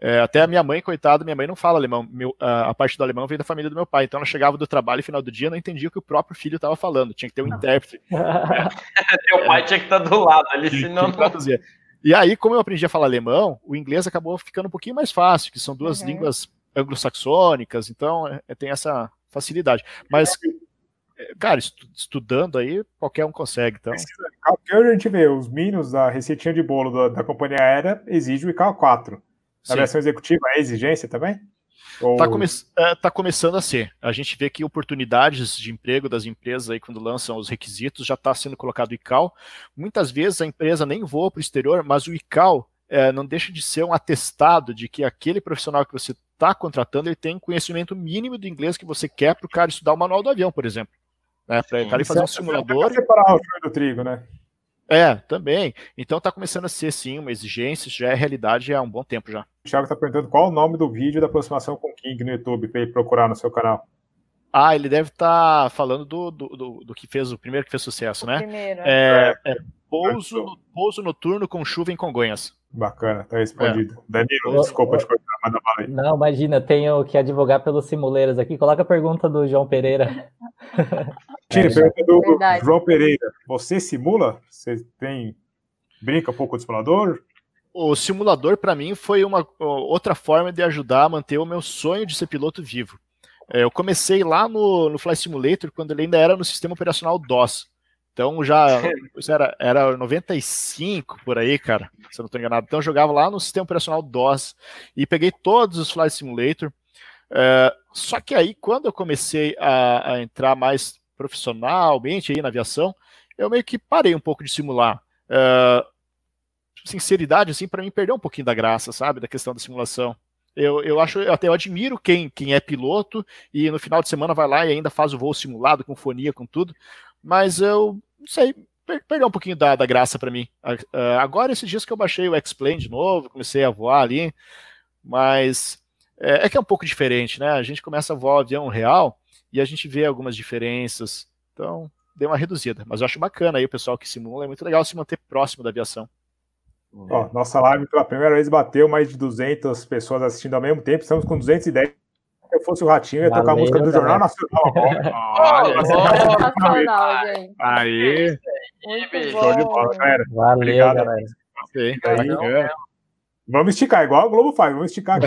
É, até a minha mãe, coitada, minha mãe não fala alemão. Meu, a, a, parte do alemão veio da família do meu pai. Então ela chegava do trabalho e final do dia não entendia o que o próprio filho estava falando. Tinha que ter um intérprete. é. Teu pai tinha que estar tá do lado ali, senão não. E aí, como eu aprendi a falar alemão, o inglês acabou ficando um pouquinho mais fácil, que são duas uhum. línguas anglo-saxônicas, então é, tem essa facilidade. Mas cara, estudando aí, qualquer um consegue. Então. Porque a gente vê os Minos, a receitinha de bolo da, da companhia aérea exige o ICAO 4. Na Sim. versão executiva é exigência também? Está come é, tá começando a ser. A gente vê que oportunidades de emprego das empresas aí quando lançam os requisitos já está sendo colocado o ICAO. Muitas vezes a empresa nem voa para o exterior, mas o ICAO é, não deixa de ser um atestado de que aquele profissional que você está contratando ele tem conhecimento mínimo do inglês que você quer para o cara estudar o manual do avião, por exemplo. Né, para o cara fazer um simulador. É separar o joio do trigo, né? É, também. Então está começando a ser sim uma exigência, já é realidade há um bom tempo já. O Thiago está perguntando qual o nome do vídeo da aproximação com o King no YouTube para ele procurar no seu canal. Ah, ele deve estar tá falando do, do, do, do, que fez o primeiro que fez sucesso, o né? Primeiro. É, é, pouso, pouso noturno com chuva em Congonhas. Bacana, tá respondido. É. Danilo, desculpa te cortar, manda bala aí. Não, imagina, tenho que advogar pelos simuleiros aqui. Coloca a pergunta do João Pereira. Tira, é, pergunta do Verdade. João Pereira. Você simula? Você tem. Brinca um pouco de simulador? O simulador, para mim, foi uma outra forma de ajudar a manter o meu sonho de ser piloto vivo. É, eu comecei lá no, no Flight Simulator, quando ele ainda era no sistema operacional DOS. Então já era, era 95 por aí, cara, se eu não estou enganado. Então eu jogava lá no sistema operacional DOS e peguei todos os Flight Simulator. É, só que aí, quando eu comecei a, a, entrar mais profissionalmente aí na aviação, eu meio que parei um pouco de simular. É, sinceridade, assim, para mim perdeu um pouquinho da graça, sabe, da questão da simulação. Eu, eu acho, eu até eu admiro quem, quem é piloto e no final de semana vai lá e ainda faz o voo simulado com fonia, com tudo mas eu não sei, per perdeu um pouquinho da, da graça para mim. Uh, agora, esses dias que eu baixei o X-Plane de novo, comecei a voar ali, mas é, é, que é um pouco diferente, né? A gente começa a voar o avião real e a gente vê algumas diferenças, então deu uma reduzida. Mas eu acho bacana aí o pessoal que simula, é muito legal se manter próximo da aviação. Nossa live pela primeira vez bateu mais de 200 pessoas assistindo ao mesmo tempo, estamos com 210 se eu fosse o Ratinho, ia Valeu, tocar a música do Jornal Nacional Olha, Nacional, gente. Aí. Show de bola, galera. Valeu, Obrigado, galera. Aí, é. Vamos esticar, igual a Globo faz, vamos esticar aqui.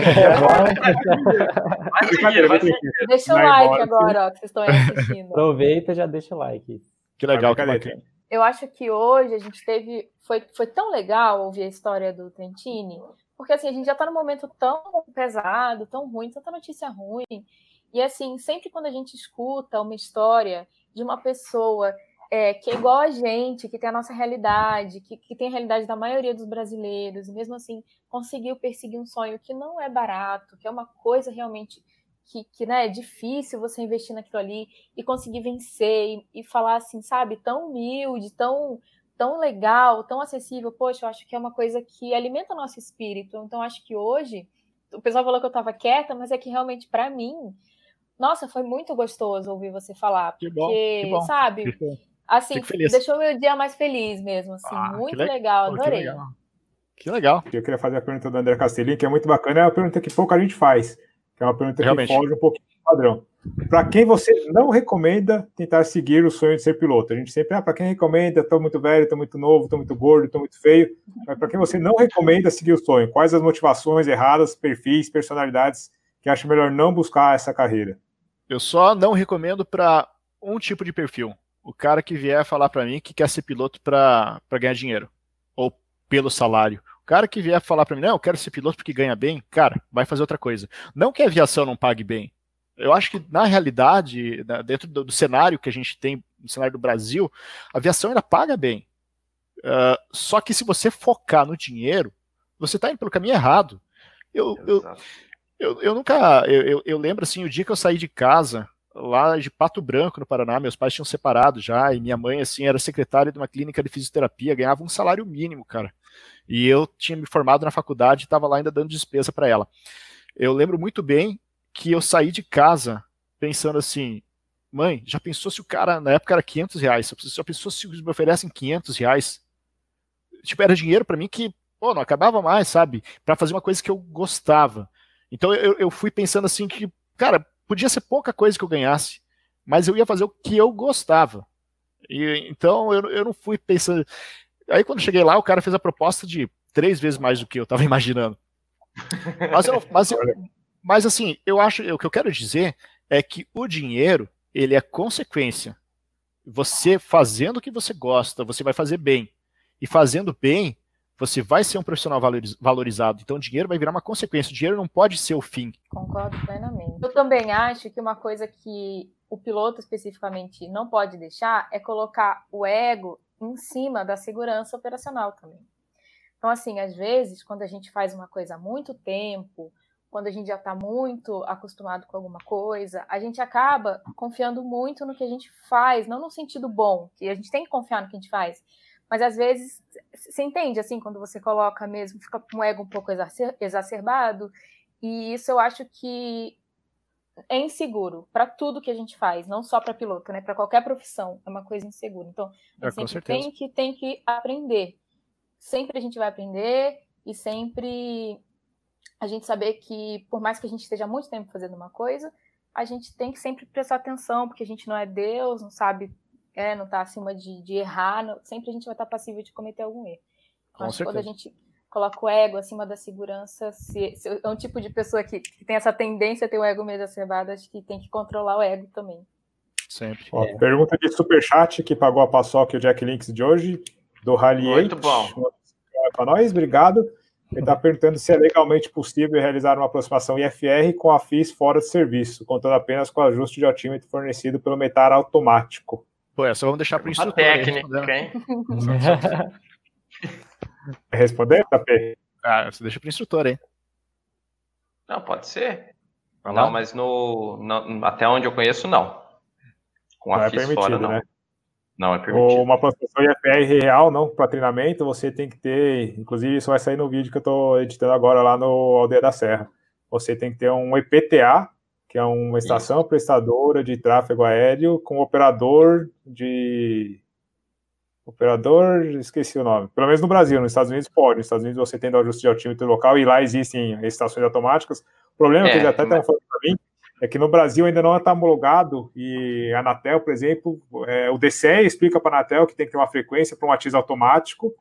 deixa o like agora, ó, que vocês estão assistindo. Aproveita e já deixa o like. Que legal, que bacana. Eu acho que hoje a gente teve. Foi, foi tão legal ouvir a história do Trentini, porque assim, a gente já está num momento tão pesado, tão ruim, tanta notícia ruim. E assim, sempre quando a gente escuta uma história de uma pessoa é, que é igual a gente, que tem a nossa realidade, que, que tem a realidade da maioria dos brasileiros, e mesmo assim conseguiu perseguir um sonho que não é barato, que é uma coisa realmente que, que né, é difícil você investir naquilo ali e conseguir vencer e, e falar assim, sabe, tão humilde, tão tão legal, tão acessível, poxa, eu acho que é uma coisa que alimenta o nosso espírito. Então, acho que hoje, o pessoal falou que eu estava quieta, mas é que realmente, para mim, nossa, foi muito gostoso ouvir você falar. Que bom, porque, que bom. sabe, assim, deixou meu dia mais feliz mesmo, assim, ah, muito legal, adorei. Que legal. que legal. Eu queria fazer a pergunta do André Castellini, que é muito bacana, é uma pergunta que pouca gente faz, que é uma pergunta Realmente. que foge um pouquinho do padrão. Para quem você não recomenda tentar seguir o sonho de ser piloto? A gente sempre, ah, para quem recomenda, estou muito velho, estou muito novo, estou muito gordo, estou muito feio. Mas para quem você não recomenda seguir o sonho? Quais as motivações erradas, perfis, personalidades que acha melhor não buscar essa carreira? Eu só não recomendo para um tipo de perfil. O cara que vier falar para mim que quer ser piloto para ganhar dinheiro ou pelo salário. O cara que vier falar para mim, não, eu quero ser piloto porque ganha bem, cara, vai fazer outra coisa. Não que a aviação não pague bem, eu acho que, na realidade, dentro do, do, cenário que a gente tem, no cenário do Brasil, a aviação ainda paga bem. Uh, só que se você focar no dinheiro, você está indo pelo caminho errado. Eu, eu, eu, eu, nunca. Eu, eu lembro assim, o dia que eu saí de casa, lá de Pato Branco, no Paraná, meus pais tinham separado já, e minha mãe, assim, era secretária de uma clínica de fisioterapia, ganhava um salário mínimo, cara. E eu tinha me formado na faculdade e estava lá ainda dando despesa para ela. Eu lembro muito bem que eu saí de casa pensando assim, mãe, já pensou se o cara, na época era 500 reais, já pensou se me oferecem 500 reais? Tipo, era dinheiro para mim que, pô, não acabava mais, sabe? Para fazer uma coisa que eu gostava. Então eu, eu fui pensando assim que, cara, podia ser pouca coisa que eu ganhasse, mas eu ia fazer o que eu gostava. E, então eu, eu não fui pensando. Aí quando cheguei lá, o cara fez a proposta de três vezes mais do que eu estava imaginando. Mas, eu, mas, eu, mas assim, eu acho, o que eu quero dizer é que o dinheiro, ele é consequência. Você fazendo o que você gosta, você vai fazer bem. E fazendo bem, você vai ser um profissional valorizado. Então, o dinheiro vai virar uma consequência. O dinheiro não pode ser o fim. Concordo plenamente. Eu também acho que uma coisa que o piloto especificamente não pode deixar é colocar o ego em cima da segurança operacional também. Então, assim, às vezes, quando a gente faz uma coisa há muito tempo, quando a gente já está muito acostumado com alguma coisa, a gente acaba confiando muito no que a gente faz, não no sentido bom, que a gente tem que confiar no que a gente faz, mas às vezes você entende assim quando você coloca mesmo, fica com o ego um pouco exacerbado, e isso eu acho que é inseguro para tudo que a gente faz, não só para piloto, né? Para qualquer profissão é uma coisa insegura. Então, a gente é, sempre tem que tem que aprender. Sempre a gente vai aprender e sempre a gente saber que, por mais que a gente esteja muito tempo fazendo uma coisa, a gente tem que sempre prestar atenção, porque a gente não é Deus, não sabe, é, não está acima de, de errar, não, sempre a gente vai estar passível de cometer algum erro. Então, quando a gente coloca o ego acima da segurança, se, se é um tipo de pessoa que, que, tem essa tendência a ter o ego meio exacerbado, acho que tem que controlar o ego também. Sempre. Ó, é. Pergunta de superchat que pagou a paçoca e o Jack Links de hoje, do Rally Muito bom. Para nós, obrigado. Ele está perguntando se é legalmente possível realizar uma aproximação IFR com a FIS fora de serviço, contando apenas com o ajuste de altímetro fornecido pelo metar automático. Pô, essa vamos deixar para o instrutor. técnica, hein? responder, Tapê? Ah, você deixa para o instrutor, hein? Não, pode ser. Não, mas no, no, até onde eu conheço, não. Com a não é FIS fora, não. Né? Não é permitido. Uma prospecção IFR real, não, para treinamento, você tem que ter, inclusive isso vai sair no vídeo que eu estou editando agora lá no Aldeia da Serra. Você tem que ter um EPTA, que é uma estação isso. prestadora de tráfego aéreo com operador de operador, esqueci o nome. Pelo menos no Brasil, nos Estados Unidos pode. Nos Estados Unidos você tem o ajuste de altímetro local e lá existem estações automáticas. O problema é, que eles até estão falando para mim é que no Brasil ainda não está homologado e a Anatel, por exemplo, é, o DCE explica para a Anatel que tem que ter uma frequência para um ativo automático,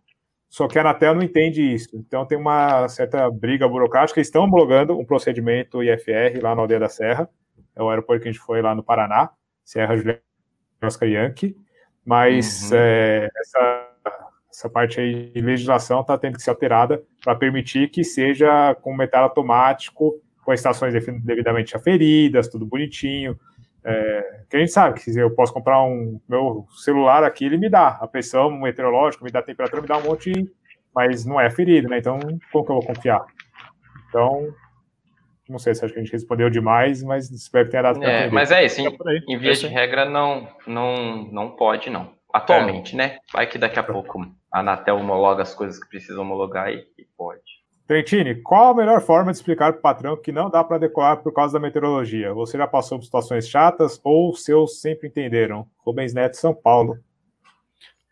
só que a Anatel não entende isso. Então tem uma certa briga burocrática. Eles estão homologando um procedimento IFR lá na Aldeia da Serra, é o aeroporto que a gente foi lá no Paraná, Serra Juliana Oscar Yankee, mas uhum. é, essa, essa parte aí de legislação está tendo que ser alterada para permitir que seja com metal automático com as estações devidamente aferidas, tudo bonitinho. É, que a gente sabe que eu posso comprar um meu celular aqui, ele me dá a pressão meteorológica, me dá a temperatura, me dá um monte, mas não é ferido, né? Então, como que eu vou confiar? Então, não sei se acho que a gente respondeu demais, mas espero que tenha dado é, Mas é isso, em, em via de regra, não, não, não pode, não. Atualmente, é. né? Vai que daqui a pouco a Anatel homologa as coisas que precisa homologar e, e pode. Trentini, qual a melhor forma de explicar para o patrão que não dá para decolar por causa da meteorologia? Você já passou por situações chatas ou seus sempre entenderam? Rubens Neto, São Paulo.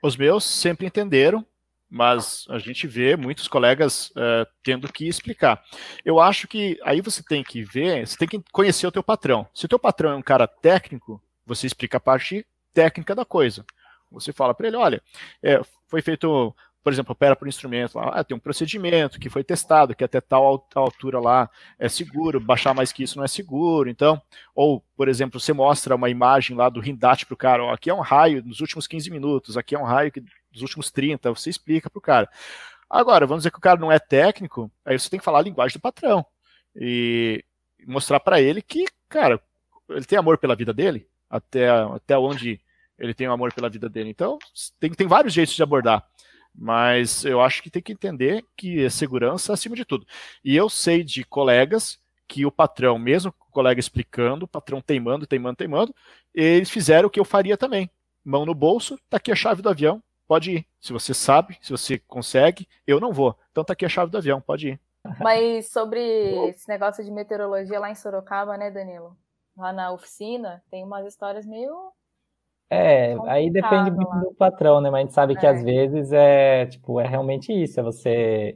Os meus sempre entenderam, mas a gente vê muitos colegas uh, tendo que explicar. Eu acho que aí você tem que ver, você tem que conhecer o teu patrão. Se o teu patrão é um cara técnico, você explica a parte técnica da coisa. Você fala para ele, olha, é, foi feito por exemplo, opera por instrumento, lá, ah, tem um procedimento que foi testado, que até tal altura lá é seguro, baixar mais que isso não é seguro, então, ou, por exemplo, você mostra uma imagem lá do Rindate para o cara, ó, aqui é um raio nos últimos 15 minutos, aqui é um raio que, dos últimos 30, você explica para o cara. Agora, vamos dizer que o cara não é técnico, aí você tem que falar a linguagem do patrão e mostrar para ele que, cara, ele tem amor pela vida dele, até, até onde ele tem amor pela vida dele. Então, tem, tem vários jeitos de abordar. Mas eu acho que tem que entender que é segurança acima de tudo. E eu sei de colegas que o patrão, mesmo o colega explicando, o patrão teimando, teimando, teimando, eles fizeram o que eu faria também. Mão no bolso, tá aqui a chave do avião, pode ir. Se você sabe, se você consegue, eu não vou. Então tá aqui a chave do avião, pode ir. Mas sobre esse negócio de meteorologia lá em Sorocaba, né, Danilo? Lá na oficina, tem umas histórias meio é, aí depende muito do patrão, né? Mas a gente sabe que é. às vezes é, tipo, é realmente isso, é você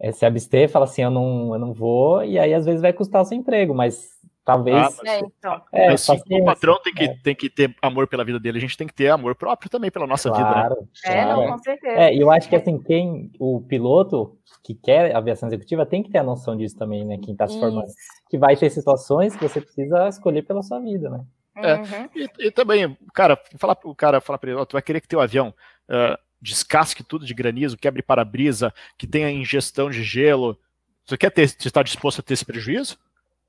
é, se abster, fala assim, eu não, eu não vou, e aí às vezes vai custar o seu emprego, mas talvez... Ah, mas, é, então. é, assim como o patrão tem que, é. tem que ter amor pela vida dele, a gente tem que ter amor próprio também pela nossa claro, vida, né? É, claro. não, com certeza. É, e eu acho que assim, quem, o piloto que quer aviação executiva tem que ter a noção disso também, né? Quem está se formando. Que vai ter situações que você precisa escolher pela sua vida, né? É, uhum. e, e, também, cara, fala, o cara fala para ele, oh, tu vai querer que teu avião uh, descasque tudo de granizo, quebre para-brisa, que tenha ingestão de gelo. Você quer ter, você está disposto a ter esse prejuízo?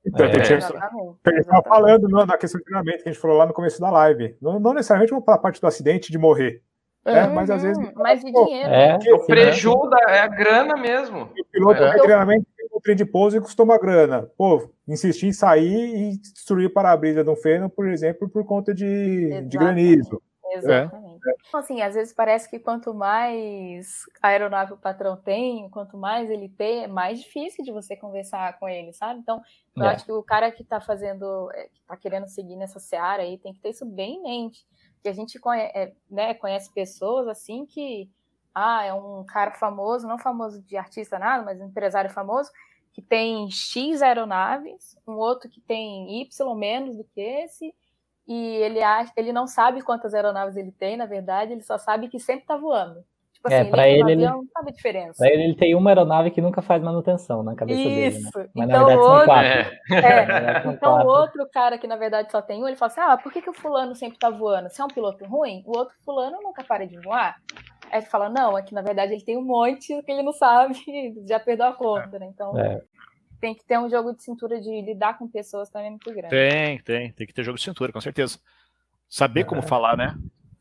Então, é, gente estava falando não, da questão de treinamento que a gente falou lá no começo da live. Não, não necessariamente para a parte do acidente de morrer. É, é mas às vezes. Uhum. mais de dinheiro. É, o prejuízo é a grana mesmo. O piloto é. treinamento trem de pouso e custou uma grana. Pô, insistir em sair e destruir o para-brisa de um feno, por exemplo, por conta de, de granizo. Exatamente. É. Então, assim, às vezes parece que quanto mais aeronave o patrão tem, quanto mais ele tem, é mais difícil de você conversar com ele, sabe? Então, eu é. acho que o cara que está fazendo, é, que está querendo seguir nessa seara aí, tem que ter isso bem em mente. Porque a gente conhece, é, né, conhece pessoas assim que, ah, é um cara famoso, não famoso de artista nada, mas um empresário famoso, que tem X aeronaves, um outro que tem Y menos do que esse, e ele acha, ele não sabe quantas aeronaves ele tem, na verdade, ele só sabe que sempre está voando. Tipo é, assim, para ele, ele não sabe a diferença. Para ele, ele tem uma aeronave que nunca faz manutenção na cabeça Isso. dele. Né? Mas então, na verdade outro, são quatro. É, então o outro cara que na verdade só tem um, ele fala assim: ah, por que, que o fulano sempre está voando? Se é um piloto ruim, o outro fulano nunca para de voar. Aí fala, não, é que na verdade ele tem um monte que ele não sabe, já perdeu a conta, né? Então é. tem que ter um jogo de cintura de lidar com pessoas também muito grande. Tem, tem, tem que ter jogo de cintura, com certeza. Saber é. como falar, né?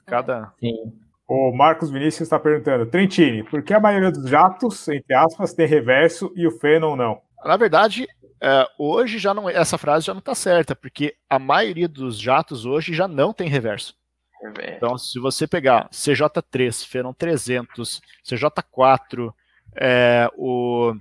Cada. Sim. O Marcos Vinícius está perguntando, Trentini, por que a maioria dos jatos, entre aspas, tem reverso e o Fênon não? Na verdade, é, hoje já não essa frase já não está certa, porque a maioria dos jatos hoje já não tem reverso. Então, se você pegar CJ3, Feron 300, CJ4, é, o,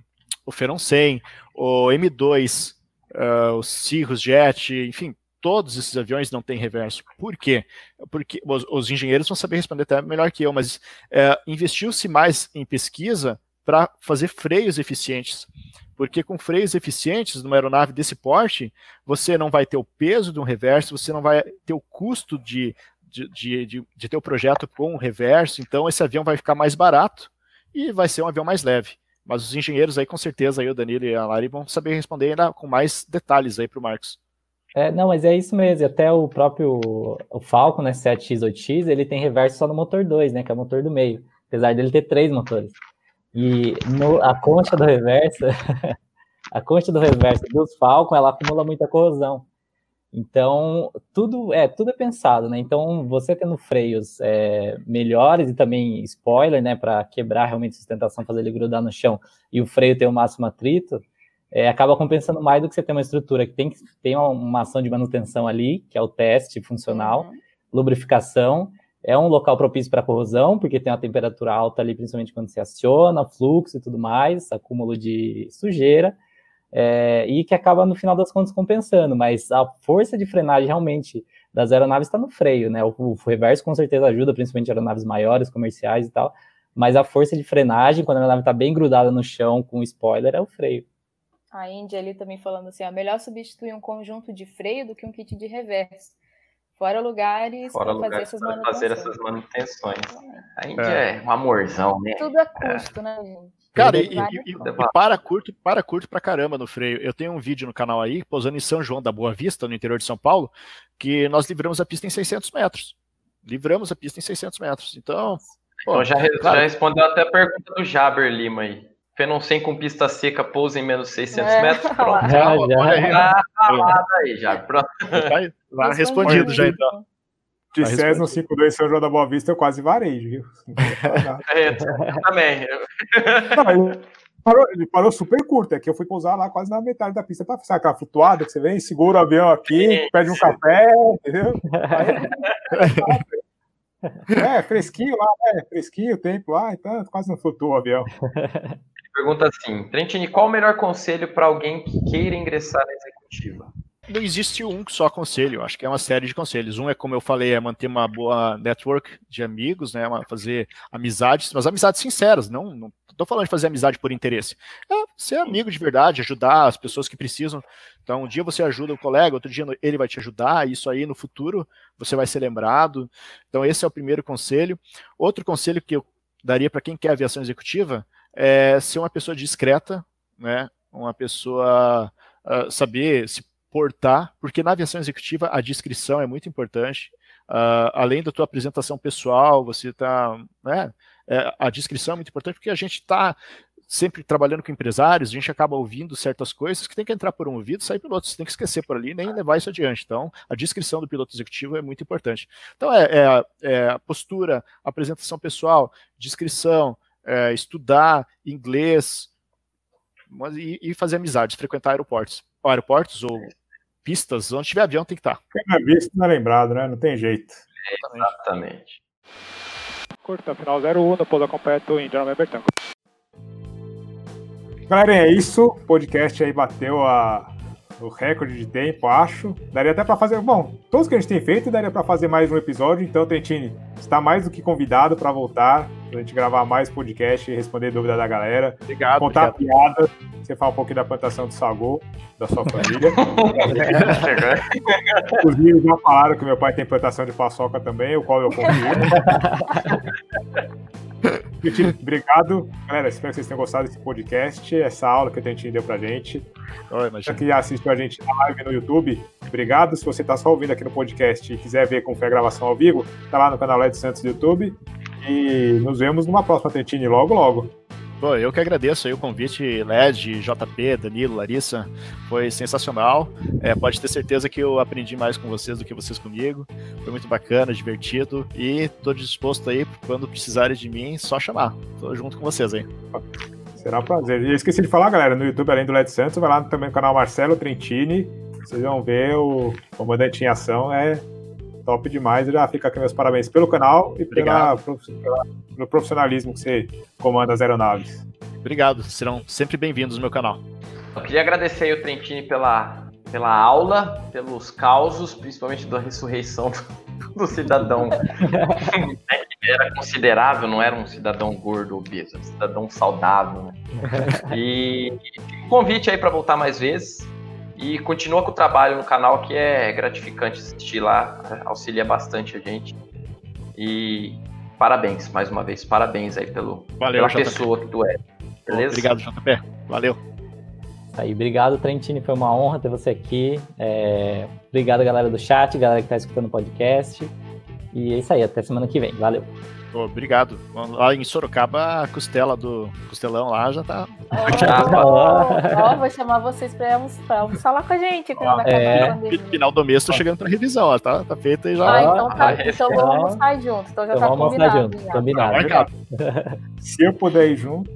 o Feron 100, o M2, uh, o Cirrus Jet, enfim, todos esses aviões não têm reverso. Por quê? Porque os, os engenheiros vão saber responder até melhor que eu, mas é, investiu-se mais em pesquisa para fazer freios eficientes. Porque com freios eficientes numa aeronave desse porte, você não vai ter o peso de um reverso, você não vai ter o custo de, de, de, de, de ter o projeto com o reverso, então esse avião vai ficar mais barato e vai ser um avião mais leve. Mas os engenheiros aí, com certeza, aí, o Danilo e a Lari vão saber responder ainda com mais detalhes aí para o Marcos. É, não, mas é isso mesmo. Até o próprio o Falcon, né, 7X, 8X, ele tem reverso só no motor 2, né, que é o motor do meio. Apesar dele ter três motores. E no, a concha do reverso, a concha do reverso dos Falcon, ela acumula muita corrosão. Então, tudo é tudo é pensado, né? Então, você tendo freios é, melhores e também spoiler, né, para quebrar realmente a sustentação, fazer ele grudar no chão e o freio ter o máximo atrito, é, acaba compensando mais do que você ter uma estrutura que tem tem uma ação de manutenção ali, que é o teste funcional, uhum. lubrificação, é um local propício para corrosão, porque tem uma temperatura alta ali, principalmente quando se aciona, fluxo e tudo mais, acúmulo de sujeira é, e que acaba, no final das contas, compensando. Mas a força de frenagem realmente das aeronaves está no freio, né? O, o, reverso com certeza ajuda, principalmente aeronaves maiores, comerciais e tal. Mas a força de frenagem, quando a aeronave está bem grudada no chão com spoiler, é o freio. A Índia ali também falando assim, é melhor substituir um conjunto de freio do que um kit de reverso. Fora lugares para fazer essas manutenções. fazer essas manutenções. A Índia é. é um amorzão, né? Tudo é custo, é. né, gente? Cara, e, e, e, para curto, para curto pra caramba no freio. Eu tenho um vídeo no canal aí, pousando em São João da Boa Vista, no interior de São Paulo, que nós livramos a pista em 600 metros. Livramos a pista em 600 metros. Então. Pô, então já, já respondeu até a pergunta do Jaber Lima aí. Fenoncem com pista seca pousa em menos 600 é. metros. Pronto. Já, já. Tá falado aí, já. Pronto. Tá respondido já então. De César no 5-2 São João da Boa Vista, eu quase varei, viu? é, também. Não, ele, parou, ele, parou, super curto, é que eu fui pousar lá quase na metade da pista. Sabe aquela flutuada que você vem, segura o avião aqui, pede um café, entendeu? Aí, é, fresquinho lá, né? Fresquinho o tempo lá, então quase não flutua o avião. Pergunta assim: Trentini, qual o melhor conselho para alguém que queira ingressar na executiva? Não existe um só conselho, acho que é uma série de conselhos. Um é, como eu falei, é manter uma boa network de amigos, né, fazer amizades, mas amizades sinceras, não, não tô falando de fazer amizade por interesse. É ser amigo de verdade, ajudar as pessoas que precisam. Então, um dia você ajuda o colega, outro dia ele vai te ajudar, isso aí no futuro você vai ser lembrado. Então, esse é o primeiro conselho. Outro conselho que eu daria para quem quer aviação executiva é ser uma pessoa discreta, né, uma pessoa uh, saber se portar, porque na aviação executiva a descrição é muito importante. Uh, além da tua apresentação pessoal, você está. Né, é, a descrição é muito importante porque a gente está sempre trabalhando com empresários, a gente acaba ouvindo certas coisas que tem que entrar por um ouvido sair pelo outro. Você tem que esquecer por ali nem levar isso adiante. Então, a descrição do piloto executivo é muito importante. Então, é, é, é a postura, apresentação pessoal, descrição, é, estudar inglês e, e, fazer amizades, frequentar aeroportos. Aeroportos ou pistas, onde tiver avião tem que estar. Quem não é visto não é lembrado, né? Não tem jeito. exatamente. Curta, final 01, no pouso completo, Indiana November Tango. Galera, é isso. O podcast aí bateu a, o recorde de tempo, acho. Daria até para fazer. Bom, todos que a gente tem feito, daria para fazer mais um episódio. Então, Trentini, está mais do que convidado para voltar, para a gente gravar mais podcast e responder dúvida da galera. Obrigado. Contar obrigado. piada. Você fala um pouquinho da plantação do Sagô, da sua família. Inclusive, já falaram que meu pai tem plantação de paçoca também, o qual eu confio. Obrigado, galera. Espero que vocês tenham gostado desse podcast, essa aula que a gente deu pra gente. Você que assistiu a gente na live no YouTube, obrigado. Se você tá só ouvindo aqui no podcast e quiser ver como foi a gravação ao vivo, tá lá no canal Led Santos do YouTube. E nos vemos numa próxima Tentine logo, logo. Bom, eu que agradeço aí o convite, LED, JP, Danilo, Larissa, foi sensacional. É, pode ter certeza que eu aprendi mais com vocês do que vocês comigo. Foi muito bacana, divertido e estou disposto aí, quando precisarem de mim, só chamar. Tô junto com vocês aí. Será um prazer. E eu esqueci de falar, galera, no YouTube, além do LED Santos, vai lá também no canal Marcelo Trentini. Vocês vão ver o Comandante em Ação, é top demais. Já fica aqui meus parabéns pelo canal e pela, pela, pelo profissionalismo que você comanda as aeronaves. Obrigado, serão sempre bem-vindos no meu canal. Eu queria agradecer aí o Trentini pela, pela aula, pelos causos, principalmente da ressurreição do, do cidadão era considerável, não era um cidadão gordo obeso, era um cidadão saudável. Né? E convite aí para voltar mais vezes. E continua com o trabalho no canal, que é gratificante assistir lá, auxilia bastante a gente. E parabéns, mais uma vez, parabéns aí pelo, Valeu, pela JP. pessoa que tu é. Beleza? Obrigado, JP. Valeu. Aí, obrigado, Trentini. Foi uma honra ter você aqui. É... Obrigado, galera do chat, galera que está escutando o podcast. E é isso aí, até semana que vem. Valeu. Obrigado. Lá em Sorocaba, a costela do costelão lá já tá. Ó, oh, oh, vou chamar vocês pra almoçar, almoçar lá com a gente. Oh, é. Final do mês tô chegando pra revisão, ó, tá, tá feita e já. Ah, então tá. Ah, então vamos almoçar junto. Então já então tá vamos combinado. Junto, já. combinado. Se eu puder ir junto.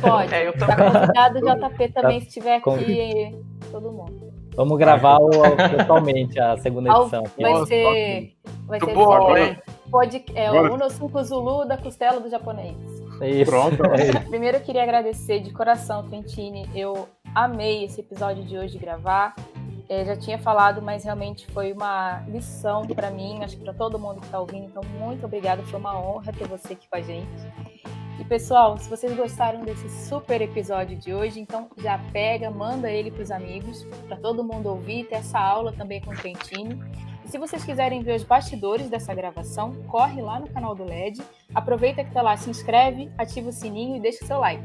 Pode. É, eu tô... Tá convidado o JP também, se estiver aqui, todo mundo. Vamos gravar o, totalmente a segunda edição. Vai ser. Vai ser bom? Pode, é o Unosuko Zulu da costela do japonês. Isso. Pronto. Primeiro eu queria agradecer de coração, Trentini. Eu amei esse episódio de hoje de gravar. É, já tinha falado, mas realmente foi uma lição para mim, acho que para todo mundo que está ouvindo. Então, muito obrigada. Foi uma honra ter você aqui com a gente. E pessoal, se vocês gostaram desse super episódio de hoje, então já pega, manda ele para os amigos, para todo mundo ouvir, ter essa aula também com o Trentini. E se vocês quiserem ver os bastidores dessa gravação, corre lá no canal do LED, aproveita que está lá, se inscreve, ativa o sininho e deixa o seu like.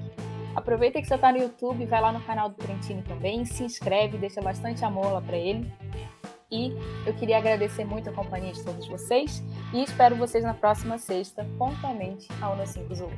Aproveita que você está no YouTube, vai lá no canal do Trentini também, se inscreve, deixa bastante amor lá para ele. E eu queria agradecer muito a companhia de todos vocês e espero vocês na próxima sexta, pontualmente ao No 5 Zulu.